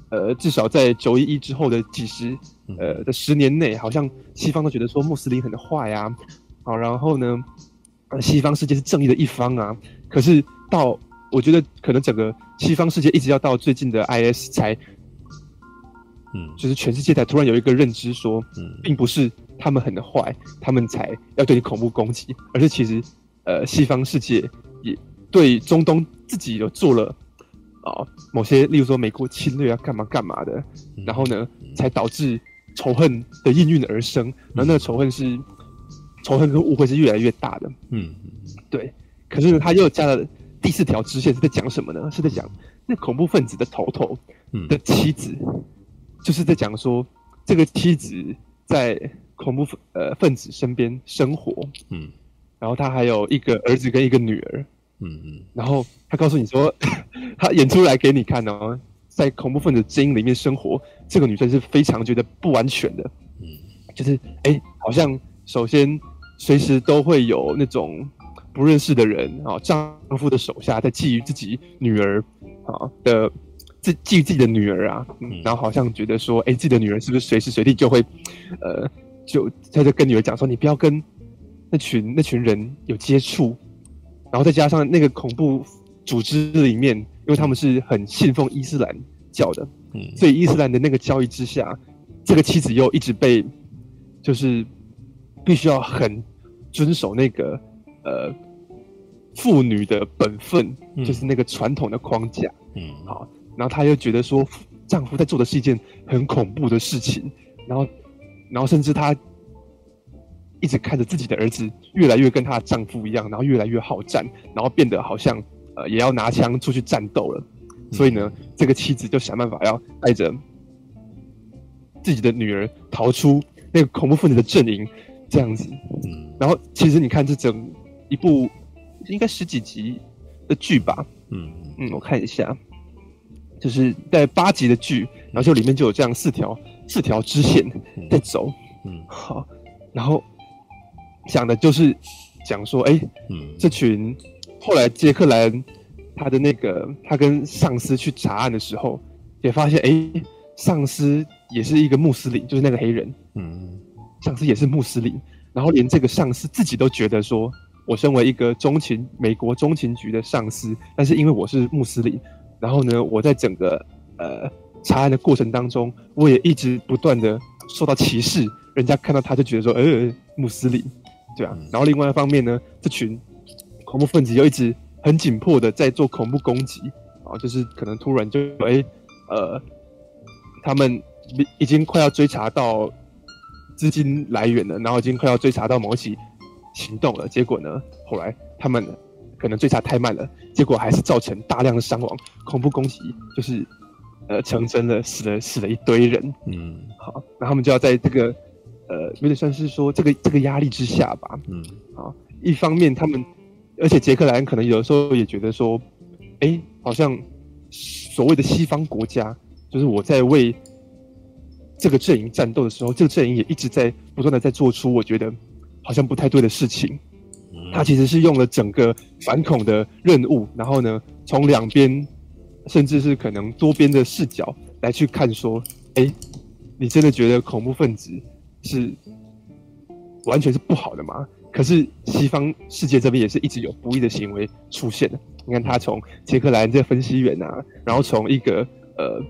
呃，至少在九一一之后的几十呃的十年内，好像西方都觉得说穆斯林很坏啊，好，然后呢，西方世界是正义的一方啊。可是到我觉得可能整个西方世界一直要到最近的 IS 才，嗯，就是全世界才突然有一个认知说，嗯，并不是他们很坏，他们才要对你恐怖攻击，而是其实，呃，西方世界也对中东自己有做了啊、呃、某些，例如说美国侵略啊干嘛干嘛的，然后呢，才导致仇恨的应运而生，然后那个仇恨是仇恨跟误会是越来越大的，嗯，对。可是呢，他又加了第四条支线，是在讲什么呢？是在讲那恐怖分子的头头的妻子，嗯、就是在讲说这个妻子在恐怖分呃分子身边生活，嗯，然后他还有一个儿子跟一个女儿，嗯嗯，然后他告诉你说，他演出来给你看哦，在恐怖分子基因里面生活，这个女生是非常觉得不安全的。嗯，就是哎，好像首先随时都会有那种不认识的人啊，丈夫的手下在觊觎自己女儿啊的，自觊觎自己的女儿啊，嗯，然后好像觉得说，哎，自己的女儿是不是随时随地就会，呃，就他就跟女儿讲说，你不要跟那群那群人有接触。然后再加上那个恐怖组织里面，因为他们是很信奉伊斯兰教的，嗯，所以伊斯兰的那个教义之下，这个妻子又一直被，就是必须要很遵守那个呃妇女的本分，就是那个传统的框架，嗯，好，然后她又觉得说丈夫在做的是一件很恐怖的事情，然后，然后甚至她。一直看着自己的儿子越来越跟她的丈夫一样，然后越来越好战，然后变得好像呃也要拿枪出去战斗了。所以呢，这个妻子就想办法要带着自己的女儿逃出那个恐怖分子的阵营，这样子。嗯。然后其实你看这整一部应该十几集的剧吧？嗯嗯，我看一下，就是在八集的剧，然后就里面就有这样四条四条支线在走。嗯，好，然后。讲的就是讲说，哎、欸，嗯，这群后来杰克莱恩他的那个他跟上司去查案的时候，也发现，哎、欸，上司也是一个穆斯林，就是那个黑人，嗯，上司也是穆斯林，然后连这个上司自己都觉得说，我身为一个中情美国中情局的上司，但是因为我是穆斯林，然后呢，我在整个呃查案的过程当中，我也一直不断的受到歧视，人家看到他就觉得说，呃，穆斯林。对啊，然后另外一方面呢，这群恐怖分子又一直很紧迫的在做恐怖攻击啊，就是可能突然就哎呃，他们已经快要追查到资金来源了，然后已经快要追查到某起行动了，结果呢，后来他们可能追查太慢了，结果还是造成大量的伤亡，恐怖攻击就是呃成真了死了死了一堆人，嗯，好，那他们就要在这个。呃，有点算是说这个这个压力之下吧，嗯，好，一方面他们，而且杰克莱恩可能有的时候也觉得说，哎、欸，好像所谓的西方国家，就是我在为这个阵营战斗的时候，这个阵营也一直在不断的在做出我觉得好像不太对的事情。他其实是用了整个反恐的任务，然后呢，从两边甚至是可能多边的视角来去看，说，哎、你真的觉得恐怖分子？是完全是不好的吗？可是西方世界这边也是一直有不义的行为出现的。你看他从杰克莱恩这分析员啊，然后从一个呃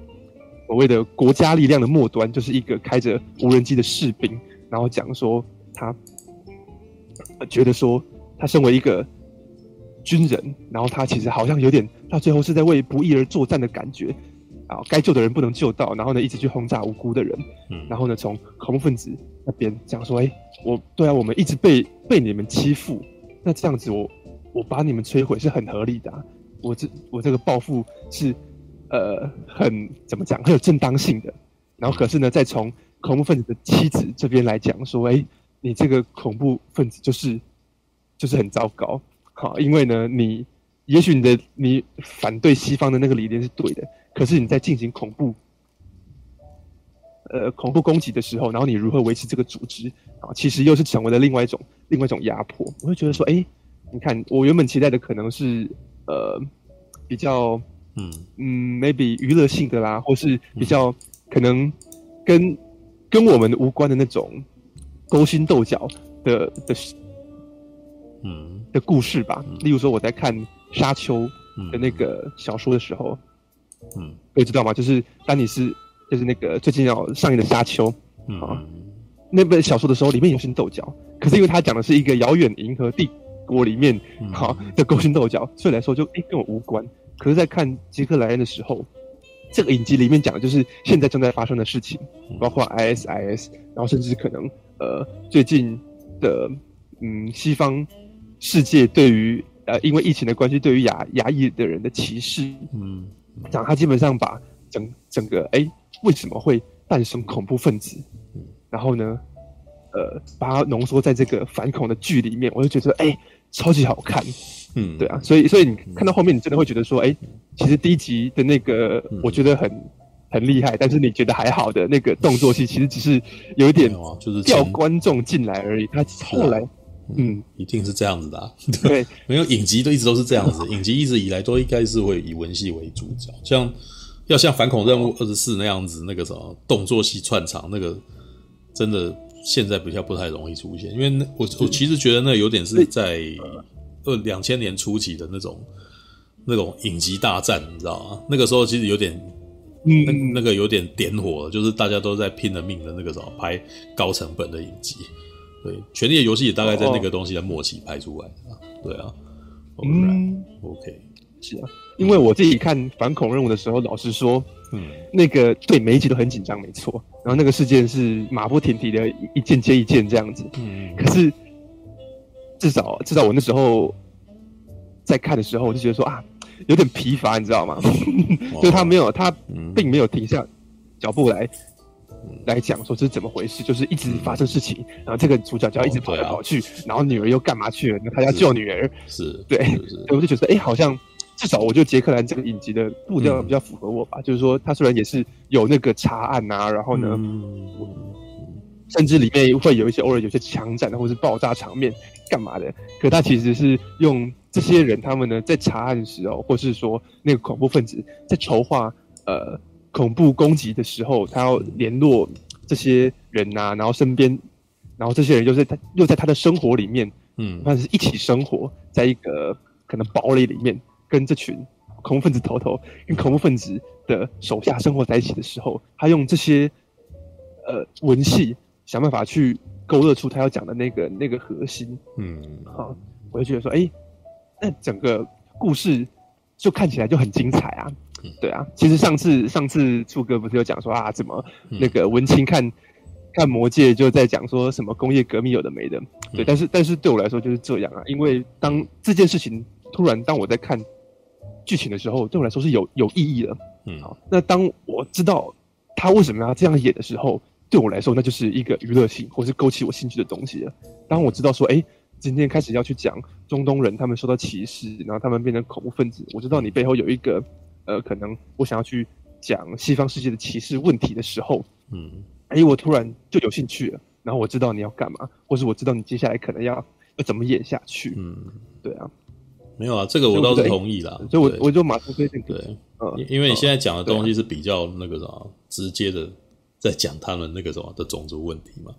所谓的国家力量的末端，就是一个开着无人机的士兵，然后讲说他觉得说他身为一个军人，然后他其实好像有点到最后是在为不义而作战的感觉。啊，该救的人不能救到，然后呢，一直去轰炸无辜的人，嗯，然后呢，从恐怖分子那边讲说，哎、欸，我对啊，我们一直被被你们欺负，那这样子我我把你们摧毁是很合理的，啊，我这我这个报复是呃很怎么讲很有正当性的，然后可是呢，再从恐怖分子的妻子这边来讲说，哎、欸，你这个恐怖分子就是就是很糟糕，好，因为呢，你也许你的你反对西方的那个理念是对的。可是你在进行恐怖，呃，恐怖攻击的时候，然后你如何维持这个组织啊？其实又是成为了另外一种另外一种压迫。我会觉得说，哎、欸，你看，我原本期待的可能是呃比较嗯嗯，maybe 娱乐性的啦，或是比较可能跟跟我们无关的那种勾心斗角的的嗯的故事吧。例如说，我在看《沙丘》的那个小说的时候。嗯，可以知道吗？就是丹尼斯，就是那个最近要上映的《沙丘》嗯，啊，那本小说的时候，里面有勾心斗角，可是因为他讲的是一个遥远银河帝国里面，好的勾心斗角，所以来说就哎、欸、跟我无关。可是，在看杰克莱恩的时候，这个影集里面讲的就是现在正在发生的事情，包括 ISIS，然后甚至可能呃最近的嗯西方世界对于呃因为疫情的关系，对于亚亚裔的人的歧视，嗯。讲他基本上把整整个哎、欸，为什么会诞生恐怖分子？然后呢，呃把它浓缩在这个反恐的剧里面，我就觉得哎、欸、超级好看。嗯，对啊，所以所以你看到后面，你真的会觉得说，哎、欸，其实第一集的那个我觉得很、嗯、很厉害，但是你觉得还好的那个动作戏，其实只是有一点就是吊观众进来而已。他后来。嗯，一定是这样子的、啊。对，[laughs] 没有影集都一直都是这样子，[laughs] 影集一直以来都应该是会以文戏为主角，像要像反恐任务二十四那样子，那个什么动作戏串场，那个真的现在比较不太容易出现，因为那我我其实觉得那有点是在二两千年初期的那种那种影集大战，你知道吗？那个时候其实有点，那那个有点点火了，就是大家都在拼了命的那个什么拍高成本的影集。对，权力的游戏也大概在那个东西的末期拍出来的、哦，对啊，嗯，OK，是啊，因为我自己看反恐任务的时候，老实说，嗯，那个对每一集都很紧张，没错，然后那个事件是马不停蹄的一件接一件这样子，嗯，可是至少至少我那时候在看的时候，我就觉得说啊，有点疲乏，你知道吗？[laughs] 哦、就他没有，他并没有停下脚步来。来讲说这是怎么回事，就是一直发生事情，嗯、然后这个主角就要一直跑来跑去，哦啊、然后女儿又干嘛去了？那他要救女儿，是对，我就觉得哎、欸，好像至少我觉得杰克兰这个影集的步调比较符合我吧。嗯、就是说，他虽然也是有那个查案啊，然后呢，嗯、甚至里面会有一些偶尔有些枪战或是爆炸场面干嘛的，可他其实是用这些人他们呢在查案的时候，或是说那个恐怖分子在筹划呃。恐怖攻击的时候，他要联络这些人呐、啊，然后身边，然后这些人又在他又在他的生活里面，嗯，他是一起生活在一个可能堡垒里面，跟这群恐怖分子头头跟恐怖分子的手下生活在一起的时候，他用这些呃文戏想办法去勾勒出他要讲的那个 [laughs] 那个核心，嗯，好，我就觉得说，哎、欸，那整个故事就看起来就很精彩啊。对啊，其实上次上次柱哥不是有讲说啊，怎么那个文青看看魔戒就在讲说什么工业革命有的没的，对，但是但是对我来说就是这样啊，因为当这件事情突然当我在看剧情的时候，对我来说是有有意义的，嗯，好，那当我知道他为什么要这样演的时候，对我来说那就是一个娱乐性或是勾起我兴趣的东西了。当我知道说，哎，今天开始要去讲中东人他们受到歧视，然后他们变成恐怖分子，我知道你背后有一个。呃，可能我想要去讲西方世界的歧视问题的时候，嗯，哎，我突然就有兴趣了。然后我知道你要干嘛，或是我知道你接下来可能要要怎么演下去。嗯，对啊，没有啊，这个我倒是同意啦。所以我我就马上推荐。对，嗯，因为你现在讲的东西是比较那个什么直接的，在讲他们那个什么的种族问题嘛。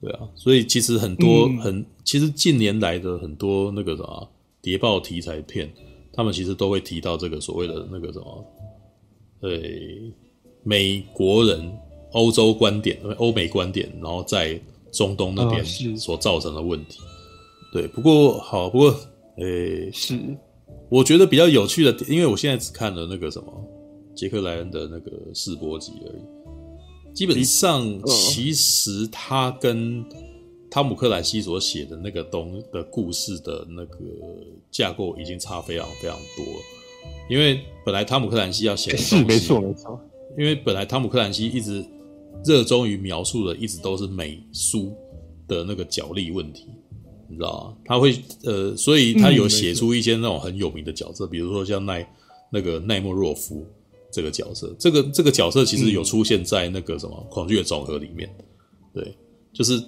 对啊，所以其实很多很，其实近年来的很多那个什么谍报题材片。他们其实都会提到这个所谓的那个什么，对，美国人欧洲观点、欧美观点，然后在中东那边所造成的问题。对，不过好，不过诶，是，我觉得比较有趣的，因为我现在只看了那个什么杰克莱恩的那个试播集而已，基本上其实他跟。汤姆克兰西所写的那个东的故事的那个架构已经差非常非常多了，因为本来汤姆克兰西要写的是没错没错，因为本来汤姆克兰西一直热衷于描述的一直都是美苏的那个角力问题，你知道吗？他会呃，所以他有写出一些那种很有名的角色，嗯、比如说像奈那个奈莫若夫这个角色，这个这个角色其实有出现在那个什么《恐惧的总和》里面，对，就是。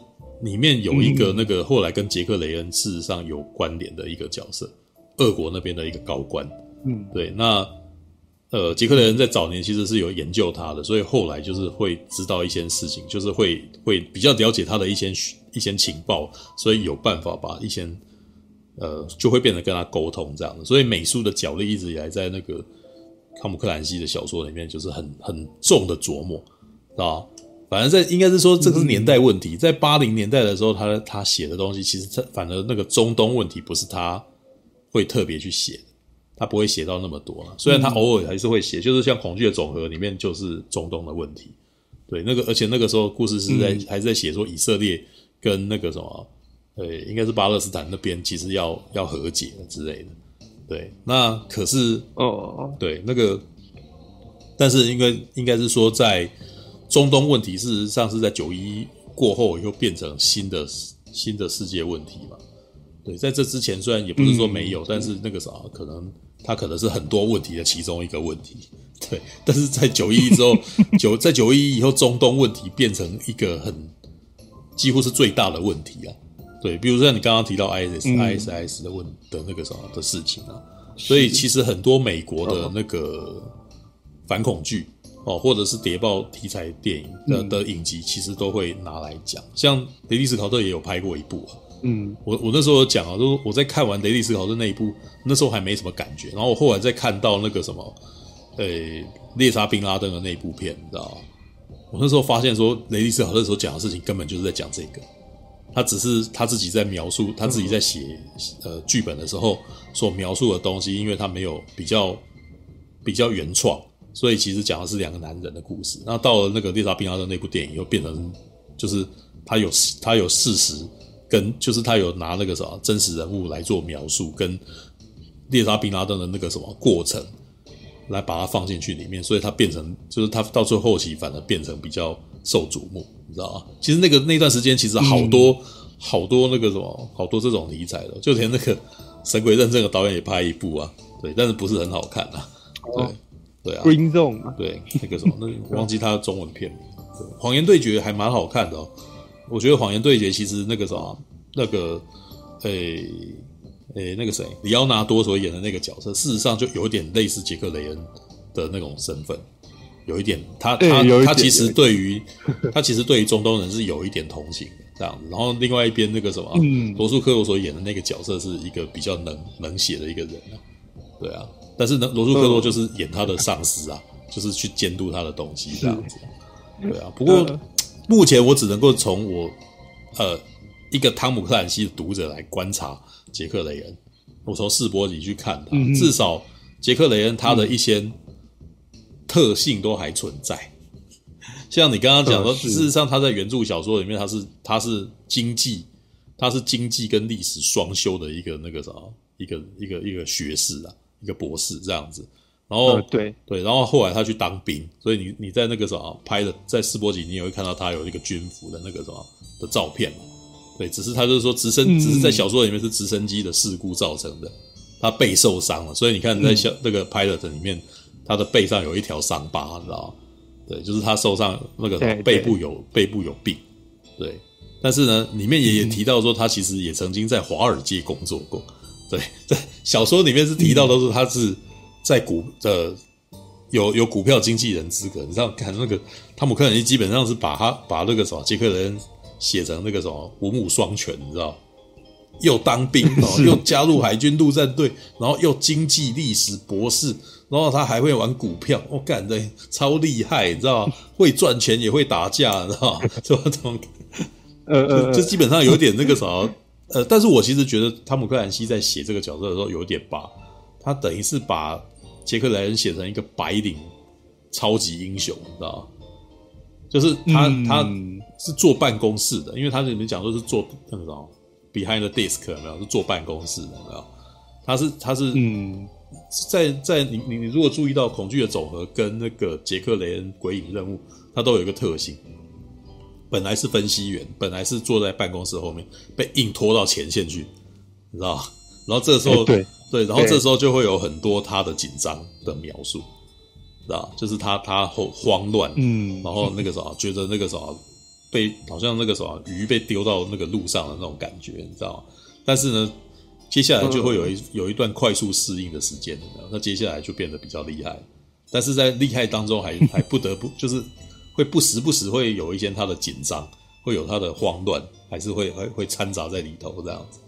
里面有一个那个后来跟杰克雷恩事实上有关联的一个角色，俄国那边的一个高官。嗯，对，那呃，杰克雷恩在早年其实是有研究他的，所以后来就是会知道一些事情，就是会会比较了解他的一些一些情报，所以有办法把一些呃就会变得跟他沟通这样的。所以美术的角力一直以来在那个汤姆克兰西的小说里面就是很很重的琢磨，啊。反正在应该是说这个是年代问题，在八零年代的时候，他他写的东西其实他反而那个中东问题不是他会特别去写的，他不会写到那么多了。虽然他偶尔还是会写，就是像《恐惧的总和》里面就是中东的问题，对那个，而且那个时候故事是在还是在写说以色列跟那个什么，呃，应该是巴勒斯坦那边其实要要和解之类的，对。那可是哦，对那个，但是应该应该是说在。中东问题事实上是在九一过后又变成新的新的世界问题嘛。对，在这之前虽然也不是说没有，嗯、但是那个啥，可能它可能是很多问题的其中一个问题。对，但是在九一一之后，九 [laughs] 在九一一以后，中东问题变成一个很几乎是最大的问题啊。对，比如说你刚刚提到 ISIS、嗯、ISIS 的问的那个什么的事情啊，所以其实很多美国的那个反恐剧哦，或者是谍报题材电影的、嗯、的影集，其实都会拿来讲。像雷利斯考特也有拍过一部啊。嗯，我我那时候有讲啊，就是我在看完雷利斯考特那一部，那时候还没什么感觉，然后我后来再看到那个什么，呃，猎杀宾拉登的那部片，你知道吗？我那时候发现说，雷利斯考特那时候讲的事情根本就是在讲这个。他只是他自己在描述，他自己在写呃剧本的时候所描述的东西，因为他没有比较比较原创，所以其实讲的是两个男人的故事。那到了那个猎杀宾拉登那部电影，又变成就是他有他有事实跟就是他有拿那个什么真实人物来做描述，跟猎杀宾拉登的那个什么过程来把它放进去里面，所以他变成就是他到最后期反而变成比较受瞩目。你知道吗？其实那个那段时间，其实好多、嗯、好多那个什么，好多这种题材的，就连那个《神鬼认证》的导演也拍一部啊，对，但是不是很好看啊。对，哦、对啊。Green Zone。对，那个什么，那我忘记他的中文片名。对，谎言对决还蛮好看的哦。我觉得谎言对决其实那个什么，那个诶诶、那个谁，里奥纳多所演的那个角色，事实上就有一点类似杰克雷恩的那种身份。有一点，他他他其实对于 [laughs] 他其实对于中东人是有一点同情的这样子。然后另外一边那个什么，嗯，罗素克洛所演的那个角色是一个比较冷冷血的一个人啊，对啊。但是呢，罗素克洛就是演他的上司啊，[laughs] 就是去监督他的东西这样子，对啊。不过目前我只能够从我呃一个汤姆克兰西的读者来观察杰克雷恩，我从试播里去看他，至少杰克雷恩他的一些。特性都还存在，像你刚刚讲说，事实上他在原著小说里面，他是他是经济，他是经济跟历史双修的一个那个什么，一个一个一个学士啊，一个博士这样子。然后对对，然后后来他去当兵，所以你你在那个什么拍的在世博集，你也会看到他有一个军服的那个什么的照片。对，只是他就是说直升，只是在小说里面是直升机的事故造成的，他背受伤了，所以你看在小那个 pilot 里面。他的背上有一条伤疤，你知道吗？对，就是他受伤那个背部有背部有病，对。但是呢，里面也也提到说，他其实也曾经在华尔街工作过。对，[laughs] 在小说里面是提到都是他是在股的有有股票经纪人资格。你知道，看那个汤姆克兰西基本上是把他把那个什么杰克人写成那个什么文武双全，你知道？又当兵，[laughs] 然后又加入海军陆战队，然后又经济历史博士。然后他还会玩股票，我干的超厉害，你知道吗？会赚钱也会打架，你知道吗？[laughs] 这种，呃呃，就基本上有点那个啥，呃，但是我其实觉得汤姆克兰西在写这个角色的时候，有点把，他等于是把杰克莱恩写成一个白领超级英雄，你知道吗？就是他、嗯、他是坐办公室的，因为他里面讲说是坐那个什么 behind the desk 有没有？是坐办公室的，有没有？他是他是嗯。在在你你你如果注意到恐惧的总和跟那个杰克雷恩鬼影任务，它都有一个特性，本来是分析员，本来是坐在办公室后面，被硬拖到前线去，你知道？然后这时候、欸、对对，然后这时候就会有很多他的紧张的描述，知道？就是他他后慌乱，嗯，然后那个时候，觉得那个时候被好像那个时候鱼被丢到那个路上的那种感觉，你知道？但是呢。接下来就会有一有一段快速适应的时间，那接下来就变得比较厉害，但是在厉害当中还 [laughs] 还不得不就是会不时不时会有一些他的紧张，会有他的慌乱，还是会会会掺杂在里头这样子。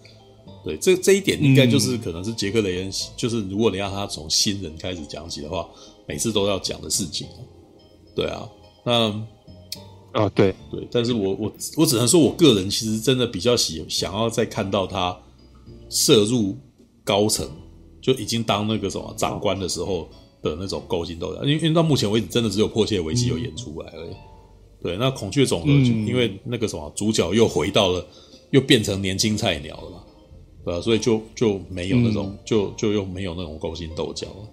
对，这这一点应该就是可能是杰克雷恩，就是如果你让他从新人开始讲起的话，每次都要讲的事情。对啊，那啊对对，但是我我我只能说我个人其实真的比较喜想要再看到他。涉入高层就已经当那个什么长官的时候的那种勾心斗角，因为因为到目前为止真的只有迫切危机有演出来而已。对，那孔雀总和就因为那个什么主角又回到了，又变成年轻菜鸟了嘛，对啊，所以就就没有那种就就又没有那种勾心斗角了，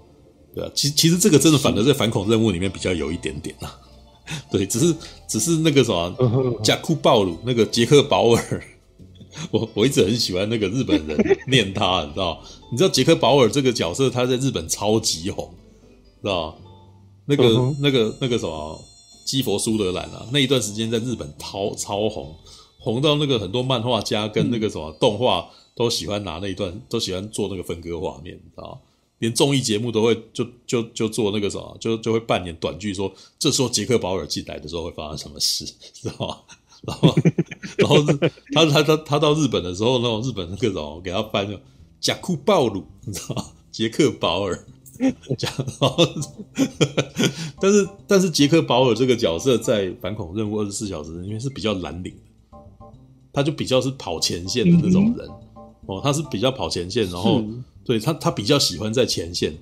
对啊，其其实这个真的反而在反恐任务里面比较有一点点啊，[laughs] 对，只是只是那个什么贾库鲍鲁那个杰克保尔，[laughs] 我我一直很喜欢那个日本人念他，你知道？你知道杰克保尔这个角色他在日本超级红，知道？那个、uh. 那个那个什么基佛苏德兰啊，那一段时间在日本超超红，红到那个很多漫画家跟那个什么动画都喜欢拿那一段，都喜欢做那个分割画面，你知道？连综艺节目都会就就就做那个什么，就就会扮演短剧，说这时候杰克保尔进来的时候会发生什么事，[laughs] 知道吗？然后然后他他他他到日本的时候，那种日本那个什么给他翻叫贾库鲍鲁，你知道吗？杰克保尔讲，[laughs] 但是但是杰克保尔这个角色在反恐任务二十四小时因为是比较蓝领的，他就比较是跑前线的那种人、嗯、哦，他是比较跑前线，然后。对他，他比较喜欢在前线，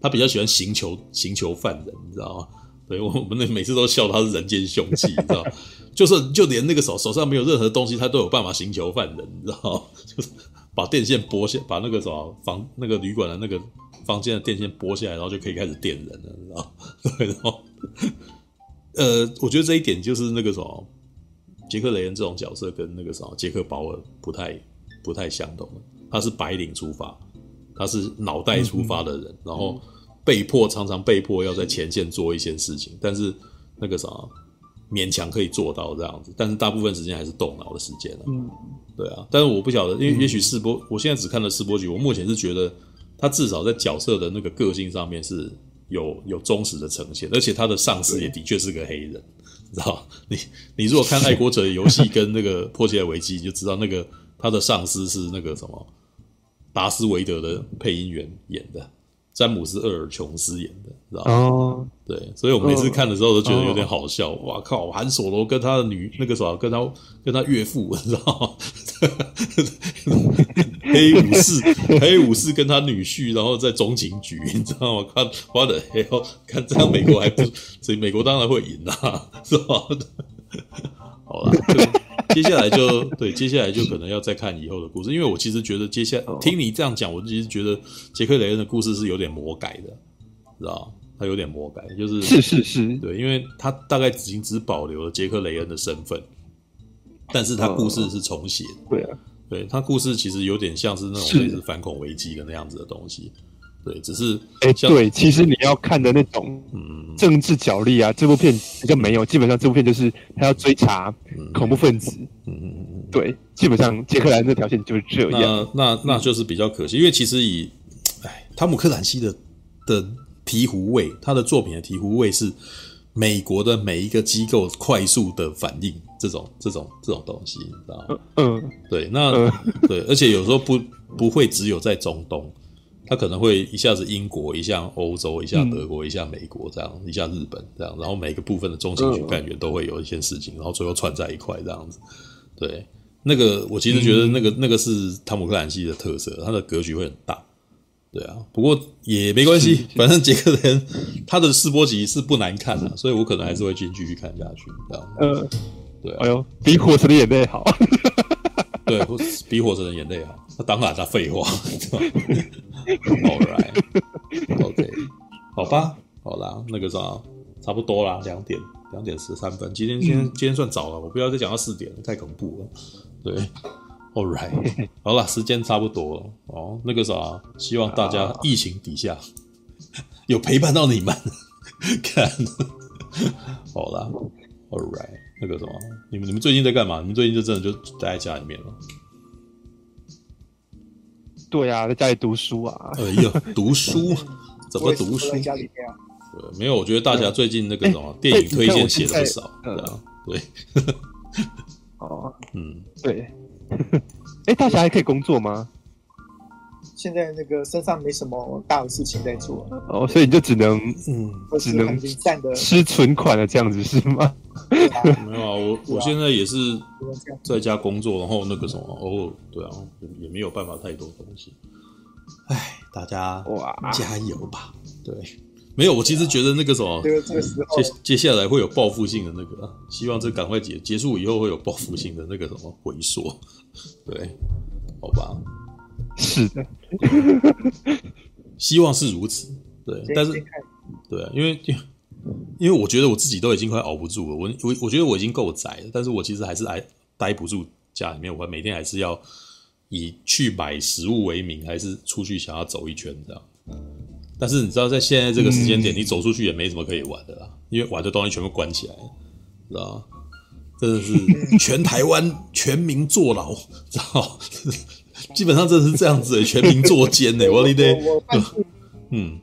他比较喜欢刑求刑求犯人，你知道吗？对我们那每次都笑他是人间凶器，你知道吗？[laughs] 就是就连那个手手上没有任何东西，他都有办法刑求犯人，你知道吗？[laughs] 就是把电线拨下，把那个什么房那个旅馆的那个房间的电线拨下来，然后就可以开始电人了，你知道吗？[laughs] 对，然后呃，我觉得这一点就是那个什么杰克雷恩这种角色跟那个什么杰克鲍尔不太不太相同，他是白领出发。他是脑袋出发的人，嗯、然后被迫常常被迫要在前线做一些事情，嗯、但是那个啥勉强可以做到这样子，但是大部分时间还是动脑的时间了。嗯，对啊，但是我不晓得，因为也许试播、嗯，我现在只看了试播局，我目前是觉得他至少在角色的那个个性上面是有有忠实的呈现，而且他的上司也的确是个黑人，你 [laughs] 知道？[laughs] 你你如果看《爱国者的游戏》跟那个《破解危机》，就知道那个他的上司是那个什么。达斯维德的配音员演的，詹姆斯·厄尔琼斯演的，知道吗？哦，对，所以我每次看的时候都觉得有点好笑。哇、哦、靠，韩索罗跟他的女那个啥，跟他跟他岳父，你知道吗？[laughs] 黑武士，黑武士跟他女婿，然后在中情局，你知道吗？看，花的黑，看这样美国还不，所以美国当然会赢啊，是吧？好了。接下来就对，接下来就可能要再看以后的故事，因为我其实觉得接下来听你这样讲，我其实觉得杰克雷恩的故事是有点魔改的，知道？他有点魔改，就是是是是，对，因为他大概已经只保留了杰克雷恩的身份，但是他故事是重写的，对啊，对他故事其实有点像是那种类似反恐危机的那样子的东西。对，只是哎、欸，对，其实你要看的那种政治角力啊，嗯、这部片比较没有，基本上这部片就是他要追查恐怖分子。嗯嗯嗯嗯，对，基本上杰克兰这条线就是这样。那那那就是比较可惜，因为其实以哎汤姆克兰西的的醍醐味，他的作品的醍醐味是美国的每一个机构快速的反应，这种这种这种东西，你知道吗？嗯，对，那、嗯、对，[laughs] 而且有时候不不会只有在中东。他可能会一下子英国，一下欧洲，一下德国，一下美国，这样、嗯，一下日本，这样，然后每个部分的中情局干员都会有一些事情，然后最后串在一块，这样子。对，那个我其实觉得那个、嗯、那个是汤姆克兰西的特色，他的格局会很大。对啊，不过也没关系，反正杰克人他的试播集是不难看的，所以我可能还是会继续继续看下去，这样。嗯，对、啊，哎呦，比火神的眼泪好。对，比火神的眼泪好。那当然他废话。All right，OK，okay. 好吧，好啦，那个啥，差不多啦，两点，两点十三分。今天，今天，今天算早了，我不要再讲到四点了，太恐怖了。对，All right，[laughs] 好了，时间差不多了哦。那个啥，希望大家疫情底下有陪伴到你们。[laughs] 看，[laughs] 好啦，All right，那个什么，你们你们最近在干嘛？你们最近就真的就待在家里面了？对呀、啊，在家里读书啊！哎呀，读书怎么读书？家里面对，没有。我觉得大家最近那个什么电影推荐写的不少，对啊，对。哦，嗯，对。[laughs] 哎，大侠还可以工作吗？现在那个身上没什么大的事情在做，哦，所以你就只能嗯，只能吃存款了，这样子是吗？[laughs] 没有啊，我我现在也是在家工作，然后那个什么，哦，对啊，也没有办法太多东西。哎，大家哇，加油吧！对，没有，我其实觉得那个什么，接接下来会有报复性的那个，希望这赶快结结束以后会有报复性的那个什么回缩，[laughs] 对，好吧。是的，[laughs] 希望是如此。对，但是，对啊，因为 [laughs] 因为我觉得我自己都已经快熬不住了。我我我觉得我已经够宅了，但是我其实还是还待不住家里面。我每天还是要以去买食物为名，还是出去想要走一圈这样。但是你知道，在现在这个时间点，你走出去也没什么可以玩的啦，因为玩的东西全部关起来了，知道吗？真的是 [laughs] 全台湾 [laughs] 全民坐牢，知道？[laughs] 基本上真的是这样子，全民坐监呢。我你得嗯，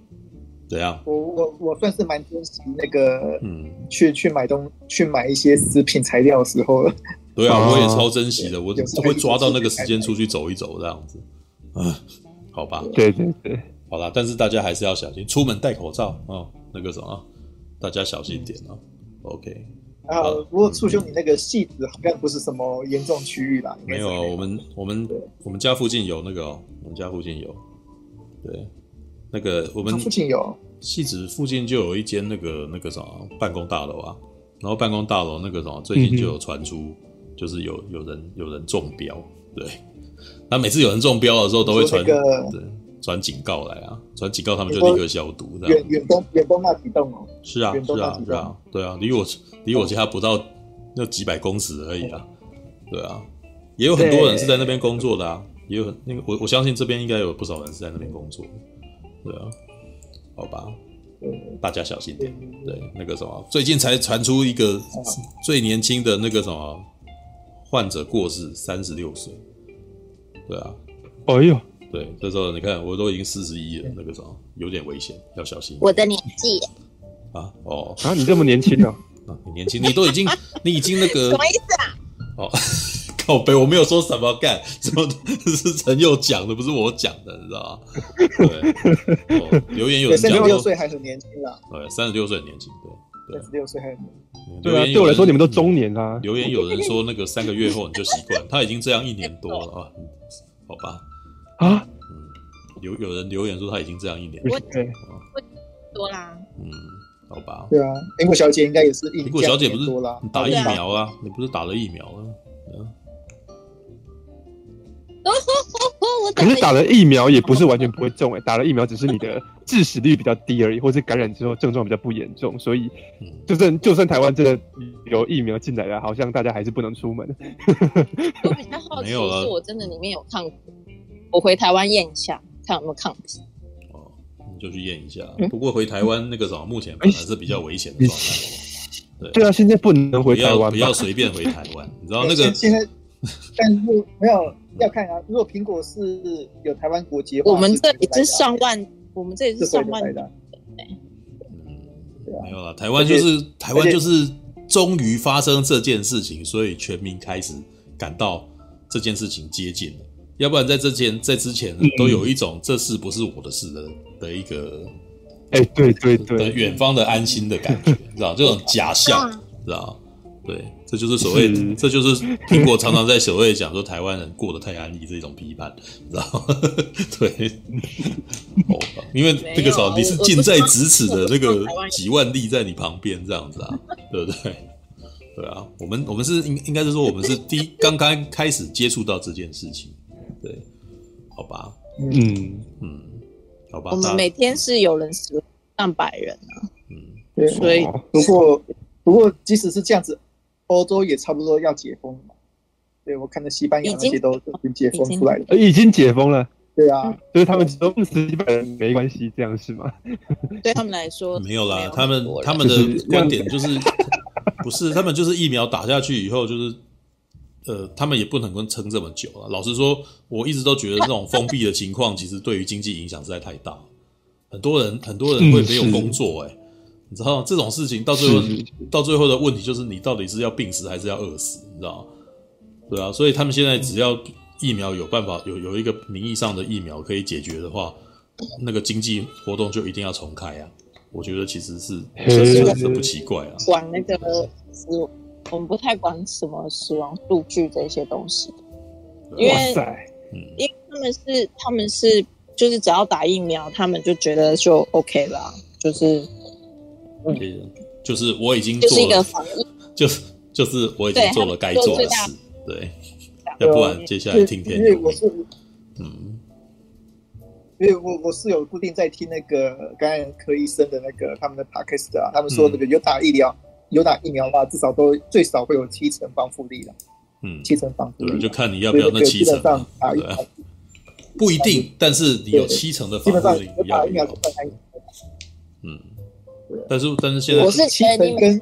怎样？我我我算是蛮珍惜那个，嗯，去去买东去买一些食品材料的时候了。对啊，我也超珍惜的，我都会抓到那个时间出去走一走，这样子。啊，好吧。对对对。好啦，但是大家还是要小心，出门戴口罩哦。那个什么，大家小心点哦。OK。啊，不过促兄，你那个戏子好像不是什么严重区域啦。没有，我们我们我们家附近有那个，我们家附近有。对，那个我们附近有戏子附近就有一间那个那个什么办公大楼啊，然后办公大楼那个什么最近就有传出，就是有有人有人中标，对。那每次有人中标的时候，都会传对。传警告来啊！传警告，他们就立刻消毒。远远东远东那几栋哦。是啊，是啊，是啊，对啊，离我离我家不到那几百公尺而已啊。对啊，也有很多人是在那边工作的啊，也有很那个我我相信这边应该有不少人是在那边工作。对啊，好吧，大家小心点。对，那个什么，最近才传出一个最年轻的那个什么患者过世，三十六岁。对啊，哎呦。对，这时候你看，我都已经四十一了，那个时候有点危险，要小心。我的年纪啊，哦啊，你这么年轻呢？[laughs] 啊，你年轻，你都已经，你已经那个 [laughs] 什么意思啊？哦，靠北，我没有说什么干，什么是陈佑讲的，不是我讲的，你知道吗？对，哦，留言有人讲，三十六岁还很年轻啊。对，三十六岁很年轻，对，三十六岁还很年轻。对啊，对我来说你们都中年啊。留言有人说那个三个月后你就习惯，他已经这样一年多了啊，好吧。啊，嗯，有有人留言说他已经这样一年多，对，多啦，嗯，好吧，对啊，苹果小姐应该也是一，苹果小姐不是你打疫苗啊？你不是打了疫苗啊？可是打了疫苗也不是完全不会中哎，打了疫苗只是你的致死率比较低而已，或是感染之后症状比较不严重，所以就算就算台湾真的有疫苗进来了，好像大家还是不能出门。[laughs] 我比较好奇，是我真的里面有抗。我回台湾验一下，看有没有抗体。哦，你就去验一下。不过回台湾那个什么，目前本来是比较危险的状态。对对啊，现在不能回台湾，不要随便回台湾。你知道那个现在，但是没有要看啊。如果苹果是有台湾国籍，我们这里是上万，我们这里是上万的。嗯，没有了。台湾就是台湾就是终于发生这件事情，所以全民开始感到这件事情接近了。要不然在之前，在之前都有一种这事不是我的事的的一个，哎，对对对，远方的安心的感觉，[laughs] 知道这种假象，知道？对，这就是所谓，这就是苹果常常在所谓讲说台湾人过得太安逸这种批判，知道？[laughs] 对，哦，因为这个时候你是近在咫尺的那个几万例在你旁边这样子啊，对不对？对啊，我们我们是应应该是说我们是第一刚刚开始接触到这件事情。对，好吧，嗯嗯，好吧。我们每天是有人死上百人啊，嗯，对，所以不过不过即使是这样子，欧洲也差不多要解封了嘛。对，我看到西班牙那些都已经解封出来了，已经解封了。对啊，所以他们都死几百人没关系，这样是吗？[laughs] 对他们来说没有啦，他们他们的观点就是不是，他们就是疫苗打下去以后就是。呃，他们也不能够撑这么久了。老实说，我一直都觉得这种封闭的情况，其实对于经济影响实在太大。很多人，很多人会没有工作，欸，哎，你知道这种事情到最后，到最后的问题就是你到底是要病死还是要饿死，你知道吗？对啊，所以他们现在只要疫苗有办法有有一个名义上的疫苗可以解决的话，那个经济活动就一定要重开啊。我觉得其实是是是不奇怪啊。管那个我们不太管什么死亡数据这些东西，因为，因为他们是他们是就是只要打疫苗，他们就觉得就 OK 了，就是，嗯，就是我已经做了，就是一个防疫，就是就是我已经做了该做的事，对，要不然接下来听天由命，嗯，因为我我是有固定在听那个感染科医生的那个他们的 podcast 啊，他们说那个有打疫苗，有打疫苗的话，至少都最少会有七成防护力了。嗯，七成防护力，就看你要不要那七成。对，不一定，但是你有七成的防护力，要不要？嗯，但是但是现在我是七成跟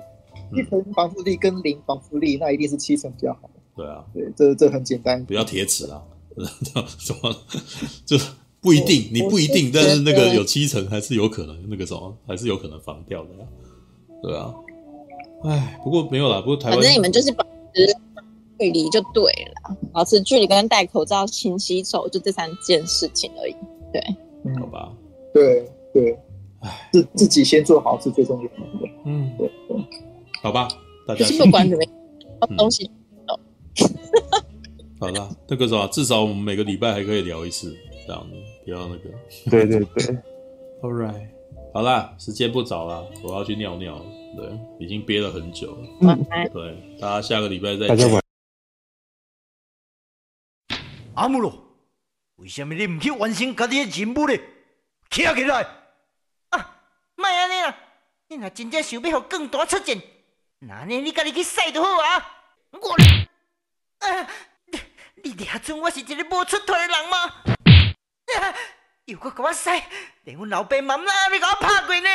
一成防护力跟零防护力，那一定是七成比较好。对啊，对，这这很简单，不要铁齿啊，[laughs] 什么 [laughs] 就。不一定，你不一定，但是那个有七成还是有可能那个什么，还是有可能防掉的，对啊。哎，不过没有啦，不过台湾反正你们就是保持距离就对了，保持距离跟戴口罩、勤洗手，就这三件事情而已。对，好吧。对对，哎，自自己先做好是最重要的。嗯，对对，好吧，大家不管怎么样，东西 [laughs] 好了，那个什么，至少我们每个礼拜还可以聊一次，这样子。不要那个，对对对，[laughs] All right，好啦，时间不早了，我要去尿尿了。对，已经憋了很久了。嗯，对，大家下个礼拜再见。阿姆罗，为什么你唔去完成家己的任务呢？起来起来！啊，莫安尼啦，你若真正想要让更大出战，那呢你家己去赛就好啊。我，啊，你你俩准我是一个无出头的人吗？又搁给我使，连阮老爸妈妈你给我拍过呢？